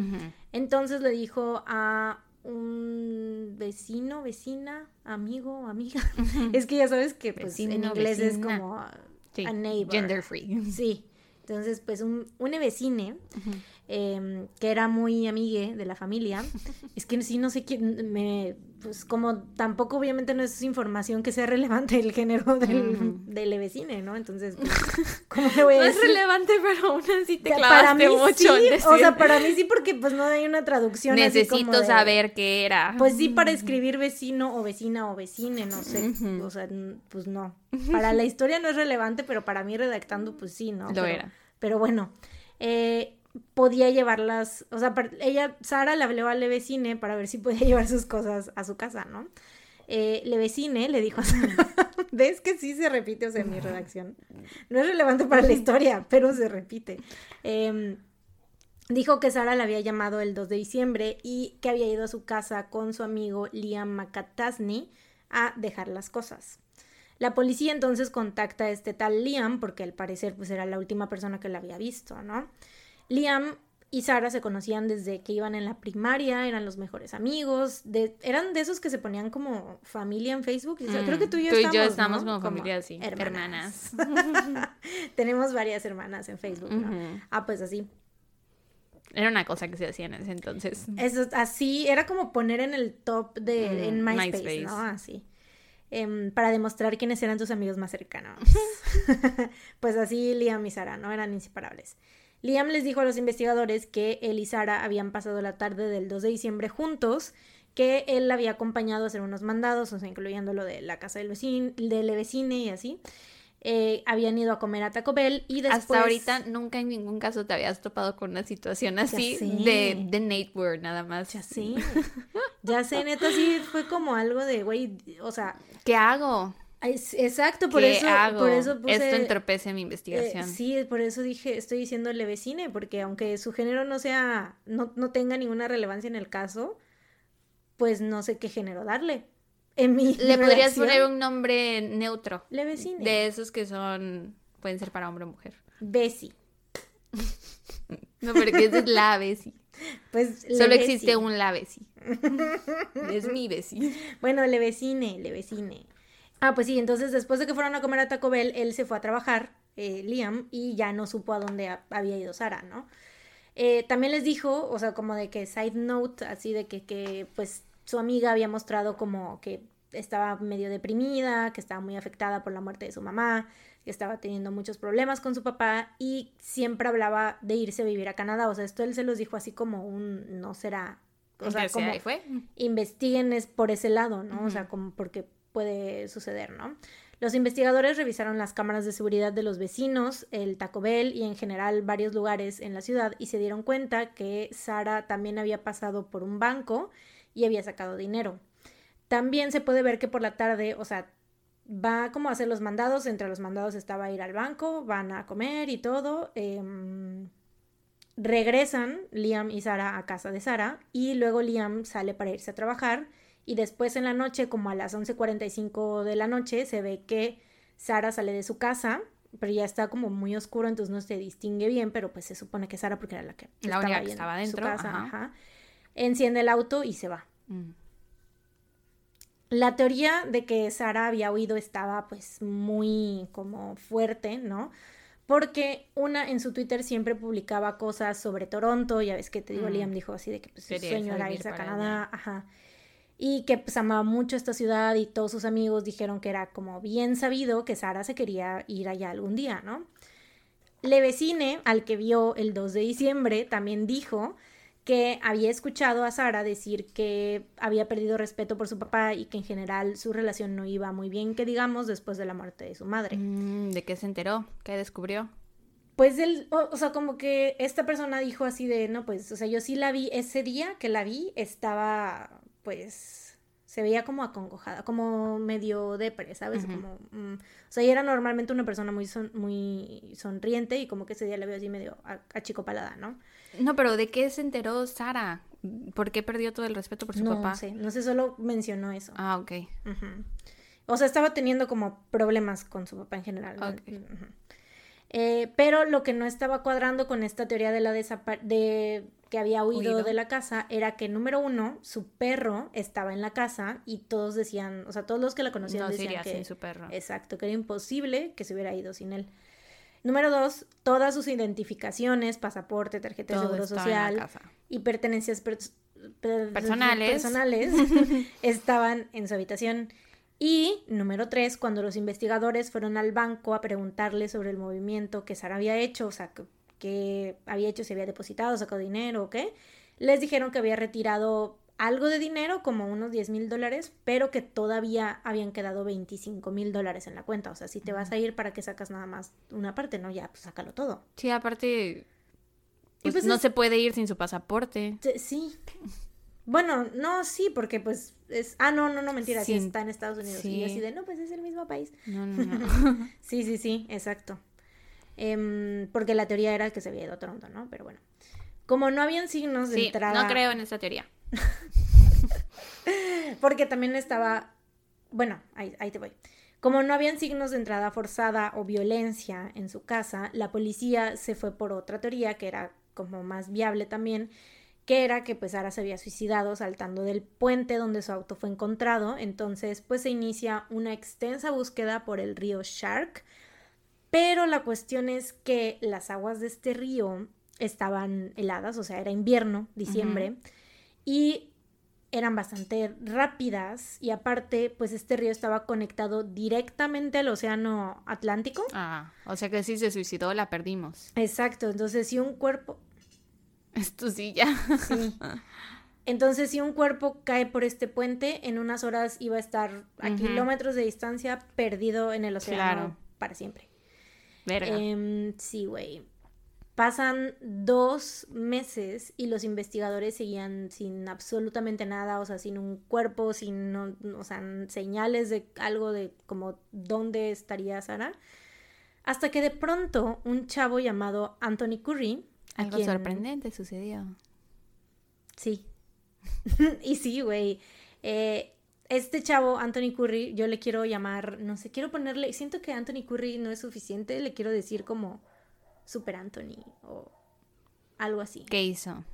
Entonces le dijo a un vecino, vecina, amigo, amiga. es que ya sabes que pues en inglés es como a neighbor. Gender free. Sí. Entonces, pues un, un vecine Em, que era muy amigue de la familia. es que sí, no sé quién, me, pues como tampoco obviamente no es información que sea relevante el género del, del vecine, ¿no? Entonces, pues, ¿cómo le voy a decir? No es relevante, pero aún así te clavaste para mí mucho sí, O sea, para mí sí porque pues no hay una traducción Necesito saber qué era. Pues sí, para escribir vecino o vecina o vecine, no sé. O sea, pues no. Para la historia no es relevante, pero para mí redactando, pues sí, ¿no? Lo era. Pero bueno. Eh, podía llevarlas, o sea, ella, Sara le habló a Levecine para ver si podía llevar sus cosas a su casa, ¿no? Eh, Levecine le dijo a Sara, ves que sí se repite, o sea, en mi redacción. No es relevante para la historia, pero se repite. Em, dijo que Sara la había llamado el 2 de diciembre y que había ido a su casa con su amigo Liam Makatasny a dejar las cosas. La policía entonces contacta a este tal Liam porque al parecer pues era la última persona que la había visto, ¿no? Liam y Sara se conocían desde que iban en la primaria, eran los mejores amigos, de, eran de esos que se ponían como familia en Facebook. Creo que tú y yo Mm, Tú y estamos, como familia, sí, hermanas. Tenemos varias hermanas en Facebook, ¿no? Ah, pues así. Era una cosa que se hacía en ese entonces. Eso, así, era como poner en el top de Mm, en MySpace, MySpace. ¿no? Así. Em, para demostrar quiénes eran tus amigos más cercanos. pues así Liam y Sara, ¿no? Eran inseparables. Liam les dijo a los investigadores que él y Sara habían pasado la tarde del 2 de diciembre juntos, que él la había acompañado a hacer unos mandados, o sea, incluyendo lo de la casa del vecino, del vecine y así. Eh, habían ido a comer a Taco Bell y después... Hasta ahorita nunca en ningún caso te habías topado con una situación así de, de Nate Word nada más. Ya sé. Ya sé, neta, sí fue como algo de, güey, o sea, ¿Qué hago? Es- exacto, por ¿Qué eso, hago? por eso puse, Esto entorpece mi eh, investigación. sí, por eso dije, estoy diciendo levecine, porque aunque su género no sea, no, no tenga ninguna relevancia en el caso, pues no sé qué género darle. En mi Le podrías poner un nombre neutro. levecine. De esos que son. Pueden ser para hombre o mujer. Bessie. No, porque esa es la Bessie. Pues Solo existe un la Bessie. Es mi Bessie. Bueno, le vecine, le vecine. Ah, pues sí, entonces después de que fueron a comer a Taco Bell, él se fue a trabajar, eh, Liam, y ya no supo a dónde ha- había ido Sara, ¿no? Eh, también les dijo, o sea, como de que side note, así de que, que, pues su amiga había mostrado como que estaba medio deprimida, que estaba muy afectada por la muerte de su mamá, que estaba teniendo muchos problemas con su papá y siempre hablaba de irse a vivir a Canadá. O sea, esto él se los dijo así como un no será. O sea, como ahí fue. investiguen es por ese lado, ¿no? O sea, como porque puede suceder, ¿no? Los investigadores revisaron las cámaras de seguridad de los vecinos, el Taco Bell y en general varios lugares en la ciudad y se dieron cuenta que Sara también había pasado por un banco y había sacado dinero. También se puede ver que por la tarde, o sea, va como a hacer los mandados, entre los mandados estaba ir al banco, van a comer y todo. em, regresan Liam y Sara a casa de Sara y luego Liam sale para irse a trabajar y después en la noche, como a las 11:45 de la noche, se ve que Sara sale de su casa, pero ya está como muy oscuro, entonces no se distingue bien, pero pues se supone que Sara porque era la que La estaba su dentro, casa, ajá. ajá. Enciende el auto y se va. Mm. La teoría de que Sara había huido estaba pues muy como fuerte, ¿no? Porque una en su Twitter siempre publicaba cosas sobre Toronto, ya ves que te digo, Mm. Liam dijo así de que pues, su sueño irse a era irse a Canadá, ajá. Y que pues amaba mucho esta ciudad y todos sus amigos dijeron que era como bien sabido que Sara se quería ir allá algún día, ¿no? Levecine, al que vio el 2 de diciembre, también dijo que había escuchado a Sara decir que había perdido respeto por su papá y que en general su relación no iba muy bien, que digamos, después de la muerte de su madre. Mm, ¿De qué se enteró? ¿Qué descubrió? Pues él, o, o sea, como que esta persona dijo así de, no, pues, o sea, yo sí la vi ese día que la vi, estaba, pues, se veía como acongojada, como medio depre, ¿sabes? Como, mm, o sea, ella era normalmente una persona muy, son- muy sonriente y como que ese día la veo así medio a- achicopalada, ¿no? No, pero ¿de qué se enteró Sara? ¿Por qué perdió todo el respeto por su no papá? sé, no sé, solo mencionó eso. Ah, ok. O sea, estaba teniendo como problemas con su papá en general. ¿no? Eh, pero lo que no estaba cuadrando con esta teoría de la desapa- de que había huido, Huido. de la casa era que número uno, su perro estaba en la casa y todos decían, o sea, todos los que la conocían No decían que sin su perro. exacto, que era imposible que se hubiera ido sin él. Número dos, todas sus identificaciones, pasaporte, tarjeta de seguro social y pertenencias pers- per- Personales. personales estaban en su habitación. Y número tres, cuando los investigadores fueron al banco a preguntarle sobre el movimiento que Sara había hecho, o sea, que, había hecho, si había depositado, sacado dinero o qué, les dijeron que había retirado algo de dinero, como unos 10 mil dólares, pero que todavía habían quedado 25 mil dólares en la cuenta. O sea, si te vas a ir, ¿para qué sacas nada más una parte? No, ya, pues sácalo todo. Sí, aparte, pues, pues no es- se puede ir sin su pasaporte. Sí. Bueno, no, sí, porque pues es... Ah, no, no, no, mentira, sí, Sí. está en Estados Unidos. Sí. Y así de, no, pues es el mismo país. No, no, no. Sí, sí, sí, exacto. Em, porque la teoría era que se había ido a Toronto, ¿no? Pero bueno. Como no habían signos de sí, entrada... no creo en esa teoría. Porque también estaba... Bueno, ahí, ahí te voy. Como no habían signos de entrada forzada o violencia en su casa, la policía se fue por otra teoría que era como más viable también, que era que pues Sara se había suicidado saltando del puente donde su auto fue encontrado. Entonces pues se inicia una extensa búsqueda por el río Shark. Pero la cuestión es que las aguas de este río estaban heladas, o sea, era invierno, diciembre, y eran bastante rápidas y aparte, pues este río estaba conectado directamente al océano Atlántico. Ah, o sea que si se suicidó la perdimos. Exacto, entonces si un cuerpo... Es tu silla. Sí. Entonces si un cuerpo cae por este puente, en unas horas iba a estar a kilómetros de distancia perdido en el océano para siempre. Verga. Em, sí, güey. Pasan dos meses y los investigadores seguían sin absolutamente nada, o sea, sin un cuerpo, sin, o sea, señales de algo de como dónde estaría Sara. Hasta que de pronto un chavo llamado Anthony Curry. Algo sorprendente sucedió. Sí. y sí, güey. Eh, este chavo, Anthony Curry, yo le quiero llamar, no sé, quiero ponerle, siento que Anthony Curry no es suficiente, le quiero decir como Super Anthony o algo así. ¿Qué hizo?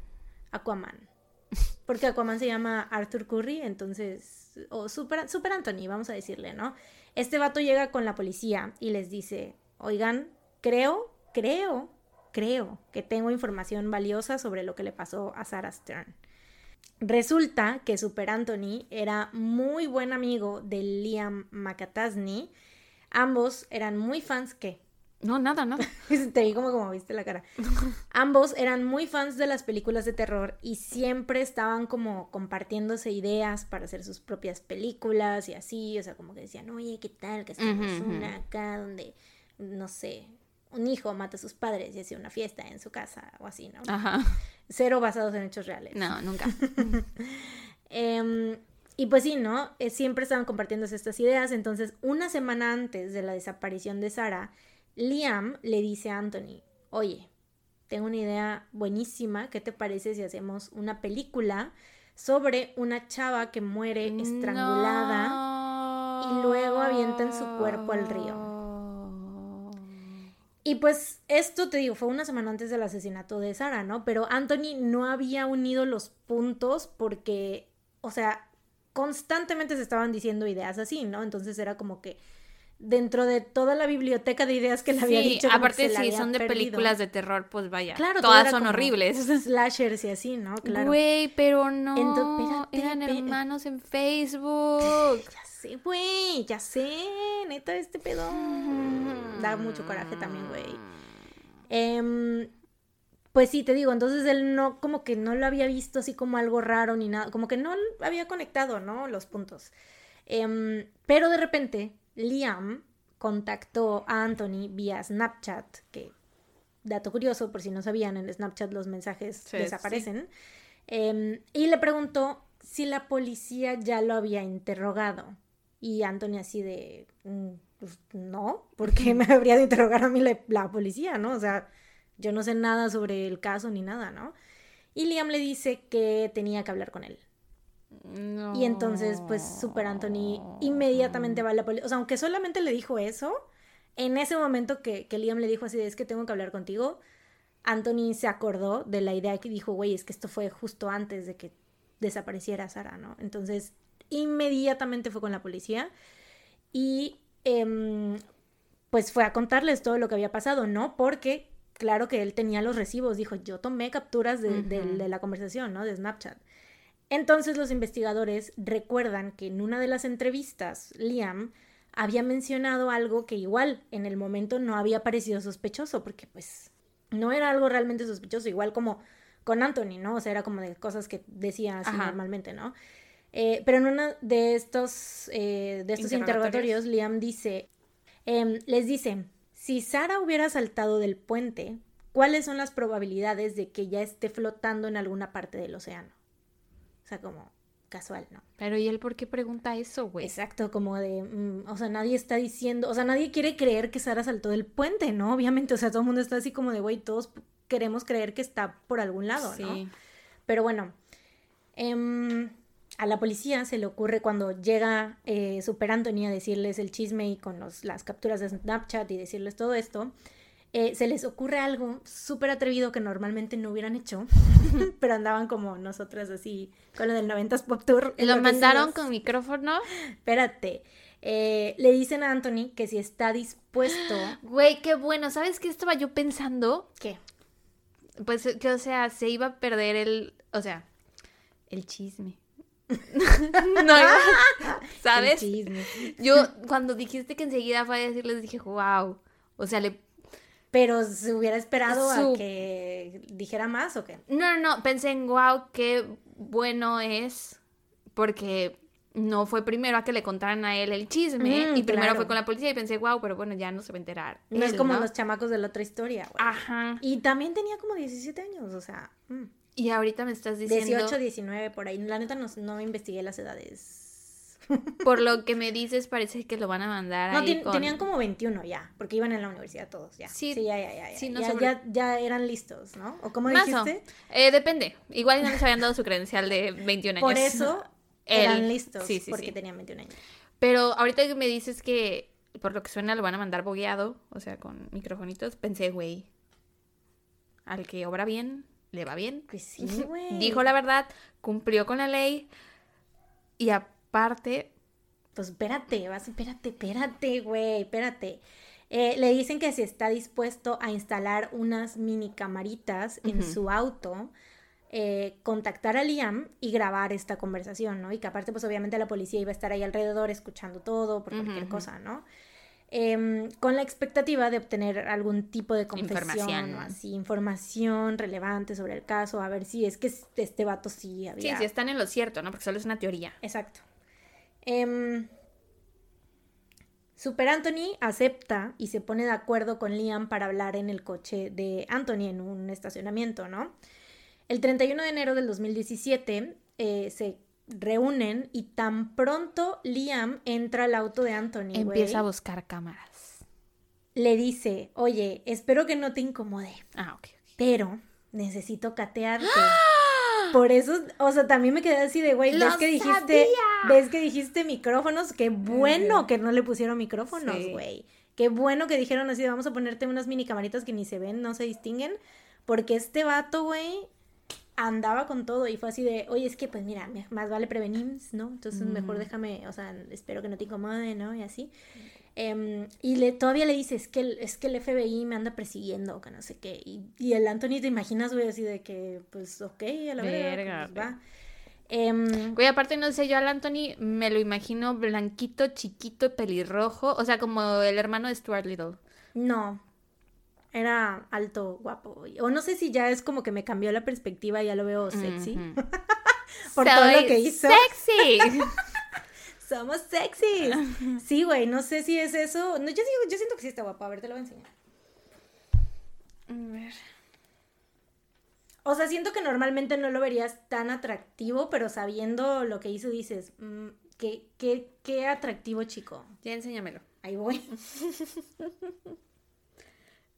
Aquaman. Porque Aquaman se llama Arthur Curry, entonces, o Super, Super Anthony, vamos a decirle, ¿no? Este vato llega con la policía y les dice, oigan, creo, creo, creo que tengo información valiosa sobre lo que le pasó a Sarah Stern. Resulta que Super Anthony era muy buen amigo de Liam McAtasney. Ambos eran muy fans que no, nada, nada. Te vi como, como viste la cara. Ambos eran muy fans de las películas de terror y siempre estaban como compartiéndose ideas para hacer sus propias películas y así. O sea, como que decían, oye, ¿qué tal? Que estamos una acá donde, no sé, un hijo mata a sus padres y hace una fiesta en su casa o así, ¿no? Ajá. Cero basados en hechos reales. No, nunca. eh, y pues sí, ¿no? Eh, siempre estaban compartiéndose estas ideas. Entonces, una semana antes de la desaparición de Sara, Liam le dice a Anthony, oye, tengo una idea buenísima, ¿qué te parece si hacemos una película sobre una chava que muere estrangulada y luego avientan su cuerpo al río? Y pues esto te digo, fue una semana antes del asesinato de Sara, ¿no? Pero Anthony no había unido los puntos porque, o sea, constantemente se estaban diciendo ideas así, ¿no? Entonces era como que dentro de toda la biblioteca de ideas que le había dicho. Aparte, si son de películas de terror, pues vaya. Claro, todas son horribles. Slashers y así, ¿no? Claro. Güey, pero no. eran hermanos en Facebook. ya sé, güey, ya sé. Neta, este pedo. Da mucho coraje también, güey. Em, pues sí, te digo, entonces él no, como que no lo había visto así como algo raro ni nada, como que no había conectado, ¿no? Los puntos. Em, pero de repente Liam contactó a Anthony vía Snapchat, que dato curioso, por si no sabían, en Snapchat los mensajes desaparecen, em, y le preguntó si la policía ya lo había interrogado. Y Anthony así de, mm, pues no, porque me habría de interrogar a mí la, policía, ¿no? O sea, yo no sé nada sobre el caso ni nada, ¿no? Y Liam le dice que tenía que hablar con él. Y entonces, pues, Super Anthony inmediatamente va a la policía. O sea, aunque solamente le dijo eso, en ese momento que, que Liam le dijo así, es que tengo que hablar contigo, Anthony se acordó de la idea que dijo, güey, es que esto fue justo antes de que desapareciera Sara, ¿no? Entonces, inmediatamente fue con la policía y em, pues fue a contarles todo lo que había pasado, ¿no? Porque claro que él tenía los recibos, dijo, yo tomé capturas de, de la conversación, ¿no? De Snapchat. Entonces los investigadores recuerdan que en una de las entrevistas Liam había mencionado algo que igual en el momento no había parecido sospechoso, porque pues no era algo realmente sospechoso, igual como con Anthony, ¿no? O sea, era como de cosas que decía así normalmente, ¿no? Eh, pero en uno de estos, eh, de estos interrogatorios. Liam dice, em, les dice, si Sara hubiera saltado del puente, ¿cuáles son las probabilidades de que ya esté flotando en alguna parte del océano? como casual, ¿no? Pero ¿y él por qué pregunta eso, güey? Exacto, como de, mm, o sea, nadie está diciendo, o sea, nadie quiere creer que Sara saltó del puente, ¿no? Obviamente, o sea, todo el mundo está así como de, güey, todos queremos creer que está por algún lado, ¿no? Pero bueno, em, a la policía se le ocurre cuando llega eh, Super Anthony a decirles el chisme y con los, las capturas de Snapchat y decirles todo esto, eh, se les ocurre algo súper atrevido que normalmente no hubieran hecho, pero andaban como nosotras así, con lo del 90s Pop Tour. ¿Lo mandaron con micrófono? Espérate. Eh, le dicen a Anthony que si está dispuesto... Güey, qué bueno. ¿Sabes qué estaba yo pensando? ¿Qué? Pues que, o sea, se iba a perder el. O sea, el chisme. no iba- ¿Sabes? El chisme. Yo, cuando dijiste que enseguida fue a decirles, dije, wow. O sea, le. Pero se hubiera esperado Su- a que dijera más o qué? No, no, no. Pensé en, wow, qué bueno es. Porque no fue primero a que le contaran a él el chisme. Mm, y primero claro. fue con la policía. Y pensé, wow, pero bueno, ya no se va a enterar. No es como ¿no? los chamacos de la otra historia, güey. Ajá. Y también tenía como 17 años, o sea, mm, Y ahorita me estás diciendo. 18, 19, por ahí. La neta no, no investigué las edades. Por lo que me dices, parece que lo van a mandar No, ahí ten- con- tenían como 21 ya, porque iban en la universidad todos ya. Sí. Sí, ya, ya, ya. ya. Sí, no ya, ya, ya eran listos, ¿no? ¿O cómo Más o- dijiste? Eh, depende. Igual no les habían dado su credencial de 21 años. Por eso eran listos, sí, sí, porque tenían 21 años. Pero ahorita que me dices que por lo que suena lo van a mandar bogueado, o sea, con microfonitos, pensé, güey, al que obra bien, le va bien. Pues sí, güey. Dijo la verdad, cumplió con la ley y aparte, Pues espérate, vas, espérate, espérate, güey, espérate. Eh, le dicen que si está dispuesto a instalar unas mini camaritas en su auto, eh, contactar a Liam y grabar esta conversación, ¿no? Y que aparte, pues obviamente la policía iba a estar ahí alrededor escuchando todo por cualquier cosa, ¿no? Em, con la expectativa de obtener algún tipo de confesión Información. o así, información relevante sobre el caso, a ver si es que este vato sí sí, había... sí están en lo cierto, ¿no? Porque solo es una teoría. Exacto. Em, Super Anthony acepta y se pone de acuerdo con Liam para hablar en el coche de Anthony en un estacionamiento, ¿no? El 31 de enero del 2017 eh, se reúnen y tan pronto Liam entra al auto de Anthony, Empieza a buscar cámaras. le dice, oye, espero que no te incomode, Ah, ok. ok. pero necesito catearte. Por eso, o sea, también me quedé así de, güey, ves ¡Lo que dijiste, sabía! ves que dijiste micrófonos, qué bueno que no le pusieron micrófonos, Sí. güey. Qué bueno que dijeron así, vamos a ponerte unas mini camaritas que ni se ven, no se distinguen, porque este vato, güey, andaba con todo y fue así de, oye, es que pues mira, más vale prevenir, ¿no? Entonces mejor Mm. déjame, o sea, espero que no te incomode, ¿no? Y así. Em, y le, todavía le dice, es que, el, es que el FBI me anda persiguiendo, que no sé qué. Y, y el Anthony, ¿te imaginas, güey? Así de que, pues, ok, a la verga, pues, va. Em, Güey, aparte no sé, yo al Anthony me lo imagino blanquito, chiquito, pelirrojo, o sea, como el hermano de Stuart Little. no, era alto, guapo. O no sé si ya es como que me cambió la perspectiva y ya lo veo sexy. Por todo lo que hizo. ¡Sexy! Somos sexys. Sí, güey, no sé si es eso. No, yo siento que sí está guapo. A ver, te lo voy a enseñar. A ver. O sea, siento que normalmente no lo verías tan atractivo, pero sabiendo lo que hizo dices, mm, qué, qué, qué atractivo chico. Ya enséñamelo. Ahí voy.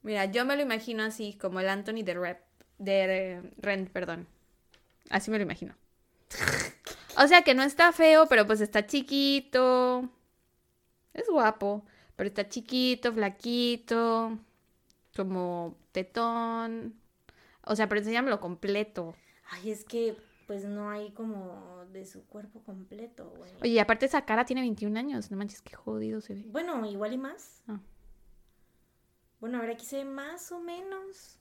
Mira, yo me lo imagino así, como el Anthony de Rep, de Rent, perdón. Así me lo imagino. O sea que no está feo, pero pues está chiquito. Es guapo, pero está chiquito, flaquito, como tetón. O sea, pero enséñamelo completo. Ay, es que pues no hay como de su cuerpo completo, güey. Oye, y aparte esa cara tiene 21 años. No manches, qué jodido se ve. Bueno, igual y más. Ah. Bueno, a ver, aquí se ve más o menos.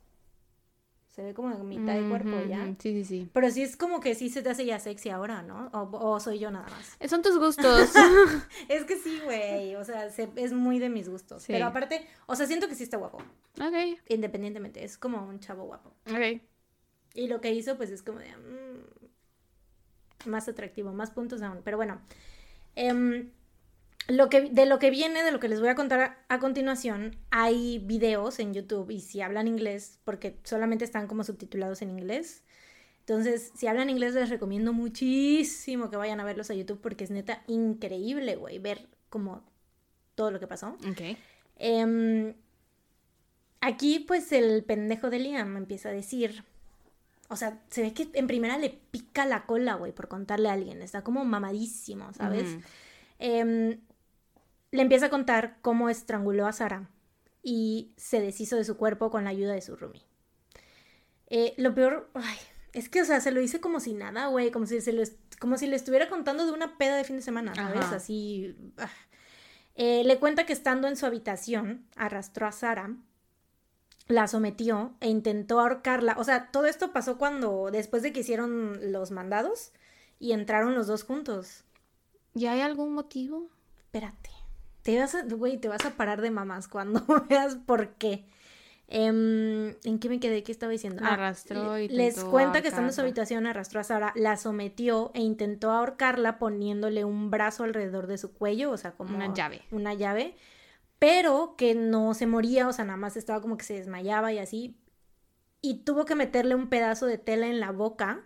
Se ve como de mitad de cuerpo ya. Sí, sí, sí. Pero sí es como que sí se te hace ya sexy ahora, ¿no? O, o soy yo nada más. Eh, Son tus gustos. Es que sí, güey. O sea, se- es muy de mis gustos. Sí. Pero aparte, o sea, siento que sí está guapo. ok, Independientemente, es como un chavo guapo. ok. Y lo que hizo, pues es como de. mm, más atractivo, más puntos aún. Pero bueno. em, lo que, de lo que viene, de lo que les voy a contar a, a continuación, hay videos en YouTube y si hablan inglés, porque solamente están como subtitulados en inglés. Entonces, si hablan inglés, les recomiendo muchísimo que vayan a verlos a YouTube porque es neta increíble, güey, ver como todo lo que pasó. Ok. Em, aquí, pues, el pendejo de Liam empieza a decir. O sea, se ve que en primera le pica la cola, güey, por contarle a alguien. Está como mamadísimo, ¿sabes? Em, le empieza a contar cómo estranguló a Sara y se deshizo de su cuerpo con la ayuda de su roomie. Eh, lo peor, ay, es que, o sea, se lo hice como si nada, güey, como si, se como si le estuviera contando de una peda de fin de semana, ¿sabes? Así... Ah. Eh, le cuenta que estando en su habitación, arrastró a Sara, la sometió e intentó ahorcarla. O sea, todo esto pasó cuando, después de que hicieron los mandados y entraron los dos juntos. ¿Y hay algún motivo? Espérate. Te vas a, güey, te vas a parar de mamás cuando veas por qué. Em, ¿En qué me quedé? ¿Qué estaba diciendo? Ah, arrastró y Les cuenta que estando en su habitación arrastró a Sara, la sometió e intentó ahorcarla poniéndole un brazo alrededor de su cuello, o sea, como una llave. Una llave, pero que no se moría, o sea, nada más estaba como que se desmayaba y así. Y tuvo que meterle un pedazo de tela en la boca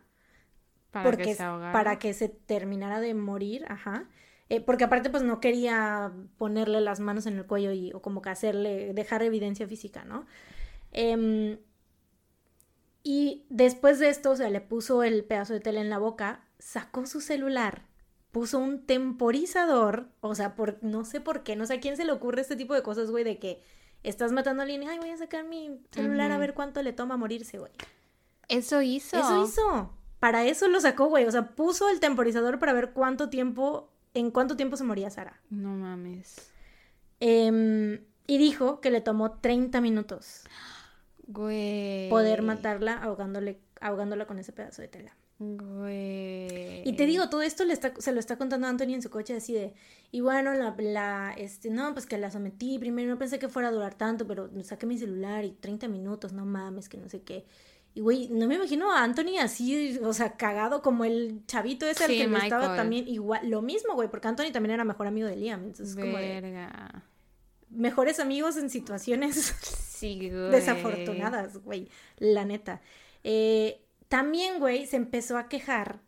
para porque, que se ahogara. para que se terminara de morir, ajá. Eh, porque aparte pues no quería ponerle las manos en el cuello y o como que hacerle, dejar evidencia física, ¿no? Em, y después de esto, o sea, le puso el pedazo de tela en la boca, sacó su celular, puso un temporizador, o sea, por, no sé por qué, no sé a quién se le ocurre este tipo de cosas, güey, de que estás matando a alguien y, ay, voy a sacar mi celular a ver cuánto le toma morirse, güey. Eso hizo. Eso hizo. Para eso lo sacó, güey. O sea, puso el temporizador para ver cuánto tiempo en cuánto tiempo se moría Sara. No mames. Em, y dijo que le tomó 30 minutos. Güey. Poder matarla ahogándole, ahogándola con ese pedazo de tela. Güey. Y te digo, todo esto le está, se lo está contando Anthony en su coche así de, y bueno, la, la, este, no, pues que la sometí primero, no pensé que fuera a durar tanto, pero saqué mi celular y 30 minutos, no mames, que no sé qué. Y güey, no me imagino a Anthony así, o sea, cagado como el chavito ese al que le estaba también igual, lo mismo, güey, porque Anthony también era mejor amigo de Liam, entonces como de, mejores amigos en situaciones desafortunadas, güey, la neta. Eh, también, güey, se empezó a quejar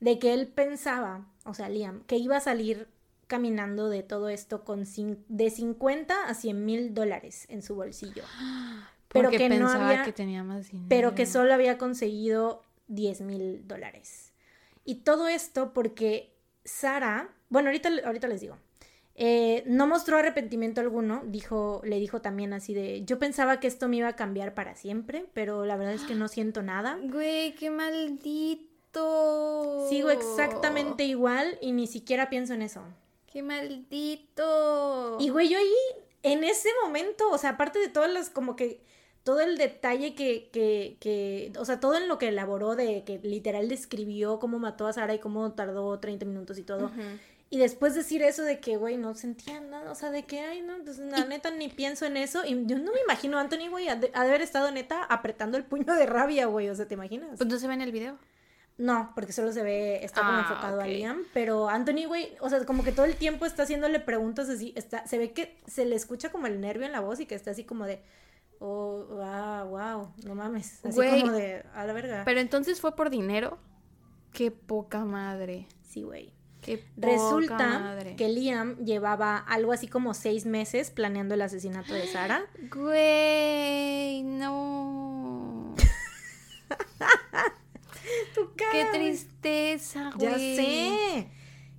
de que él pensaba, o sea, Liam, que iba a salir caminando de todo esto con de 50 a 100 mil dólares en su bolsillo. pero que no había, que tenía más dinero. pero que solo había conseguido 10 mil dólares. Y todo esto porque Sara, bueno, ahorita, ahorita les digo, eh, no mostró arrepentimiento alguno, dijo, le dijo también así de, yo pensaba que esto me iba a cambiar para siempre, pero la verdad es que no siento nada. Güey, qué maldito. Sigo exactamente igual y ni siquiera pienso en eso. Qué maldito. Y güey, yo ahí, en ese momento, o sea, aparte de todas las como que todo el detalle que, que, que, o sea, todo en lo que elaboró de que literal describió cómo mató a Sara y cómo tardó 30 minutos y todo. Y después decir eso de que, güey, no sentía nada, o sea, de que, ay, no, pues la neta ni pienso en eso. Y yo no me imagino a Anthony, güey, de, haber estado neta apretando el puño de rabia, güey, o sea, ¿te imaginas? Pues no se ve en el video. No, porque solo se ve, está como ah, enfocado a Liam, pero Anthony, güey, o sea, como que todo el tiempo está haciéndole preguntas así, está, se ve que se le escucha como el nervio en la voz y que está así como de, Oh, wow, wow, no mames. Así como de, a la verga. Pero entonces fue por dinero. Qué poca madre. Sí, güey. Qué Resulta que Liam llevaba algo así como seis meses planeando el asesinato de Sara. Güey, no. Qué tristeza, güey. Ya sé.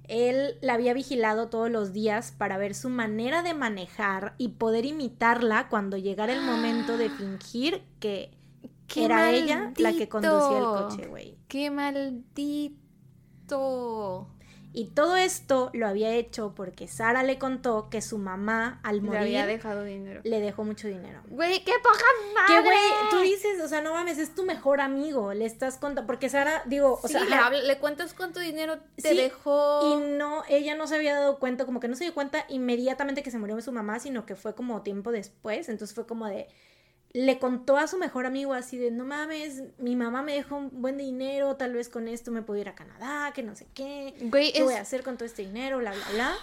Él la había vigilado todos los días para ver su manera de manejar y poder imitarla cuando llegara el momento de fingir que era ella la que conducía el coche, güey. ¡Qué maldito! Y todo esto lo había hecho porque Sara le contó que su mamá al morir le había dejado dinero. Le dejó mucho dinero. Güey, qué poca madre. Que güey, tú dices, o sea, no mames, es tu mejor amigo, le estás contando porque Sara, digo, o sea, le, le, cuentas cuánto dinero te dejó. Y no, ella no se había dado cuenta, como que no se dio cuenta inmediatamente que se murió su mamá, sino que fue como tiempo después, entonces fue como de le contó a su mejor amigo así de, no mames, mi mamá me dejó un buen dinero, tal vez con esto me puedo ir a Canadá, que no sé qué, qué voy a hacer con todo este dinero, bla, bla, bla.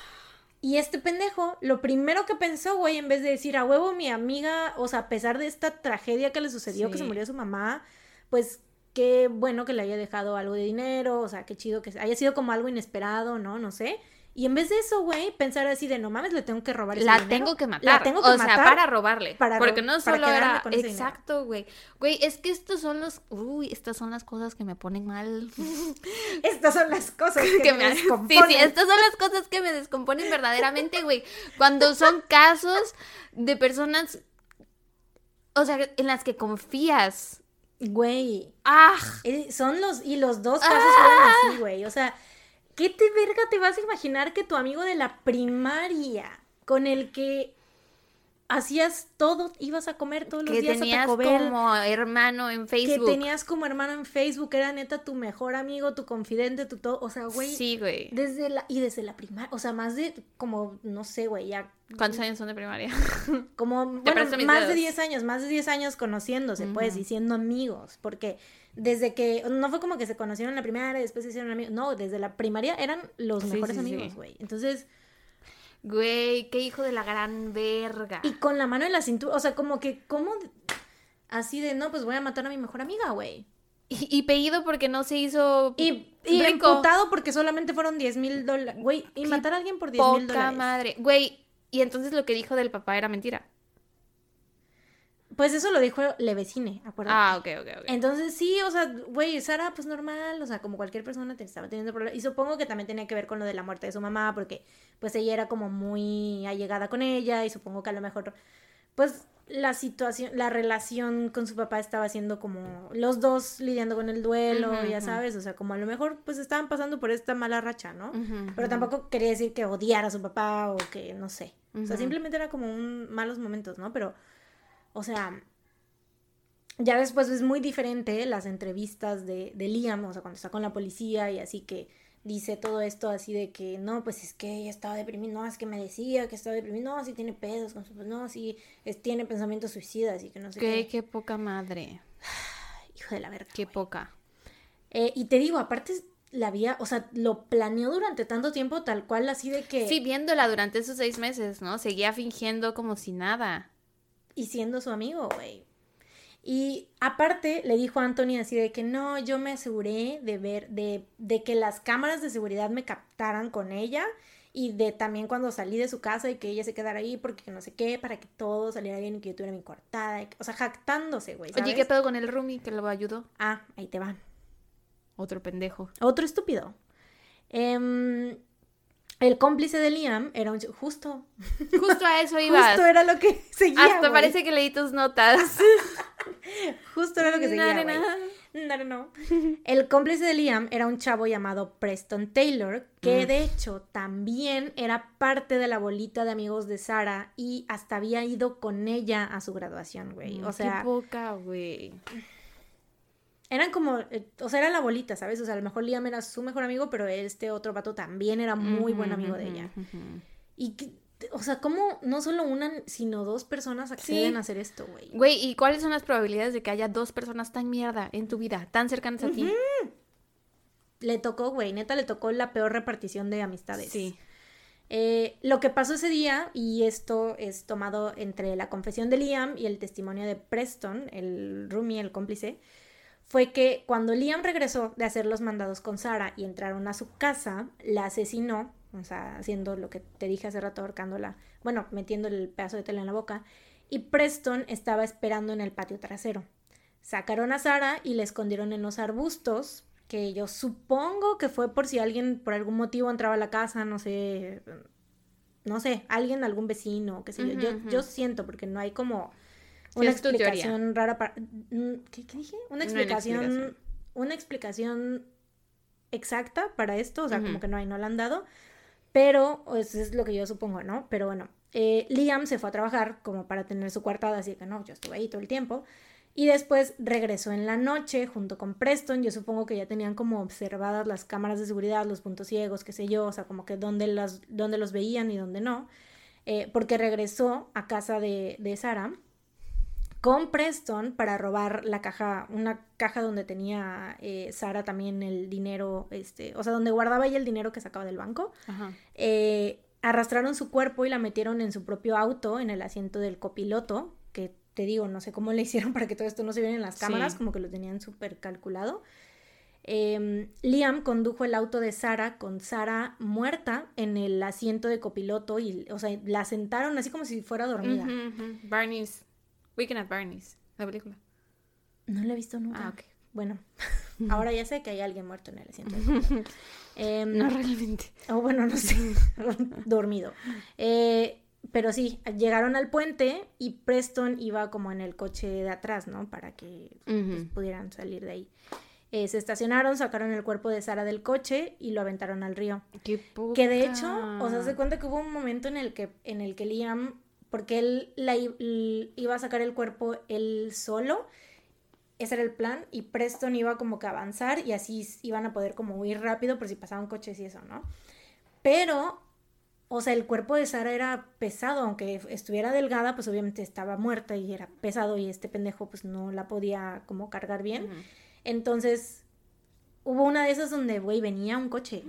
Y este pendejo, lo primero que pensó, güey, en vez de decir, a huevo, mi amiga, o sea, a pesar de esta tragedia que le sucedió, que se murió su mamá, pues qué bueno que le haya dejado algo de dinero, o sea, qué chido que haya sido como algo inesperado, ¿no? No sé. Y en vez de eso, güey, pensar así de no mames, le tengo que robar ese La dinero. tengo que matar. La tengo que o matar. sea, para robarle. para porque no para solo era. con ese. Exacto, güey. Güey, es que estos son los. Uy, estas son las cosas que me ponen mal. Estas son las cosas que, que me, me Sí, descomponen. sí, estas son las cosas que me descomponen verdaderamente, güey. Cuando son casos de personas. O sea, en las que confías. Güey, ¡Ah! son los... Y los dos casos Ah. fueron así, güey. O sea, ¿qué te verga te vas a imaginar que tu amigo de la primaria, con el que hacías todo, ibas a comer todos los Que días a tenías Taco Bell, como hermano en que Facebook. tenías como hermano en Facebook, era neta tu mejor amigo, tu confidente, tu todo, o sea, güey, Sí, güey. desde la y desde la primaria, o sea, más de como no sé, güey, ya ¿Cuántos años son de primaria? como bueno, más dedos. de 10 años, más de 10 años conociéndose, pues, y siendo amigos, porque desde que no fue como que se conocieron en la primaria y después se hicieron amigos, no, desde la primaria eran los Sí, mejores sí, sí. amigos, güey. Entonces, Güey, qué hijo de la gran verga. y con la mano en la cintura, o sea, como que como así de, no, pues voy a matar a mi mejor amiga, güey. Y, y pedido porque no se hizo Y, y rico. emputado porque solamente fueron 10 mil dólares. Güey, y matar a alguien por 10 mil Poca dólares. madre. Güey, y entonces lo que dijo del papá era mentira. Pues eso lo dijo Levecine, acuérdate. Ah, ok, ok, ok. Entonces sí, o sea, güey, Sara, pues normal, o sea, como cualquier persona te estaba teniendo problemas. Y supongo que también tenía que ver con lo de la muerte de su mamá, porque pues ella era como muy allegada con ella y supongo que a lo mejor, pues la situación, la relación con su papá estaba siendo como los dos lidiando con el duelo, ya sabes, o sea, como a lo mejor pues estaban pasando por esta mala racha, ¿no? Pero tampoco quería decir que odiara a su papá o que no sé. O sea, simplemente era como un malos momentos, ¿no? Pero, o sea, ya después es muy diferente las entrevistas de, de Liam, o sea, cuando está con la policía y así que dice todo esto así de que no, pues es que ella estaba deprimida, no, es que me decía que estaba deprimida, no, sí tiene pedos con su, no, sí es, tiene pensamientos suicidas y que no sé Qué, qué. qué poca madre. Hijo de la verga. Qué poca. Eh, y te digo, aparte la había, o sea, lo planeó durante tanto tiempo tal cual así de que... Sí, viéndola durante esos seis meses, ¿no? Seguía fingiendo como si nada. Y siendo su amigo, güey. Y aparte le dijo a Anthony así de que no, yo me aseguré de ver, de, de que las cámaras de seguridad me captaran con ella y de también cuando salí de su casa y que ella se quedara ahí porque no sé qué, para que todo saliera bien y que yo tuviera mi que- o sea, jactándose, güey. Oye, ¿qué pedo con el roomie que lo ayudó? Ah, ahí te van. Otro pendejo. Otro estúpido. Em, el cómplice de Liam era un... Justo. Justo a eso ibas. Justo era lo que seguía, Hasta parece que leí tus notas. Justo era lo que seguía, güey. No, no, no. El cómplice de Liam era un chavo llamado Preston Taylor, que Mm. de hecho también era parte de la bolita de amigos de Sara y hasta había ido con ella a su graduación, güey. O sea, Qué poca, güey. Eran como, eh, o sea, era la bolita, ¿sabes? O sea, a lo mejor Liam era su mejor amigo, pero este otro vato también era muy buen amigo de ella. Y, que- o sea, ¿cómo no solo una, sino dos personas acceden Sí. a hacer esto, güey? Güey, ¿y cuáles son las probabilidades de que haya dos personas tan mierda en tu vida, tan cercanas a ti? Le tocó, güey, neta, le tocó la peor repartición de amistades. Sí. Eh, lo que pasó ese día, y esto es tomado entre la confesión de Liam y el testimonio de Preston, el roomie, el cómplice, fue que cuando Liam regresó de hacer los mandados con Sara y entraron a su casa, la asesinó, o sea, haciendo lo que te dije hace rato, ahorcándola, bueno, metiendo el pedazo de tela en la boca, y Preston estaba esperando en el patio trasero. Sacaron a Sara y la escondieron en los arbustos, que yo supongo que fue por si alguien por algún motivo entraba a la casa, no sé, no sé, alguien, algún vecino, qué sé yo. Yo. Yo siento, porque no hay como una es explicación rara para... mm, ¿Qué, qué dije? Una explicación, explicación. una explicación exacta para esto, o sea, como que no hay, no la han dado, pero pues, es lo que yo supongo, ¿no? Pero bueno, eh, Liam se fue a trabajar como para tener su coartada, así que no, yo estuve ahí todo el tiempo. Y después regresó en la noche junto con Preston. Yo supongo que ya tenían como observadas las cámaras de seguridad, los puntos ciegos, qué sé yo, o sea, como que dónde, las, dónde los veían y dónde no. Eh, porque regresó a casa de, de Sara con Preston para robar la caja, una caja donde tenía eh, Sara también el dinero, este, o sea, donde guardaba ella el dinero que sacaba del banco. Ajá. Eh, arrastraron su cuerpo y la metieron en su propio auto, en el asiento del copiloto, que te digo, no sé cómo le hicieron para que todo esto no se viera en las cámaras, Sí. como que lo tenían súper calculado. Em, Liam condujo el auto de Sara con Sara muerta en el asiento de copiloto y, o sea, la sentaron así como si fuera dormida. Barney's. Weekend at Barney's. La película. No la he visto nunca. Ah, ok. Bueno, ahora ya sé que hay alguien muerto en el asiento. Em, No realmente. O bueno, no sé, dormido. Eh, pero sí, llegaron al puente y Preston iba como en el coche de atrás, ¿no? Para que pues, pudieran salir de ahí. Eh, se estacionaron, sacaron el cuerpo de Sara del coche y lo aventaron al río. Qué Que de hecho, o sea, se cuenta que hubo un momento en el que, en el que Liam, porque él la iba a sacar el cuerpo él solo, ese era el plan, y Preston iba como que a avanzar y así iban a poder como huir rápido por si pasaban coches y eso, ¿no? Pero, o sea, el cuerpo de Sara era pesado, aunque estuviera delgada, pues obviamente estaba muerta y era pesado y este pendejo pues no la podía como cargar bien. Entonces, hubo una de esas donde, güey, venía un coche.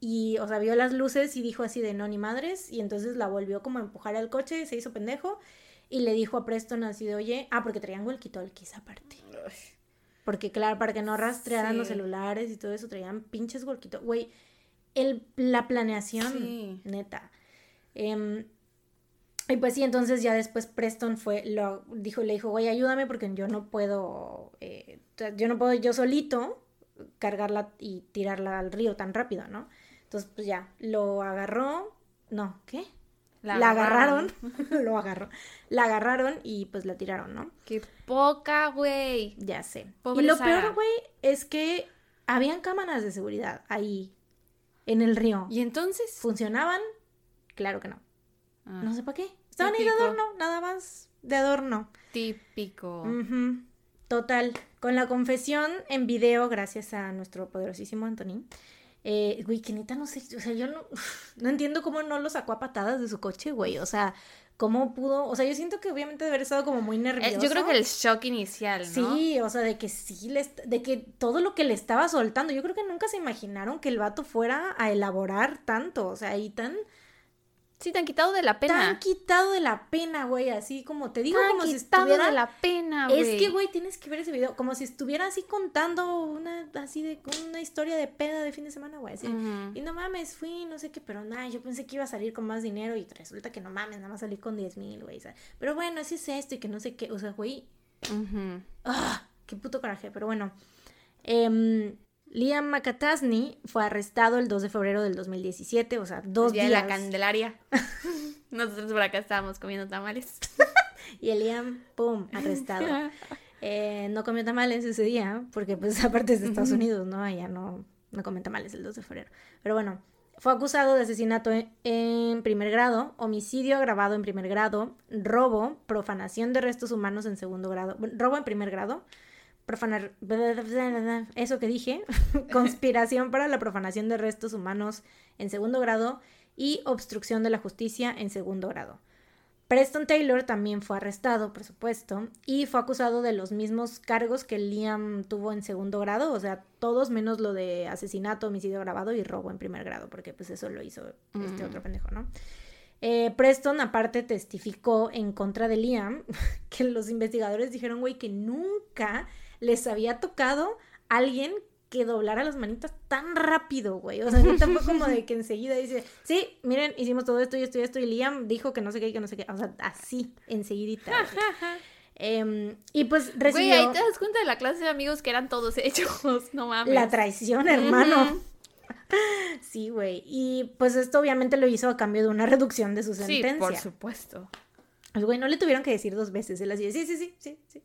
Y, o sea, vio las luces y dijo así de no ni madres. Y entonces la volvió como a empujar al coche, se hizo pendejo. Y le dijo a Preston así de, oye, ah, porque traían walkie-talkies aparte. Porque, claro, para que no rastrearan los celulares y todo eso, traían pinches walkie-talkies. Güey, el, la planeación, Sí. neta. Em, y pues sí, entonces ya después Preston fue, lo dijo, le dijo, güey, ayúdame porque yo no puedo, eh, yo no puedo yo solito cargarla y tirarla al río tan rápido, ¿no? Entonces, pues ya, lo agarró, no, ¿qué? La, agarraron, lo agarró, la agarraron y pues la tiraron, ¿no? Qué poca, güey. Ya sé. Pobre y lo Sara. peor, güey, es que habían cámaras de seguridad ahí, en el río. ¿Y entonces? ¿Funcionaban? Claro que no. Ah, No sé para qué. Estaban ahí de adorno, nada más de adorno. Típico. Total. Con la confesión en video, gracias a nuestro poderosísimo Antonín. Eh, güey, que neta no sé, o sea, yo no, no entiendo cómo no lo sacó a patadas de su coche, güey. O sea, cómo pudo, o sea, yo siento que obviamente debe haber estado como muy Eh, nervioso. yo creo que el shock inicial, ¿no? Sí, o sea, de que sí, le de que todo lo que le estaba soltando, yo creo que nunca se imaginaron que el vato fuera a elaborar tanto, o sea, y tan, Sí, te han quitado de la pena. tan quitado de la pena, güey, así como te digo, Tan como si estuviera... de la pena, güey. Es que, güey, tienes que ver ese video, como si estuviera así contando una, así de, una historia de peda de fin de semana, güey, así. Y no mames, fui, no sé qué, pero nada, yo pensé que iba a salir con más dinero y resulta que no mames, nada más salí con 10 mil, güey. Pero bueno, así es esto y que no sé qué, o sea, güey. ¡Ah! ¡Qué puto coraje! Pero bueno. Em, Liam McAtasney fue arrestado el 2 de febrero del 2017, o sea, dos El día de días. la Candelaria. Nosotros por acá estábamos comiendo tamales. Y el Liam, ¡pum!, arrestado. Eh, no comió tamales ese día, porque pues aparte es de Estados Unidos, ¿no? Allá no, no comen tamales el 2 de febrero. Pero bueno, fue acusado de asesinato en, en primer grado, homicidio agravado en primer grado, robo, profanación de restos humanos en segundo grado, robo en primer grado, profanar, eso que dije, conspiración para la profanación de restos humanos en segundo grado y obstrucción de la justicia en segundo grado. Preston Taylor también fue arrestado, por supuesto, y fue acusado de los mismos cargos que Liam tuvo en segundo grado, o sea, todos menos lo de asesinato, homicidio agravado y robo en primer grado, porque pues eso lo hizo este Mm. otro pendejo, ¿no? Eh, Preston aparte testificó en contra de Liam que los investigadores dijeron, güey, que nunca les había tocado alguien que doblara las manitas tan rápido, güey. O sea, neta fue como de que enseguida dice, sí, miren, hicimos todo esto y esto y esto, y Liam dijo que no sé qué y que no sé qué. O sea, así, enseguidita. güey. Em, y pues Güey, recibió ahí te das cuenta de la clase de amigos que eran todos hechos. No mames. la traición, hermano. Sí, güey. Y pues esto obviamente lo hizo a cambio de una reducción de su Sí, sentencia. por supuesto. Al güey no le tuvieron que decir dos veces. Él así, sí, sí, sí, sí, sí.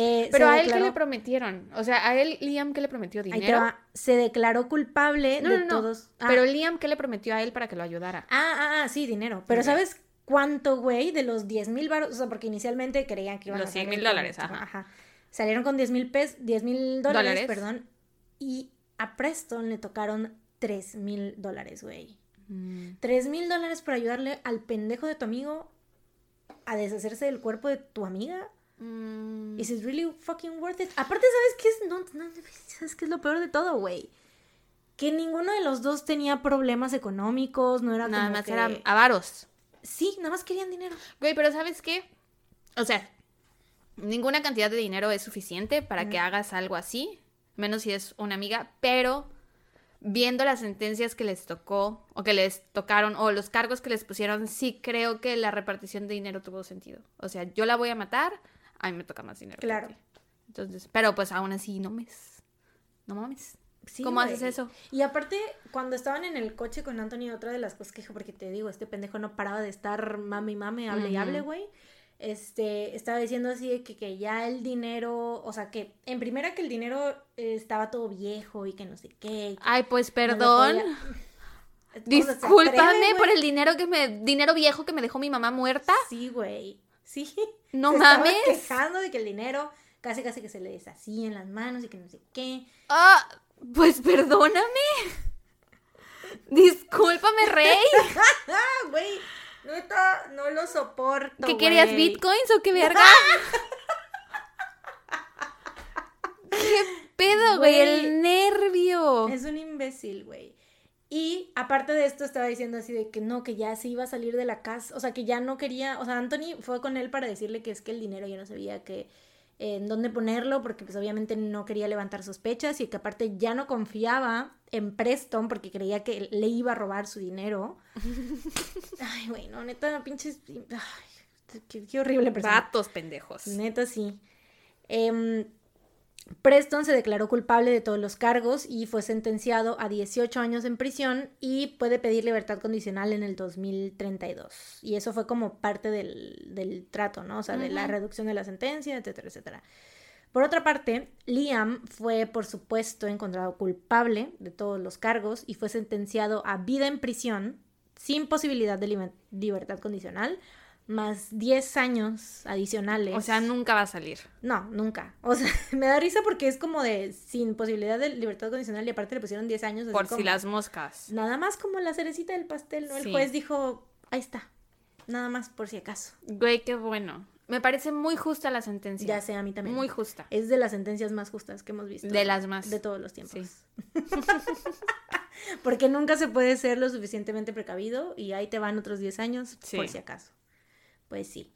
Eh, Pero a él, ¿qué declaró- le prometieron? O sea, a él, Liam, ¿qué le prometió? ¿Dinero? Se declaró culpable No, de no, no. todos. Ah, Pero Liam, ¿qué le prometió a él para que lo ayudara? ah, ah, ah, sí, dinero. Pero. ¿sabes cuánto, güey? De los 10 mil baros. O sea, porque inicialmente creían que iban Los a 100 salir mil con- dólares, ajá. Salieron con 10 mil pesos, 10 mil dólares, perdón. Y a Preston le tocaron 3 mil dólares, güey. Mm. 3 mil dólares por ayudarle al pendejo de tu amigo a deshacerse del cuerpo de tu amiga. Mm. Is it really fucking worth it? Aparte, ¿sabes qué es? No, no, ¿sabes qué es lo peor de todo, güey? Que ninguno de los dos tenía problemas económicos, no era Nada como más que- eran avaros. Sí, nada más querían dinero. Güey, pero ¿sabes qué? O sea, ninguna cantidad de dinero es suficiente para que hagas algo así. menos si es una amiga, pero viendo las sentencias que les tocó o que les tocaron o los cargos que les pusieron, sí creo que la repartición de dinero tuvo sentido. O sea, yo la voy a matar, a mí me toca más dinero. Claro. Entonces, pero pues aún así no mames. No mames. Sí, ¿Cómo güey. haces eso? Y aparte, cuando estaban en el coche con Anthony, otra de las cosas que dijo, porque te digo, este pendejo no paraba de estar mame y mame, hable y hable, güey. Este, estaba diciendo así de que, que ya el dinero, o sea, que en primera que el dinero eh, estaba todo viejo y que no sé qué. Ay, pues no perdón. podía- O sea, se Discúlpame por el dinero que me dinero viejo que me dejó mi mamá muerta. Sí, güey. Sí. No Se mames. quejando de que el dinero casi casi que se le deshacía en las manos y que no sé qué. Ah, pues perdóname. Discúlpame, rey. Güey. Neta, no lo soporto. ¿Qué querías, bitcoins o qué verga? ¿Qué pedo? Güey. El nervio. Es un imbécil, güey. Y aparte de esto estaba diciendo así de que no, que ya se iba a salir de la casa, o sea, que ya no quería, o sea, Anthony fue con él para decirle que es que el dinero ya no sabía que en dónde ponerlo, porque pues obviamente no quería levantar sospechas y que aparte ya no confiaba en Preston porque creía que le iba a robar su dinero. Ay, güey, no, neta, pinches, ay, qué, qué horrible persona. Vatos pendejos. Neta, sí. Em, Preston se declaró culpable de todos los cargos y fue sentenciado a 18 años en prisión y puede pedir libertad condicional en el 2032. Y eso fue como parte del, del trato, ¿no? O sea, de la reducción de la sentencia, etcétera, etcétera. Por otra parte, Liam fue, por supuesto, encontrado culpable de todos los cargos y fue sentenciado a vida en prisión sin posibilidad de liber- libertad condicional, más 10 años adicionales. O sea, nunca va a salir. No, nunca. O sea, me da risa porque es como de sin posibilidad de libertad condicional y aparte le pusieron 10 años. así Por si las moscas. Nada más como la cerecita del pastel, ¿no? El Sí. juez dijo, ahí está. Nada más por si acaso. Güey, qué bueno. Me parece muy justa la sentencia. Ya sé, a mí también. Muy justa. Es de las sentencias más justas que hemos visto. De las más. De todos los tiempos. Sí. Porque nunca se puede ser lo suficientemente precavido y ahí te van otros 10 años Sí. por si acaso. Pues sí.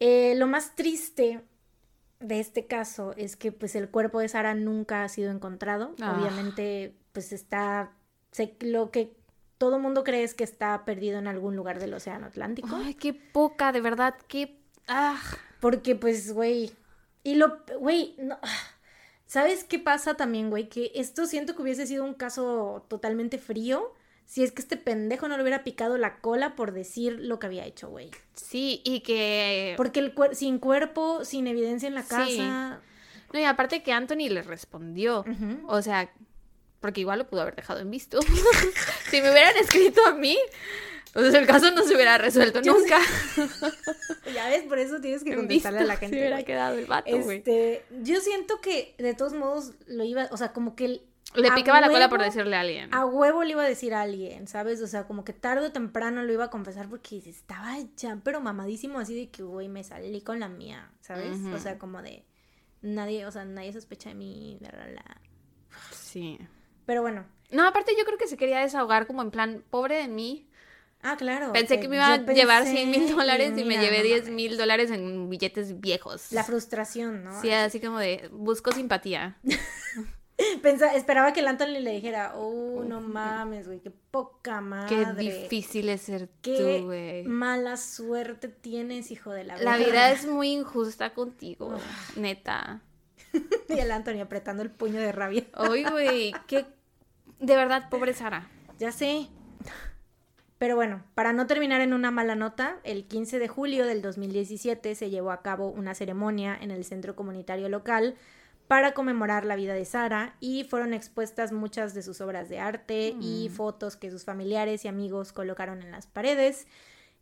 Eh, lo más triste de este caso es que pues el cuerpo de Sara nunca ha sido encontrado. Ah. Obviamente pues está... se- lo que todo mundo cree es que está perdido en algún lugar del Océano Atlántico. Ay, qué poca, de verdad, qué... Ah, Porque, pues, güey. Y lo. Güey, no. ¿Sabes qué pasa también, güey? Que esto siento que hubiese sido un caso totalmente frío si es que este pendejo no le hubiera picado la cola por decir lo que había hecho, güey. sí, y que... Porque el cuer- sin cuerpo, sin evidencia en la Sí. casa. No, y aparte que Anthony le respondió. O sea, porque igual lo pudo haber dejado en visto. si me hubieran escrito a mí, pues el caso no se hubiera resuelto Yo sé. nunca. Ya ves, por eso tienes que contestarle a la gente. Se hubiera quedado el vato, güey. Este, yo siento que de todos modos lo iba, o sea, como que el- Le picaba la cola por decirle a alguien. A huevo le iba a decir a alguien, ¿sabes? O sea, como que tarde o temprano lo iba a confesar porque estaba ya, pero mamadísimo así de que, güey, me salí con la mía, ¿sabes? O sea, como de nadie, o sea, nadie sospecha de mí, bla, bla, bla. Sí. Pero bueno, No, aparte yo creo que se quería desahogar como en plan, pobre de mí. ah, claro. Pensé que me iba a llevar pensé, 100 mil dólares y me llevé no 10 mames. mil dólares en billetes viejos. La frustración, ¿no? Sí, así como de, busco simpatía. Pensa- esperaba que el Anthony le dijera, oh, no mames, güey, qué poca madre. Qué difícil es ser Qué tú, güey. mala suerte tienes, hijo de la La verga. vida es muy injusta contigo, neta. Y el Anthony apretando el puño de rabia. Oye, güey, qué... De verdad, pobre Sara. Ya sé. Pero bueno, para no terminar en una mala nota, el 15 de julio del 2017 se llevó a cabo una ceremonia en el centro comunitario local para conmemorar la vida de Sara y fueron expuestas muchas de sus obras de arte y fotos que sus familiares y amigos colocaron en las paredes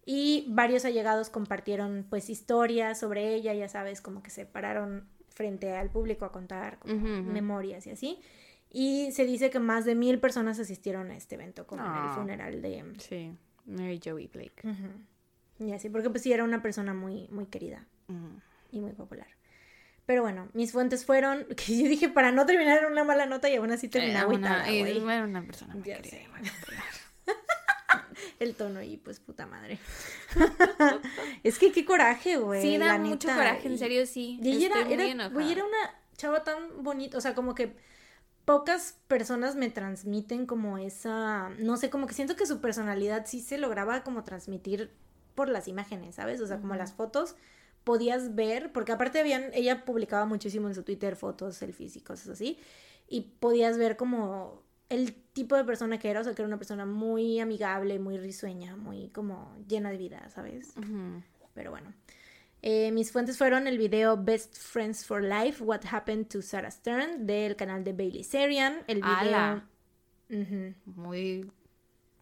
y varios allegados compartieron pues historias sobre ella, ya sabes, como que se pararon frente al público a contar como memorias y así. Y se dice que más de mil personas asistieron a este evento, como en el Ah. funeral de... Sí, Mary Joey Blake. Y así, porque pues sí era una persona muy, muy querida Mm. y muy popular. Pero bueno, mis fuentes fueron, que yo dije para no terminar en una mala nota y aún así agüitada, una, güey. era una persona muy Ya querida sé. y popular. El tono y pues puta madre. es que qué coraje, güey. Sí, da la mucho neta, coraje, en y- serio, sí. Y ella Estoy era, era, güey, era una, chavo tan bonito, o sea, como que pocas personas me transmiten como esa, no sé, como que siento que su personalidad sí se lograba como transmitir por las imágenes, ¿sabes? O sea, como las fotos podías ver, porque aparte habían, ella publicaba muchísimo en su Twitter fotos, selfies y cosas así, y podías ver como el tipo de persona que era, o sea, que era una persona muy amigable, muy risueña, muy como llena de vida, ¿sabes? Pero bueno. Eh, mis fuentes fueron el video Best Friends for Life, What Happened to Sarah Stern, del canal de Bailey Sarian. El video... Muy...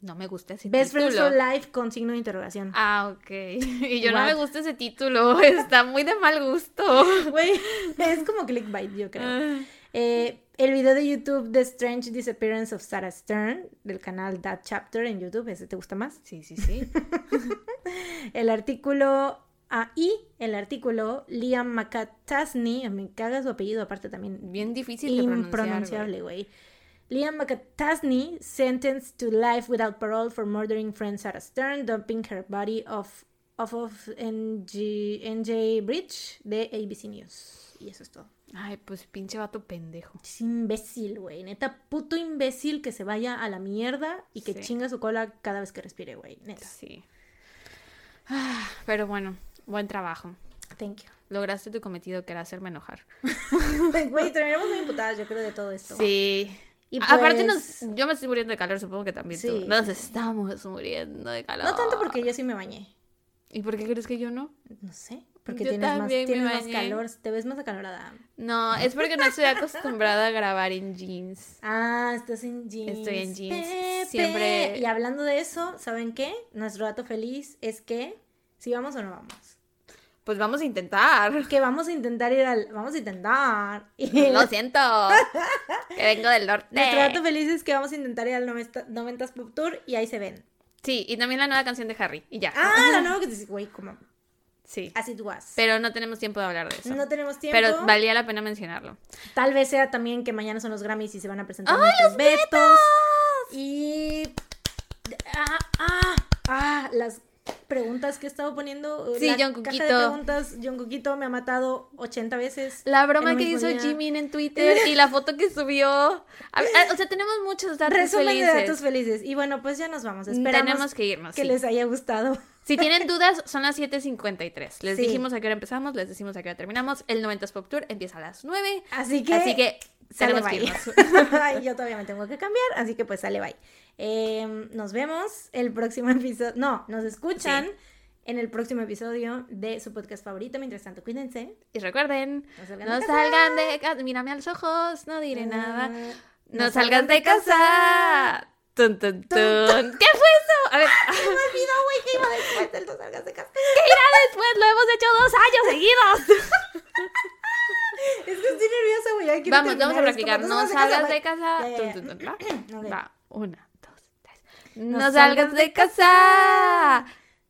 No me gusta ese Best Friends for Life con signo de interrogación. Ah, ok. Y yo no me gusta ese título. Está muy de mal gusto. Güey, es como clickbait, yo creo. Ah. Eh, el video de YouTube The Strange Disappearance of Sarah Stern del canal That Chapter en YouTube, ¿ese te gusta más? Sí, sí, sí. el artículo ah, y el artículo Liam McCatasney, me caga su apellido aparte también. Bien difícil de Impronunciable, güey. Liam McCatasney sentenced to life without parole for murdering friend Sarah Stern, dumping her body off, off of NG, NJ Bridge de ABC News. Y eso es todo. Ay, pues pinche vato pendejo. Es imbécil, güey. Neta, puto imbécil que se vaya a la mierda y que chinga su cola cada vez que respire, güey. Neta. Sí. Ah, pero bueno, buen trabajo. Thank you. Lograste tu cometido que era hacerme enojar. Güey, terminamos muy imputadas, yo creo, de todo esto. Sí. Y Aparte, pues yo me estoy muriendo de calor, supongo que también tú. Nos estamos muriendo de calor. No tanto porque yo sí me bañé. ¿Y por qué crees que yo no? No sé. Porque tienes, más, tienes más, calor, te ves más acalorada. No, es porque no estoy acostumbrada a grabar en jeans. Ah, estás en jeans. Estoy en jeans. Siempre. Y hablando de eso, ¿saben qué? Nuestro dato feliz es que si vamos o no vamos. Pues vamos a intentar. Que vamos a intentar ir al. Vamos a intentar. Lo siento. que vengo del norte. Nuestro dato feliz es que vamos a intentar ir al 90s Pop Tour y ahí se ven. Sí, y también la nueva canción de Harry. Y ya. Ah, la nueva que te güey, como Sí. Así tú vas. Pero no tenemos tiempo de hablar de eso. No tenemos tiempo. Pero valía la pena mencionarlo. Tal vez sea también que mañana son los Grammys y se van a presentar ¡Ay, los betos! Y. Ah, ah, ah, las preguntas que he estado poniendo. Sí, la John Cuquito. Caja de preguntas, John Cuquito me ha matado 80 veces. La broma que hizo Jimin en Twitter y la foto que subió. o sea, tenemos muchos datos Resumen felices. de datos felices. Y bueno, pues ya nos vamos. Esperamos Tenemos que irnos. Que les haya gustado. Si tienen dudas, son las 7.53. Les dijimos a qué hora empezamos, les decimos a qué hora terminamos. El 90s Pop Tour empieza a las 9. Así que, así que que irnos. Yo todavía me tengo que cambiar, así que pues sale bye. Em, nos vemos el próximo episodio. No, nos escuchan. En el próximo episodio de su podcast favorito. Mientras tanto, cuídense. Y recuerden, no salgan de, casa. Mírame a los ojos, no diré nada. Ah, no, salgan de casa. Tun, tun, tun. ¿Qué fue eso? A ver. Se me olvidó, güey, que iba después del no salgas de casa. ¿Qué irá después? Lo hemos hecho dos años seguidos. es que estoy nerviosa, güey. Vamos, vamos a practicar. No salgas de casa. Va, una, No salgas de casa.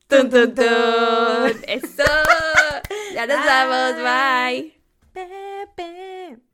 Tun, tun, tun. Eso. Ya nos vamos. Bye. Pepe.